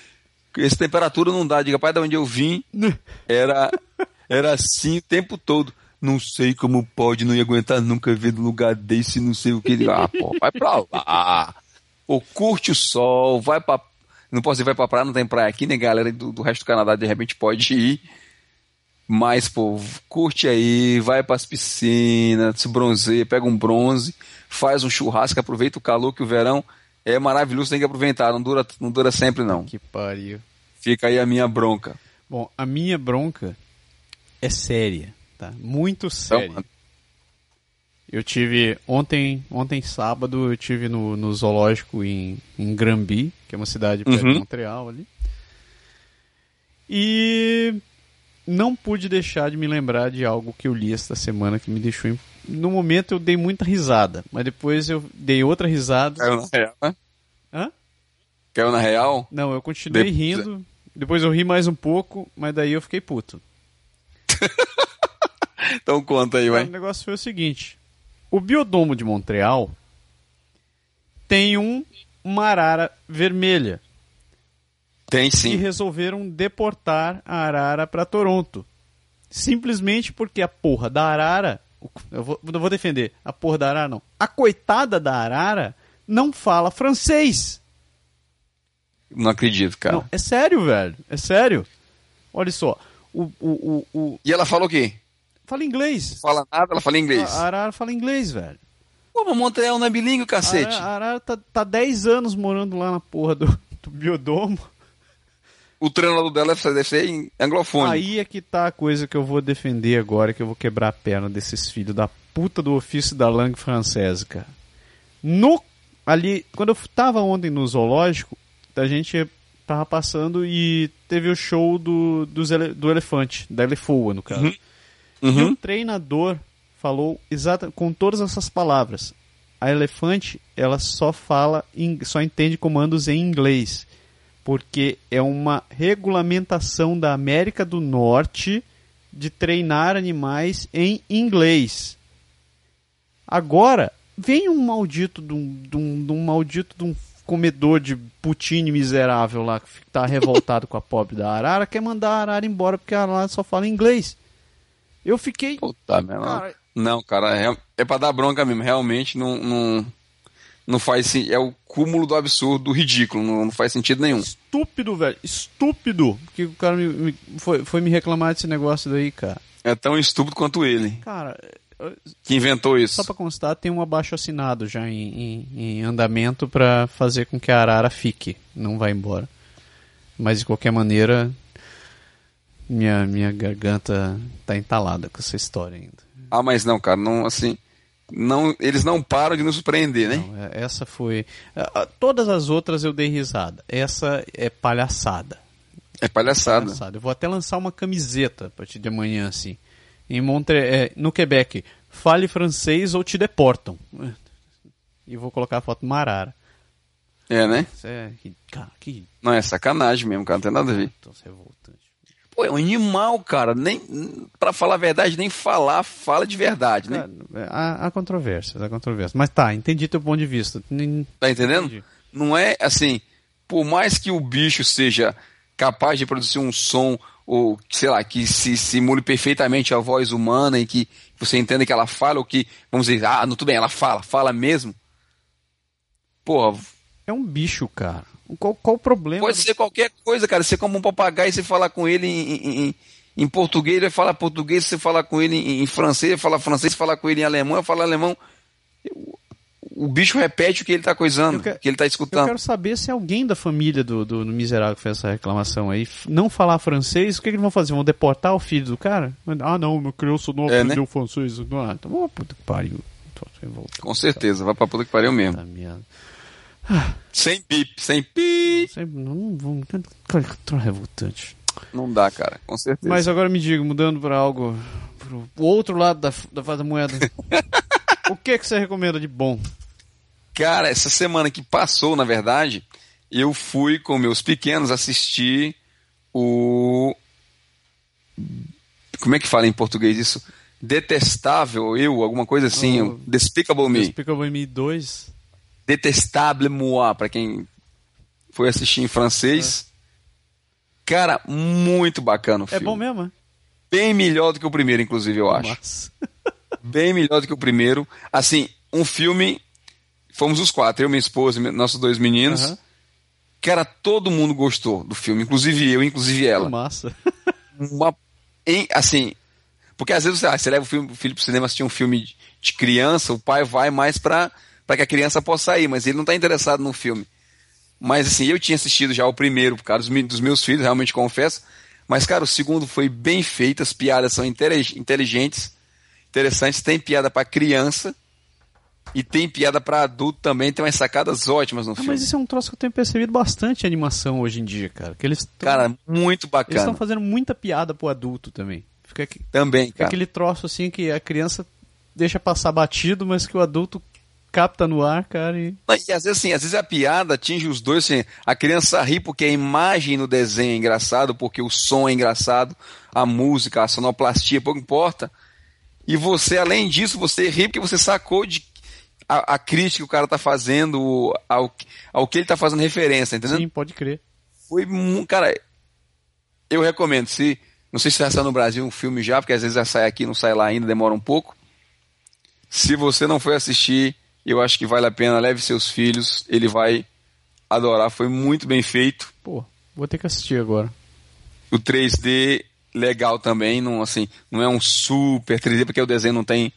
Speaker 2: essa temperatura não dá. Diga, pai, da onde eu vim, era, era assim o tempo todo. Não sei como pode, não ia aguentar nunca ver no lugar desse, não sei o que. Ah, pô, vai pra lá. Pô, curte o sol, vai pra. Não posso dizer vai pra praia, não tem praia aqui, né, galera? Do, do resto do Canadá de repente pode ir. Mas, pô, curte aí, vai pras piscinas, se bronzeia, pega um bronze, faz um churrasco, aproveita o calor que o verão é maravilhoso, tem que aproveitar, não dura, não dura sempre não.
Speaker 1: Que pariu.
Speaker 2: Fica aí a minha bronca.
Speaker 1: Bom, a minha bronca é séria, tá? Muito séria.
Speaker 2: Então,
Speaker 1: Eu tive ontem, ontem sábado, eu tive no, no zoológico em, em Granby, que é uma cidade perto
Speaker 2: Uhum.
Speaker 1: de Montreal ali. E não pude deixar de me lembrar de algo que eu li esta semana que me deixou em- no momento eu dei muita risada, mas depois eu dei outra risada.
Speaker 2: Caiu na real, né?
Speaker 1: Hã?
Speaker 2: Caiu na real?
Speaker 1: Não, eu continuei rindo. Depois eu ri mais um pouco, mas daí eu fiquei puto.
Speaker 2: Então conta aí,
Speaker 1: O
Speaker 2: ué.
Speaker 1: negócio foi o seguinte: o biodomo de Montreal tem um, uma arara vermelha
Speaker 2: Tem
Speaker 1: e
Speaker 2: sim.
Speaker 1: resolveram deportar a arara para Toronto. Simplesmente porque a porra da arara. Eu vou, eu vou defender. A porra da arara não. A coitada da arara não fala francês.
Speaker 2: Não acredito, cara.
Speaker 1: Não, é sério, velho. É sério. Olha só. O, o, o, o-
Speaker 2: E ela falou o quê?
Speaker 1: Fala inglês.
Speaker 2: Fala nada, ela fala inglês.
Speaker 1: A arara fala inglês, velho.
Speaker 2: Pô, mas Montreal não é bilíngue,
Speaker 1: A
Speaker 2: cacete.
Speaker 1: arara, a arara tá, tá 10 anos morando lá na porra do, do biodomo.
Speaker 2: O treinador dela deve ser, em anglofone.
Speaker 1: Aí é que tá a coisa que eu vou defender agora, que eu vou quebrar a perna desses filhos da puta do ofício da langue francesa, cara. No, ali, quando eu tava ontem no zoológico, a gente tava passando e teve o show do, ele- do elefante, da elefoa, no caso. E
Speaker 2: Uhum.
Speaker 1: o treinador falou exata com todas essas palavras. A elefante, ela só fala, só entende comandos em inglês, porque é uma regulamentação da América do Norte de treinar animais em inglês. Agora, vem um maldito de um, de um, de um maldito de um comedor de poutine miserável lá que tá revoltado com a pobre da arara, quer mandar a arara embora porque a arara só fala inglês. Eu fiquei.
Speaker 2: Puta merda.
Speaker 1: Cara,
Speaker 2: Não, cara, é, é pra dar bronca mesmo. Realmente não, não, não faz É o cúmulo do absurdo, do ridículo. Não, não faz sentido nenhum.
Speaker 1: estúpido, velho. Estúpido. Que o cara me, me- foi, foi me reclamar desse negócio daí, cara.
Speaker 2: É tão estúpido quanto ele,
Speaker 1: Cara,
Speaker 2: que inventou isso.
Speaker 1: só pra constar, tem um abaixo assinado já em, em- em andamento pra fazer com que a arara fique. Não vai embora. Mas de qualquer maneira, minha, minha garganta tá entalada com essa história ainda.
Speaker 2: Ah, mas não, cara, não, assim. Não, eles não param de nos surpreender, né?
Speaker 1: Não, é- essa foi. Todas as outras eu dei risada. Essa é palhaçada.
Speaker 2: É palhaçada.
Speaker 1: Palhaçada. Eu vou até lançar uma camiseta a partir de amanhã, assim. Em Montre... é, no Quebec, fale francês ou te deportam. E vou colocar a foto Marara.
Speaker 2: É, né?
Speaker 1: Isso é. Cara, que
Speaker 2: Não, é sacanagem mesmo, cara, não tem nada a ver.
Speaker 1: troço revoltante.
Speaker 2: Pô, é um animal, cara. Nem, pra falar a verdade, nem falar, fala de verdade, né?
Speaker 1: É, Há, há controvérsias, há controvérsias. Mas tá, entendi teu ponto de vista.
Speaker 2: Tá entendendo?
Speaker 1: Entendi.
Speaker 2: Não é assim, por mais que o bicho seja capaz de produzir um som, ou sei lá, que se simule perfeitamente a voz humana e que você entenda que ela fala, ou que, vamos dizer, ah, não, tudo bem, ela fala, fala mesmo. Porra,
Speaker 1: É um bicho, cara. Qual, qual o problema?
Speaker 2: pode ser qualquer coisa, cara. Você como um papagaio, você falar com ele em, em- em- português, ele vai falar português, você falar com ele em, em francês, ele fala francês, falar com ele em alemão, ele fala alemão. O, o bicho repete o que ele tá coisando,
Speaker 1: Eu que-
Speaker 2: o que ele tá
Speaker 1: Eu
Speaker 2: escutando.
Speaker 1: quero saber se alguém da família do, do, do miserável que fez essa reclamação aí não falar francês, o que, que eles vão fazer? Vão deportar o filho do cara? Ah, não, meu criança não
Speaker 2: É,
Speaker 1: aprendeu francês. Ah, então, oh, puta que pariu.
Speaker 2: Com certeza, vai pra puta que pariu mesmo.
Speaker 1: Merda.
Speaker 2: Sem bip, sem pi.
Speaker 1: Não, não troço revoltante.
Speaker 2: Não dá, cara, com certeza.
Speaker 1: Mas agora me diga, mudando pra algo. pro pro outro lado da, da face da moeda. o que, que você recomenda de bom?
Speaker 2: Cara, essa semana que passou, na verdade, eu fui com meus pequenos assistir o. Como é que fala em português isso? Detestável Eu, alguma coisa assim.
Speaker 1: O-
Speaker 2: Despicable Me.
Speaker 1: Despicable Me 2.
Speaker 2: Detestable Moi, pra quem foi assistir em francês. Cara, muito bacana o
Speaker 1: É
Speaker 2: filme.
Speaker 1: bom mesmo, é?
Speaker 2: Bem melhor do que o primeiro, inclusive, eu acho.
Speaker 1: Massa.
Speaker 2: bem melhor do que o primeiro. Assim, um filme. Fomos os quatro, eu, minha esposa e nossos dois meninos.
Speaker 1: Aham.
Speaker 2: Cara, todo mundo gostou do filme, inclusive eu, inclusive ela.
Speaker 1: Massa.
Speaker 2: Uma, em- assim, porque às vezes você, ah, você leva o, filme, o filho pro cinema assistir um filme de, de criança, o pai vai mais pra, pra que a criança possa ir, mas ele não tá interessado no filme. Mas assim, eu tinha assistido já o primeiro, por causa dos, meus filhos, realmente confesso. Mas, cara, o segundo foi bem feito, as piadas são intelig- inteligentes, interessantes, tem piada pra criança e tem piada pra adulto também, tem umas sacadas ótimas no
Speaker 1: Ah,
Speaker 2: filme.
Speaker 1: mas isso é um troço que eu tenho percebido bastante em animação hoje em dia, cara. Que eles tão-
Speaker 2: Cara, muito
Speaker 1: eles
Speaker 2: bacana.
Speaker 1: estão fazendo muita piada pro adulto também. Fica, aqui-
Speaker 2: Também,
Speaker 1: fica
Speaker 2: cara.
Speaker 1: aquele troço assim que a criança deixa passar batido, mas que o adulto capta no ar, cara. E...
Speaker 2: e às vezes assim, às vezes a piada atinge os dois, assim, a criança ri porque a imagem no desenho é engraçado, porque o som é engraçado, a música, a sonoplastia, pouco importa. E você, além disso, você ri porque você sacou de a, a crítica que o cara tá fazendo ao, ao que ele tá fazendo referência, entendeu?
Speaker 1: Sim, pode crer.
Speaker 2: Foi, cara, eu recomendo, se não sei se vai sair no Brasil um filme já, porque às vezes já sai aqui, não sai lá ainda, demora um pouco. Se você não foi assistir, eu acho que vale a pena, leve seus filhos, ele vai adorar, foi muito bem feito.
Speaker 1: Pô, vou ter que assistir agora.
Speaker 2: O 3D legal também, não assim, não é um super 3D porque o desenho não tem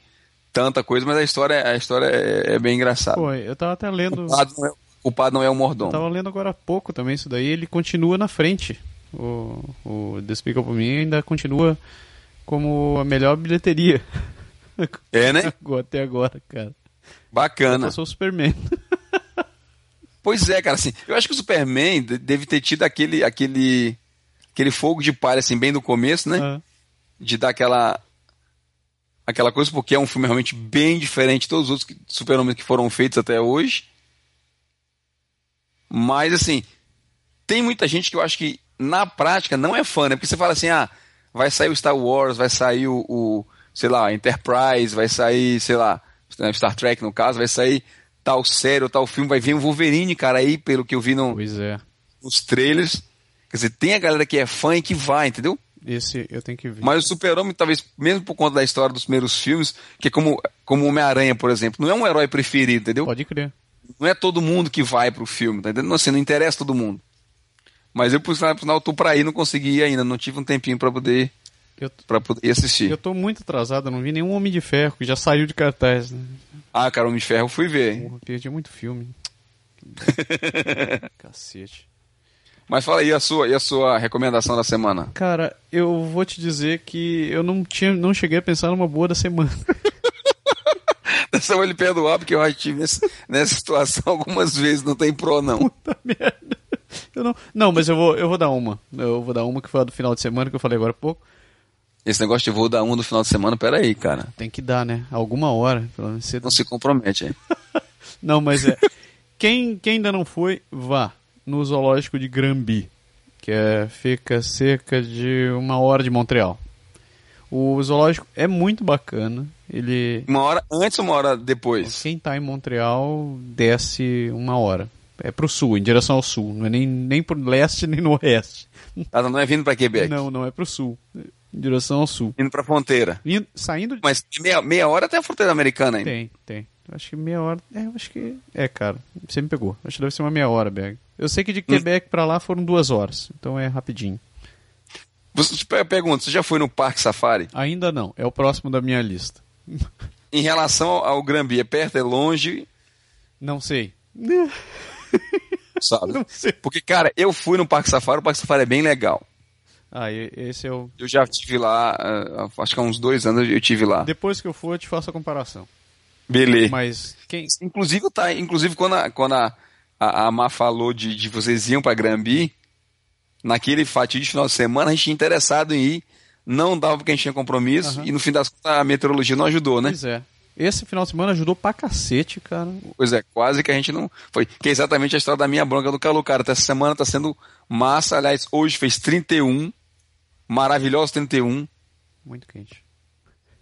Speaker 2: tanta coisa, mas a história, a história é, é bem engraçada.
Speaker 1: Pô, eu tava até lendo.
Speaker 2: O culpado não é, o, culpado não é o mordomo.
Speaker 1: Eu tava lendo agora há pouco também isso daí, ele continua na frente. O, o Despicable Me ainda continua como a melhor bilheteria.
Speaker 2: É, né?
Speaker 1: Até agora, cara.
Speaker 2: Bacana.
Speaker 1: Eu sou o Superman.
Speaker 2: Pois é, cara, assim, eu acho que o Superman deve ter tido aquele, aquele, aquele fogo de palha, assim, bem no começo, né? Uhum. De dar aquela, aquela coisa, porque é um filme realmente bem diferente de todos os outros super-homens que foram feitos até hoje. Mas, assim, tem muita gente que eu acho que, na prática, não é fã, né? Porque você fala assim, ah, vai sair o Star Wars, vai sair o, o sei lá, Enterprise, vai sair, sei lá, Star Trek no caso, vai sair tal série ou tal filme, vai vir um Wolverine, cara, aí, pelo que eu vi no,
Speaker 1: é.
Speaker 2: nos trailers. Quer dizer, tem a galera que é fã e que vai, entendeu?
Speaker 1: Esse eu tenho que ver.
Speaker 2: Mas o Super-Homem, talvez, mesmo por conta da história dos primeiros filmes, que é como, como Homem-Aranha, por exemplo, não é um herói preferido, entendeu?
Speaker 1: Pode crer.
Speaker 2: Não é todo mundo que vai pro filme, tá entendendo? Assim, não interessa todo mundo. Mas eu, por sinal, eu tô pra ir, não consegui ir ainda, não tive um tempinho para poder eu, pra poder assistir.
Speaker 1: Eu tô muito atrasado, não vi nenhum Homem de Ferro, que já saiu de cartaz. Né?
Speaker 2: Ah, cara, Homem de Ferro fui ver.
Speaker 1: Porra, perdi muito filme. Cacete.
Speaker 2: Mas fala aí a sua, e a sua recomendação da semana.
Speaker 1: Cara, eu vou te dizer que eu não tinha, não cheguei a pensar numa boa da semana.
Speaker 2: Dessa eu lhe perdoar, porque eu já tive nessa situação algumas vezes, não tem pro não.
Speaker 1: Puta merda. Eu não, não, mas eu vou, eu vou dar uma. Eu vou dar uma que foi a do final de semana, que eu falei agora há pouco.
Speaker 2: Esse negócio de vou dar um do final de semana, peraí, cara.
Speaker 1: Tem que dar, né? Alguma hora. Pelo menos
Speaker 2: você... Não se compromete, hein?
Speaker 1: não, mas é. quem, quem ainda não foi, vá no zoológico de Granby, que é, fica cerca de uma hora de Montreal. O zoológico é muito bacana. Ele
Speaker 2: uma hora antes ou uma hora depois?
Speaker 1: Quem está em Montreal desce uma hora. É pro sul, em direção ao sul. Não é nem, nem pro leste nem no oeste.
Speaker 2: Ah, não é vindo para Quebec?
Speaker 1: Não, não é pro sul em direção ao sul.
Speaker 2: Indo pra fronteira.
Speaker 1: Indo, saindo.
Speaker 2: Mas meia, meia hora até a fronteira americana ainda.
Speaker 1: Tem, tem. Acho que meia hora. É, acho que. É, cara. Você me pegou. Acho que deve ser uma meia hora, Berg. Eu sei que de Quebec hum. para lá foram duas horas. Então é rapidinho.
Speaker 2: Você pergunta, você já foi no Parque Safari?
Speaker 1: Ainda não. É o próximo da minha lista.
Speaker 2: em relação ao Granby, é perto, é longe?
Speaker 1: Não sei.
Speaker 2: Sabe? Não sei. Porque, cara, eu fui no Parque Safari, o Parque Safari é bem legal.
Speaker 1: Ah, esse é o.
Speaker 2: Eu já tive lá, uh, acho que há uns dois anos eu tive lá.
Speaker 1: Depois que eu for, eu te faço a comparação.
Speaker 2: Beleza.
Speaker 1: Mas quem.
Speaker 2: Inclusive, tá, inclusive quando a, quando a, a, a Má falou de, de vocês iam para Grambi, naquele fatídico final de semana, a gente tinha interessado em ir, não dava porque a gente tinha compromisso, uhum. e no fim das contas a meteorologia não ajudou, né?
Speaker 1: Pois é. Esse final de semana ajudou pra cacete, cara.
Speaker 2: Pois é, quase que a gente não. Foi. Que é exatamente a história da minha bronca do calor, cara. Até essa semana tá sendo massa. Aliás, hoje fez 31 maravilhoso 31.
Speaker 1: Muito quente.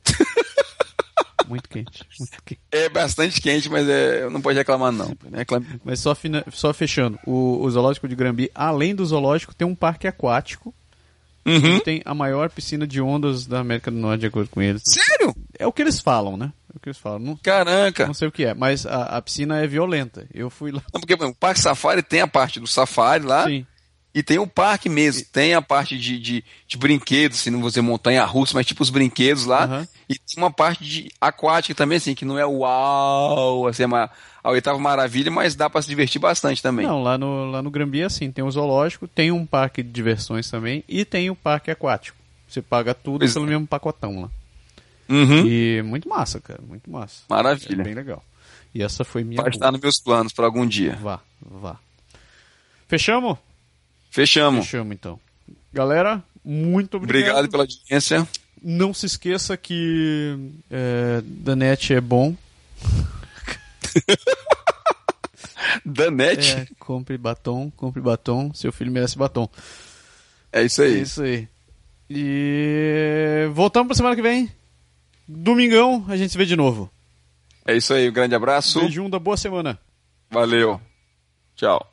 Speaker 1: muito quente. Muito quente.
Speaker 2: É bastante quente, mas é, não pode reclamar não. Reclame.
Speaker 1: Mas só, fina, só fechando, o, o zoológico de Grambi, além do zoológico, tem um parque aquático.
Speaker 2: Uhum.
Speaker 1: tem a maior piscina de ondas da América do Norte, de acordo com eles.
Speaker 2: Sério?
Speaker 1: É o que eles falam, né? É o que eles falam. Não,
Speaker 2: Caraca!
Speaker 1: Não sei o que é, mas a, a piscina é violenta. Eu fui lá.
Speaker 2: Não, porque o Parque Safari tem a parte do safari lá. Sim. E tem o parque mesmo, tem a parte de, de, de brinquedos, assim, não vou dizer montanha russa, mas tipo os brinquedos lá. Uhum. E tem uma parte de aquática também, assim, que não é uau, assim, é a oitava maravilha, mas dá para se divertir bastante também.
Speaker 1: Não, lá no, lá no Grambi é assim, tem o zoológico, tem um parque de diversões também e tem o parque aquático. Você paga tudo pois pelo é. mesmo pacotão lá.
Speaker 2: Uhum.
Speaker 1: E muito massa, cara, muito massa.
Speaker 2: Maravilha.
Speaker 1: É bem legal. E essa foi minha.
Speaker 2: Pode estar nos meus planos para algum dia.
Speaker 1: Vá, vá. Fechamos?
Speaker 2: Fechamos.
Speaker 1: Fechamos, então. Galera, muito obrigado.
Speaker 2: Obrigado pela audiência.
Speaker 1: não se esqueça que é, Danete é bom.
Speaker 2: Danete?
Speaker 1: É, compre batom, compre batom, seu filho merece batom.
Speaker 2: É isso aí.
Speaker 1: É isso aí. E voltamos pra semana que vem. Domingão, a gente se vê de novo.
Speaker 2: É isso aí, um grande abraço.
Speaker 1: Beijão da boa semana.
Speaker 2: Valeu. Tchau.